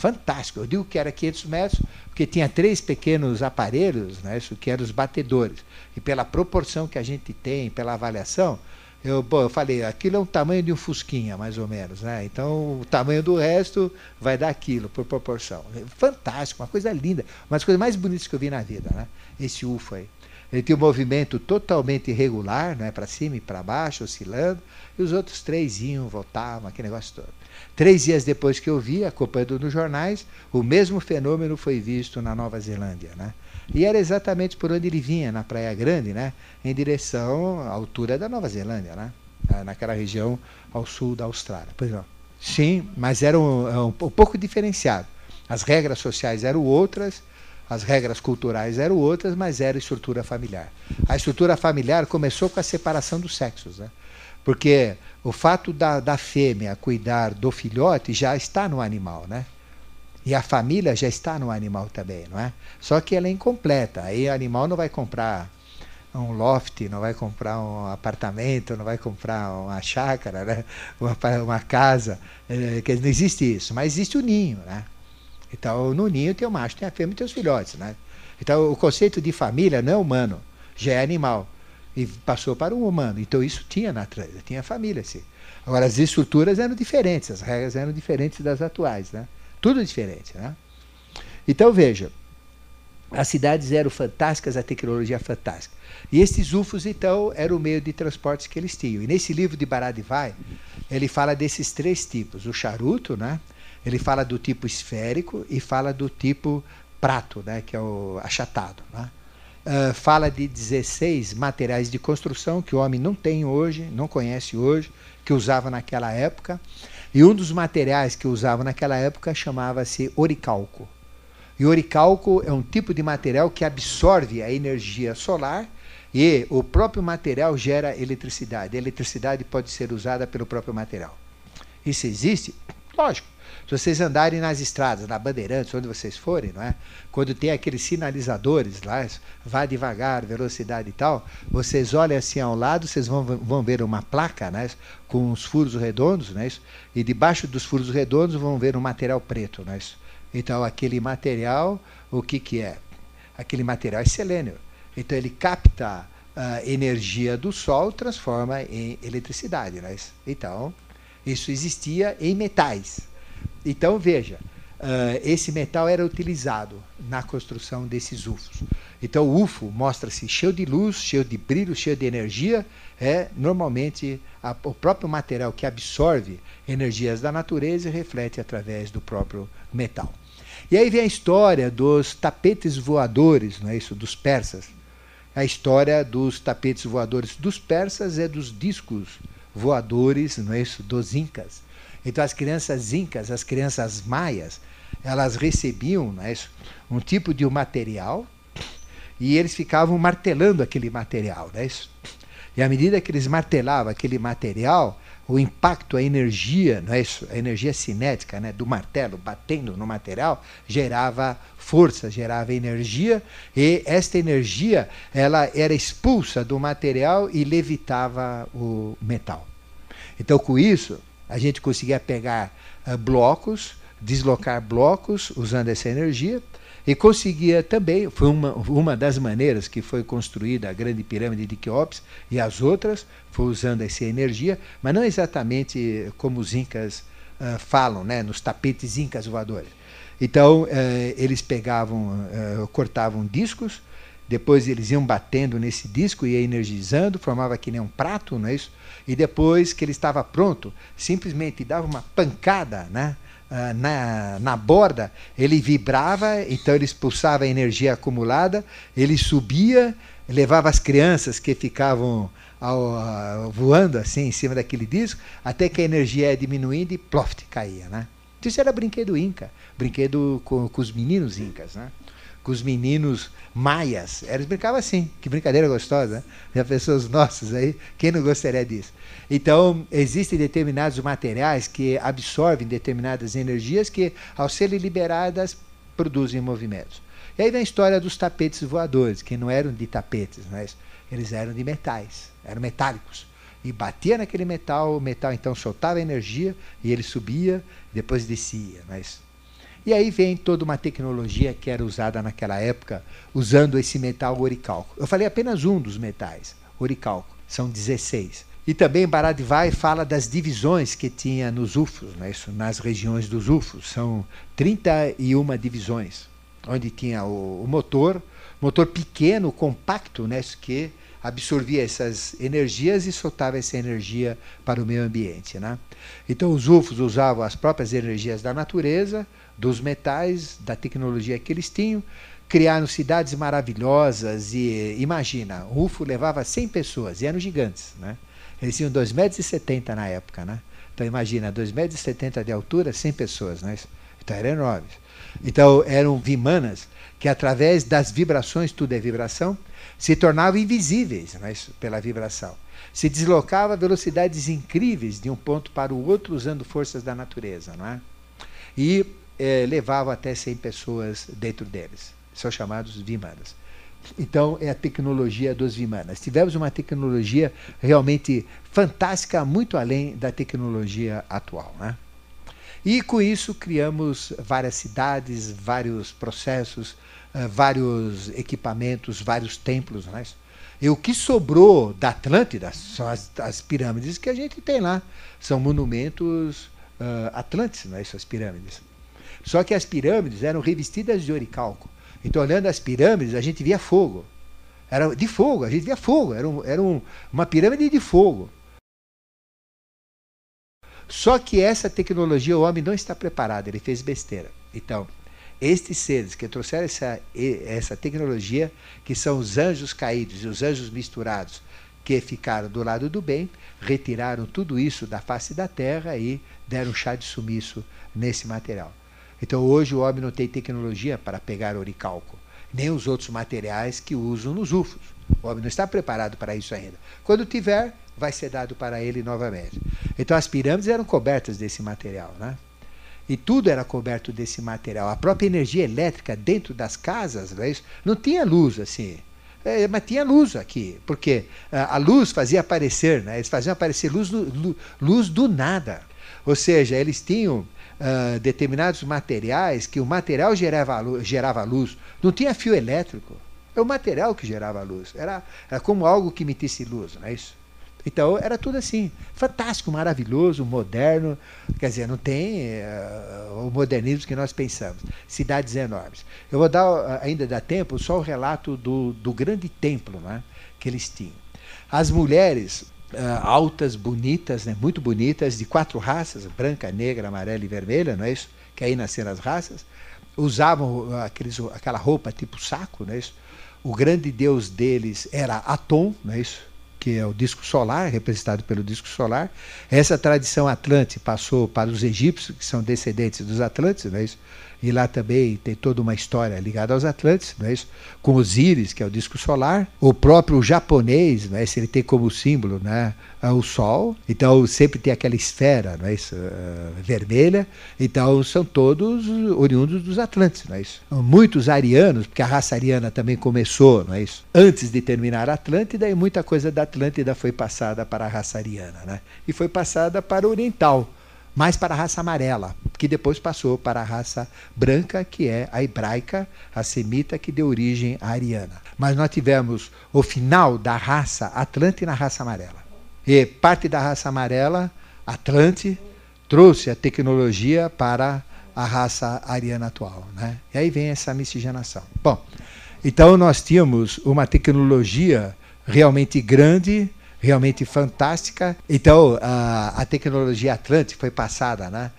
fantástico. Eu digo que era 500 metros porque tinha três pequenos aparelhos, né, isso que eram os batedores. E pela proporção que a gente tem, pela avaliação, eu, bom, eu falei, aquilo é um tamanho de um fusquinha, mais ou menos. Né? Então, o tamanho do resto vai dar aquilo, por proporção. Fantástico, uma coisa linda. Uma das coisas mais bonitas que eu vi na vida, né? esse UFO aí. Ele tinha um movimento totalmente irregular, né, para cima e para baixo, oscilando, e os outros três iam, voltavam, aquele negócio todo. Três dias depois que eu vi, acompanhando nos jornais, o mesmo fenômeno foi visto na Nova Zelândia. Né? E era exatamente por onde ele vinha, na Praia Grande, né? em direção à altura da Nova Zelândia, né? naquela região ao sul da Austrália. Pois não. Sim, mas era um, um, um pouco diferenciado. As regras sociais eram outras, as regras culturais eram outras, mas era estrutura familiar. A estrutura familiar começou com a separação dos sexos, né? porque o fato da, da fêmea cuidar do filhote já está no animal, né? E a família já está no animal também, não é? Só que ela é incompleta. Aí o animal não vai comprar um loft, não vai comprar um apartamento, não vai comprar uma chácara, né? uma, uma casa. É, que não existe isso, mas existe o ninho, né? Então, no ninho tem o macho, tem a fêmea e tem os filhotes. Né? Então, o conceito de família não é humano, já é animal. E passou para o humano. Então, isso tinha na tinha família. Sim. Agora, as estruturas eram diferentes, as regras eram diferentes das atuais. Né? Tudo diferente. Né? Então, veja, as cidades eram fantásticas, a tecnologia fantástica. E esses UFOs, então, eram o meio de transportes que eles tinham. E nesse livro de Baradivai, ele fala desses três tipos: o charuto, né? Ele fala do tipo esférico e fala do tipo prato, né, que é o achatado. Né? Uh, fala de 16 materiais de construção que o homem não tem hoje, não conhece hoje, que usava naquela época. E um dos materiais que usava naquela época chamava-se oricalco. E oricalco é um tipo de material que absorve a energia solar e o próprio material gera eletricidade. A eletricidade pode ser usada pelo próprio material. Isso existe Lógico. Se vocês andarem nas estradas, na Bandeirantes, onde vocês forem, não é? Quando tem aqueles sinalizadores lá, vá devagar, velocidade e tal, vocês olham assim ao lado, vocês vão, vão ver uma placa, né? Com os furos redondos, né? E debaixo dos furos redondos vão ver um material preto, né? Então aquele material, o que que é? Aquele material é selênio. Então ele capta a energia do Sol, transforma em eletricidade, né? Então isso existia em metais. Então, veja, uh, esse metal era utilizado na construção desses UFOs. Então, o UFO mostra-se cheio de luz, cheio de brilho, cheio de energia. É normalmente a, o próprio material que absorve energias da natureza e reflete através do próprio metal. E aí vem a história dos tapetes voadores, não é isso, dos persas. A história dos tapetes voadores dos persas é dos discos voadores, não é isso, dos incas. Então as crianças incas, as crianças maias, elas recebiam né, um tipo de um material e eles ficavam martelando aquele material. Né, e à medida que eles martelavam aquele material, o impacto, a energia, não é isso? a energia cinética né, do martelo batendo no material, gerava força, gerava energia, e esta energia ela era expulsa do material e levitava o metal. Então, com isso, a gente conseguia pegar uh, blocos, deslocar blocos usando essa energia e conseguia também, foi uma, uma das maneiras que foi construída a grande pirâmide de Queops e as outras foi usando essa energia, mas não exatamente como os incas uh, falam, né, nos tapetes incas voadores. Então, uh, eles pegavam, cortavam discos, depois eles iam batendo nesse disco, ia energizando, formava que nem um prato, não é isso? E depois que ele estava pronto, simplesmente dava uma pancada né? Ah, na, na borda, ele vibrava, então ele expulsava a energia acumulada, ele subia, levava as crianças que ficavam ao, ao, voando assim em cima daquele disco, até que a energia ia diminuindo e ploft, caía. Né? Isso era brinquedo inca, brinquedo com, com os meninos incas. Né? Com os meninos maias. Eles brincavam assim, que brincadeira gostosa, né? Já pessoas nossas aí, quem não gostaria disso? Então, existem determinados materiais que absorvem determinadas energias que, ao serem liberadas, produzem movimentos. E aí vem a história dos tapetes voadores, que não eram de tapetes, mas eles eram de metais, eram metálicos. E batia naquele metal, o metal então soltava energia e ele subia, depois descia. Mas e aí vem toda uma tecnologia que era usada naquela época, usando esse metal oricalco. Eu falei apenas um dos metais, oricalco, são 16. E também Baradivai fala das divisões que tinha nos UFOs, né, isso, nas regiões dos UFOs. São 31 divisões, onde tinha o, o motor, motor pequeno, compacto, né, que absorvia essas energias e soltava essa energia para o meio ambiente. Né? Então os UFOs usavam as próprias energias da natureza, dos metais, da tecnologia que eles tinham, criaram cidades maravilhosas e imagina, o UFO levava 100 pessoas e eram gigantes, né? Eles tinham 2,70 metros na época, né? Então imagina, 2,70 metros de altura, 100 pessoas, né? Então eram enormes. Então eram vimanas que através das vibrações, tudo é vibração, se tornavam invisíveis né? pela vibração. Se deslocava a velocidades incríveis de um ponto para o outro usando forças da natureza, não é? E é, levavam até 100 pessoas dentro deles. São chamados Vimanas. Então, é a tecnologia dos Vimanas. Tivemos uma tecnologia realmente fantástica, muito além da tecnologia atual. Né? E com isso criamos várias cidades, vários processos, uh, vários equipamentos, vários templos. Né? E o que sobrou da Atlântida são as, as pirâmides que a gente tem lá. São monumentos uh, atlantes, né? essas pirâmides. Só que as pirâmides eram revestidas de oricalco. Então, olhando as pirâmides, a gente via fogo. Era de fogo, a gente via fogo. Era, um, era um, uma pirâmide de fogo. Só que essa tecnologia o homem não está preparado, ele fez besteira. Então, estes seres que trouxeram essa, essa tecnologia, que são os anjos caídos e os anjos misturados, que ficaram do lado do bem, retiraram tudo isso da face da terra e deram chá de sumiço nesse material. Então hoje o homem não tem tecnologia para pegar oricalco, nem os outros materiais que usam nos UFOs. O homem não está preparado para isso ainda. Quando tiver, vai ser dado para ele novamente. Então as pirâmides eram cobertas desse material, né? E tudo era coberto desse material. A própria energia elétrica dentro das casas, não, é não tinha luz assim. É, mas tinha luz aqui, porque a luz fazia aparecer, né? eles faziam aparecer luz luz do nada. Ou seja, eles tinham uh, determinados materiais que o material gerava luz, gerava luz. Não tinha fio elétrico. É o material que gerava luz. Era, era como algo que emitisse luz, não é isso? Então era tudo assim, fantástico, maravilhoso, moderno. Quer dizer, não tem uh, o modernismo que nós pensamos. Cidades enormes. Eu vou dar, uh, ainda dá tempo, só o relato do, do grande templo né, que eles tinham. As mulheres altas, bonitas, né, muito bonitas, de quatro raças, branca, negra, amarela e vermelha, não é isso? Que aí nasceram as raças. Usavam aqueles, aquela roupa tipo saco, não é isso? O grande deus deles era Atom, não é isso? que é o disco solar, representado pelo disco solar. Essa tradição atlante passou para os egípcios, que são descendentes dos atlantes, não é isso? E lá também tem toda uma história ligada aos Atlantes, não é isso? Com Osíris, que é o disco solar, o próprio japonês, não é? Se ele tem como símbolo, né, o Sol, então sempre tem aquela esfera, não é isso? Uh, vermelha, então são todos oriundos dos Atlantes, não é isso? Muitos arianos, porque a raça ariana também começou, não é isso? Antes de terminar a Atlântida, e muita coisa da Atlântida foi passada para a raça ariana, né? E foi passada para o oriental mais para a raça amarela, que depois passou para a raça branca, que é a hebraica, a semita, que deu origem à ariana. Mas nós tivemos o final da raça Atlante na raça amarela. E parte da raça amarela, Atlante, trouxe a tecnologia para a raça ariana atual. Né? E aí vem essa miscigenação. Bom, então nós tínhamos uma tecnologia realmente grande, realmente fantástica. Então, a, tecnologia Atlântica foi passada né,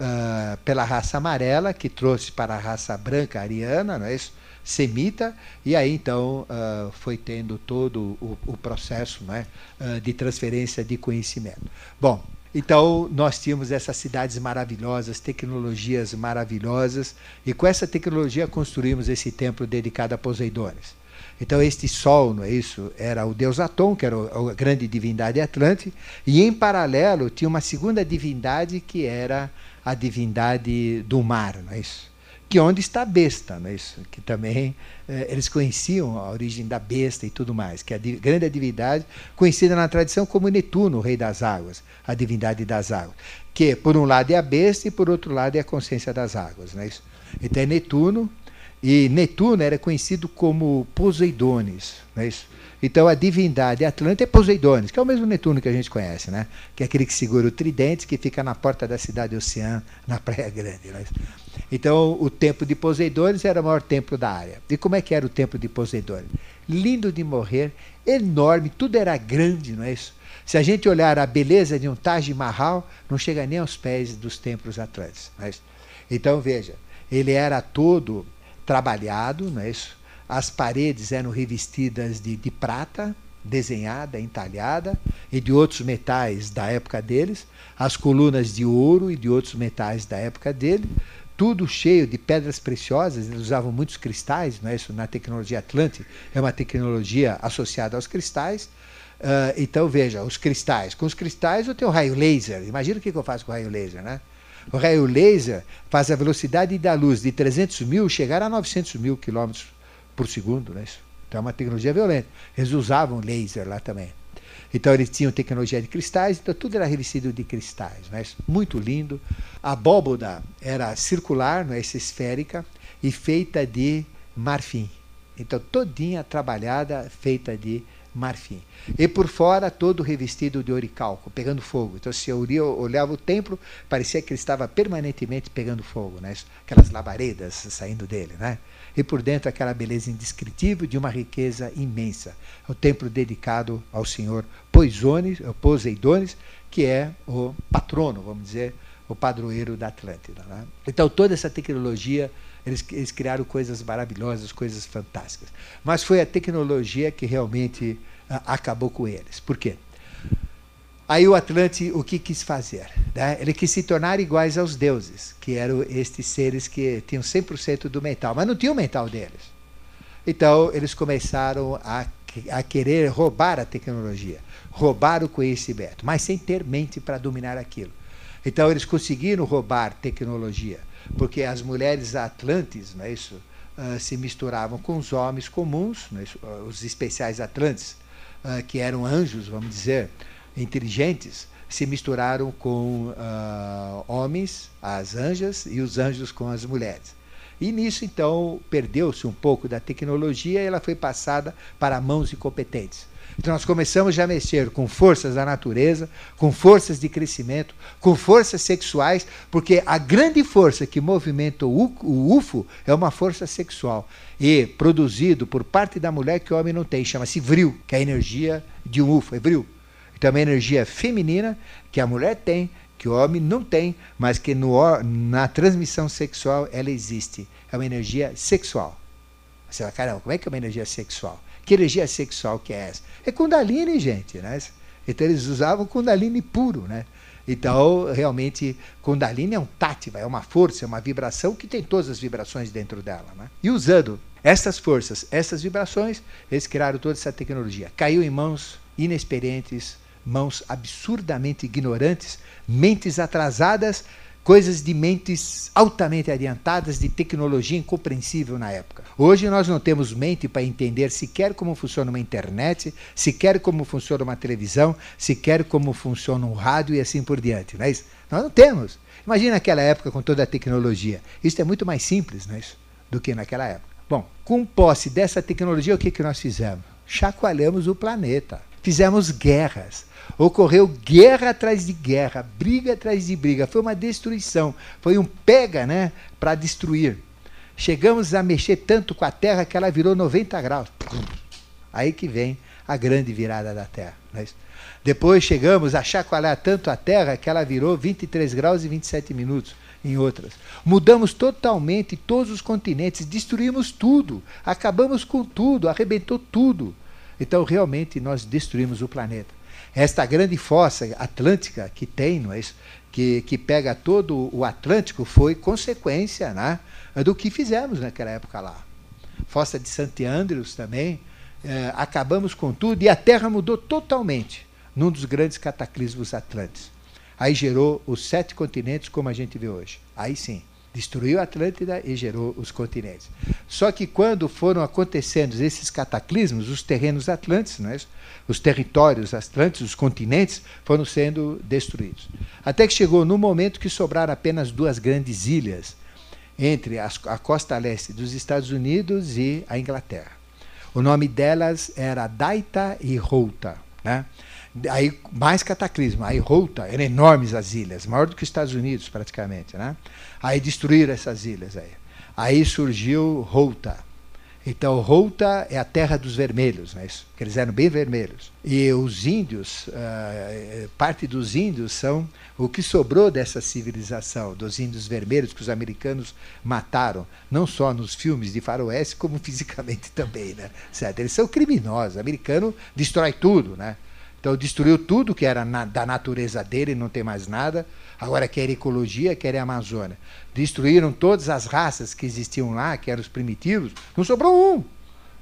uh, pela raça amarela, que trouxe para a raça branca ariana, não é isso? semita, e aí então uh, foi tendo todo o, o processo né, uh, de transferência de conhecimento. Bom, então nós tínhamos essas cidades maravilhosas, tecnologias maravilhosas, e com essa tecnologia construímos esse templo dedicado a Poseidones. Então, este sol, não é isso? Era o deus Atom, que era a grande divindade Atlante, e em paralelo tinha uma segunda divindade que era a divindade do mar, não é isso? Que é onde está a besta, não é isso? Que também eh, eles conheciam a origem da besta e tudo mais, que é a grande divindade conhecida na tradição como Netuno, o rei das águas, a divindade das águas, que por um lado é a besta e por outro lado é a consciência das águas, não é isso? Então é Netuno, e Netuno era conhecido como Poseidones, não é isso? Então a divindade Atlântica é Poseidones, que é o mesmo Netuno que a gente conhece, né? Que é aquele que segura o tridente, que fica na porta da cidade Oceã, na Praia Grande. É então o templo de Poseidones era o maior templo da área. E como é que era o templo de Poseidones? Lindo de morrer, enorme, tudo era grande, não é isso? Se a gente olhar a beleza de um Taj Mahal, não chega nem aos pés dos templos atlantes. É? Então veja, ele era todo trabalhado, não é isso? As paredes eram revestidas de, de prata, desenhada, entalhada, e de outros metais da época deles, as colunas de ouro e de outros metais da época dele, tudo cheio de pedras preciosas, eles usavam muitos cristais, não é isso? Na tecnologia Atlântica é uma tecnologia associada aos cristais. Uh, então veja, os cristais. Com os cristais eu tenho raio laser. Imagina o que eu faço com raio laser, né? O raio laser faz a velocidade da luz de 300 mil chegar a 900 mil quilômetros por segundo. Né? Então é uma tecnologia violenta. Eles usavam laser lá também. Então eles tinham tecnologia de cristais, então tudo era revestido de cristais. Né? Muito lindo. A abóboda era circular, não é? esférica, e feita de marfim. Então todinha trabalhada, feita de marfim. E por fora todo revestido de oricalco, pegando fogo. Então se eu olhava o templo, parecia que ele estava permanentemente pegando fogo, né? aquelas labaredas saindo dele. Né? E por dentro aquela beleza indescritível de uma riqueza imensa. O templo dedicado ao senhor Poisones, Poseidones, que é o patrono, vamos dizer, o padroeiro da Atlântida. Né? Então toda essa tecnologia eles, eles criaram coisas maravilhosas, coisas fantásticas. Mas foi a tecnologia que realmente uh, acabou com eles. Por quê? Aí o Atlante, o que quis fazer? Né? Ele quis se tornar iguais aos deuses, que eram estes seres que tinham 100% do mental, mas não tinham o mental deles. Então, eles começaram a, a querer roubar a tecnologia, roubar o conhecimento, mas sem ter mente para dominar aquilo. Então eles conseguiram roubar tecnologia, porque as mulheres atlantes, não é isso, uh, se misturavam com os homens comuns, é uh, os especiais atlantes, uh, que eram anjos, vamos dizer, inteligentes, se misturaram com homens, as anjas, e os anjos com as mulheres. E nisso, então, perdeu-se um pouco da tecnologia e ela foi passada para mãos incompetentes. Então nós começamos já a mexer com forças da natureza, com forças de crescimento, com forças sexuais, porque a grande força que movimenta o UFO é uma força sexual e produzido por parte da mulher que o homem não tem, chama-se vril, que é a energia de um UFO, é vril. Então é uma energia feminina que a mulher tem, que o homem não tem, mas que no, na transmissão sexual ela existe. É uma energia sexual. Você fala, caramba, como é que é uma energia sexual? Que energia sexual que é essa? É Kundalini, gente, né? Então eles usavam Kundalini puro, né? Então, realmente, Kundalini é um tátiva, é uma força, é uma vibração que tem todas as vibrações dentro dela. Né? E usando essas forças, essas vibrações, eles criaram toda essa tecnologia. Caiu em mãos inexperientes, mãos absurdamente ignorantes, mentes atrasadas, coisas de mentes altamente adiantadas, de tecnologia incompreensível na época. Hoje nós não temos mente para entender sequer como funciona uma internet, sequer como funciona uma televisão, sequer como funciona um rádio e assim por diante. Não é isso? Nós não temos. Imagina aquela época com toda a tecnologia. Isso é muito mais simples não é isso? do que naquela época. Bom, com posse dessa tecnologia, o que, que nós fizemos? Chacoalhamos o planeta. Fizemos guerras Ocorreu guerra atrás de guerra, briga atrás de briga. Foi uma destruição. Foi um pega né, para destruir. Chegamos a mexer tanto com a Terra que ela virou 90 graus. Aí que vem a grande virada da Terra. É Depois chegamos a chacoalhar tanto a Terra que ela virou 23 graus e 27 minutos em outras. Mudamos totalmente todos os continentes, destruímos tudo, acabamos com tudo, arrebentou tudo. Então, realmente, nós destruímos o planeta. Esta grande fossa atlântica que tem, não é isso? Que, que pega todo o Atlântico, foi consequência né, do que fizemos naquela época lá. Fossa de Santi Andrews também, é, acabamos com tudo e a Terra mudou totalmente num dos grandes cataclismos atlantes. Aí gerou os sete continentes como a gente vê hoje. Aí sim destruiu a Atlântida e gerou os continentes. Só que quando foram acontecendo esses cataclismos, os terrenos atlânticos, não é isso? os territórios atlânticos, os continentes, foram sendo destruídos. Até que chegou no momento que sobraram apenas duas grandes ilhas entre a costa leste dos Estados Unidos e a Inglaterra. O nome delas era Daita e Routa. Né? Aí, mais cataclismo. Aí, Routa, eram enormes as ilhas, maior do que os Estados Unidos, praticamente. Né? Aí, destruíram essas ilhas. Aí, aí surgiu Routa. Então, Routa é a terra dos vermelhos, não é isso? Porque eles eram bem vermelhos. E os índios, uh, parte dos índios são o que sobrou dessa civilização, dos índios vermelhos que os americanos mataram, não só nos filmes de faroeste, como fisicamente também, né? Certo? Eles são criminosos. O americano destrói tudo, né? Então destruiu tudo que era na, da natureza dele, não tem mais nada. Agora quer ecologia, quer Amazônia. Destruíram todas as raças que existiam lá, que eram os primitivos. Não sobrou um.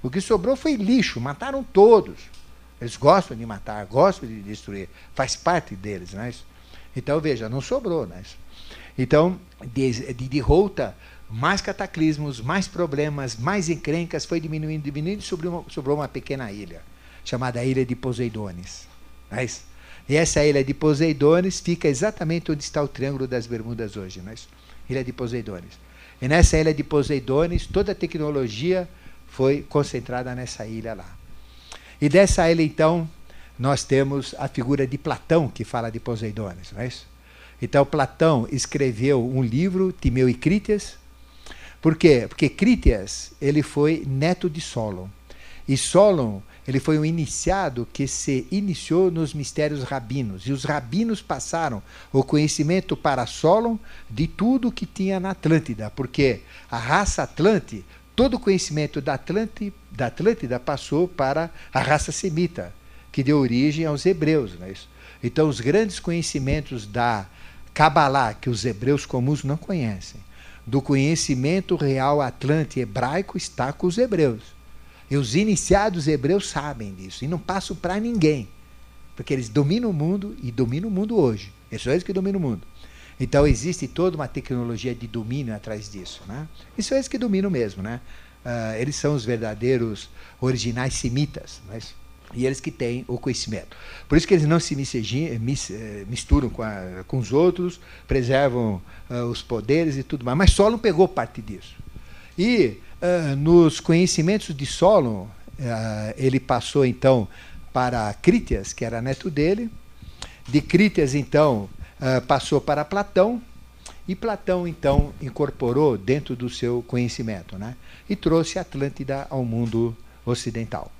O que sobrou foi lixo, mataram todos. Eles gostam de matar, gostam de destruir. Faz parte deles, é isso? Então, veja, não sobrou, é isso? Então, de, de, de Routa, mais cataclismos, mais problemas, mais encrencas, foi diminuindo, diminuindo, sobrou uma, sobrou uma pequena ilha chamada Ilha de Poseidones. É? E essa ilha de Poseidones fica exatamente onde está o Triângulo das Bermudas hoje. Não é? Ilha de Poseidones. E nessa ilha de Poseidones, toda a tecnologia foi concentrada nessa ilha lá. E dessa ilha, então, nós temos a figura de Platão, que fala de Poseidones. Não é isso? Então, Platão escreveu um livro, Timeu e Crítias. Por quê? Porque Crítias ele foi neto de Solon. E Solon ele foi um iniciado que se iniciou nos mistérios rabinos. E os rabinos passaram o conhecimento para Solon de tudo que tinha na Atlântida, porque a raça Atlante, todo o conhecimento da, Atlante, da Atlântida passou para a raça semita, que deu origem aos hebreus. Não é isso? Então, os grandes conhecimentos da Kabbalah, que os hebreus comuns não conhecem, do conhecimento real atlante hebraico, está com os hebreus. E os iniciados hebreus sabem disso e não passam para ninguém, porque eles dominam o mundo e dominam o mundo hoje. E são eles que dominam o mundo. Então existe toda uma tecnologia de domínio atrás disso. Né? E são eles que dominam mesmo. Né? Uh, eles são os verdadeiros originais semitas. Mas, e eles que têm o conhecimento. Por isso que eles não se eh, misturam com, a, com os outros, preservam uh, os poderes e tudo mais. Mas Solon pegou parte disso. E uh, nos conhecimentos de Solon, ele passou então para Crítias, que era neto dele. De Crítias, então, uh, passou para Platão, e Platão, então, incorporou dentro do seu conhecimento né? e trouxe Atlântida ao mundo ocidental.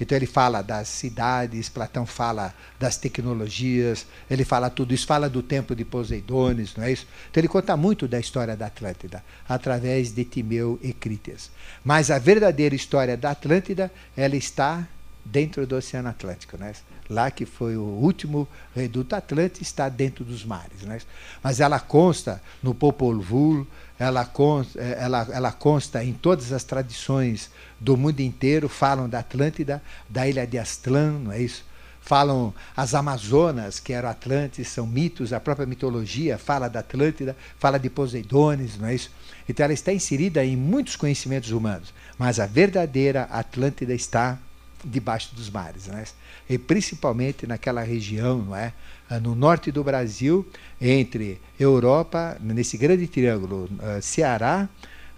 Então ele fala das cidades, Platão fala das tecnologias, ele fala tudo isso, fala do templo de Poseidones, não é isso? Então ele conta muito da história da Atlântida, através de Timeu e Crítias. Mas a verdadeira história da Atlântida, ela está dentro do Oceano Atlântico. Né? Lá que foi o último reduto Atlântico, está dentro dos mares. Né? Mas ela consta no Popol Vuh, ela consta, eh, ela, ela consta em todas as tradições do mundo inteiro, falam da Atlântida, da ilha de Aztlán, não é isso? Falam as Amazonas, que eram Atlantes, são mitos, a própria mitologia fala da Atlântida, fala de Poseidones, não é isso? Então ela está inserida em muitos conhecimentos humanos, mas a verdadeira Atlântida está debaixo dos mares, né? e principalmente naquela região, não é? Ah, no norte do Brasil, entre Europa, nesse grande triângulo, uh, Ceará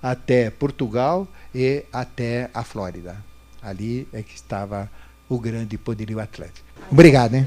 até Portugal e até a Flórida. Ali é que estava o grande poderio atlântico. Obrigado, hein?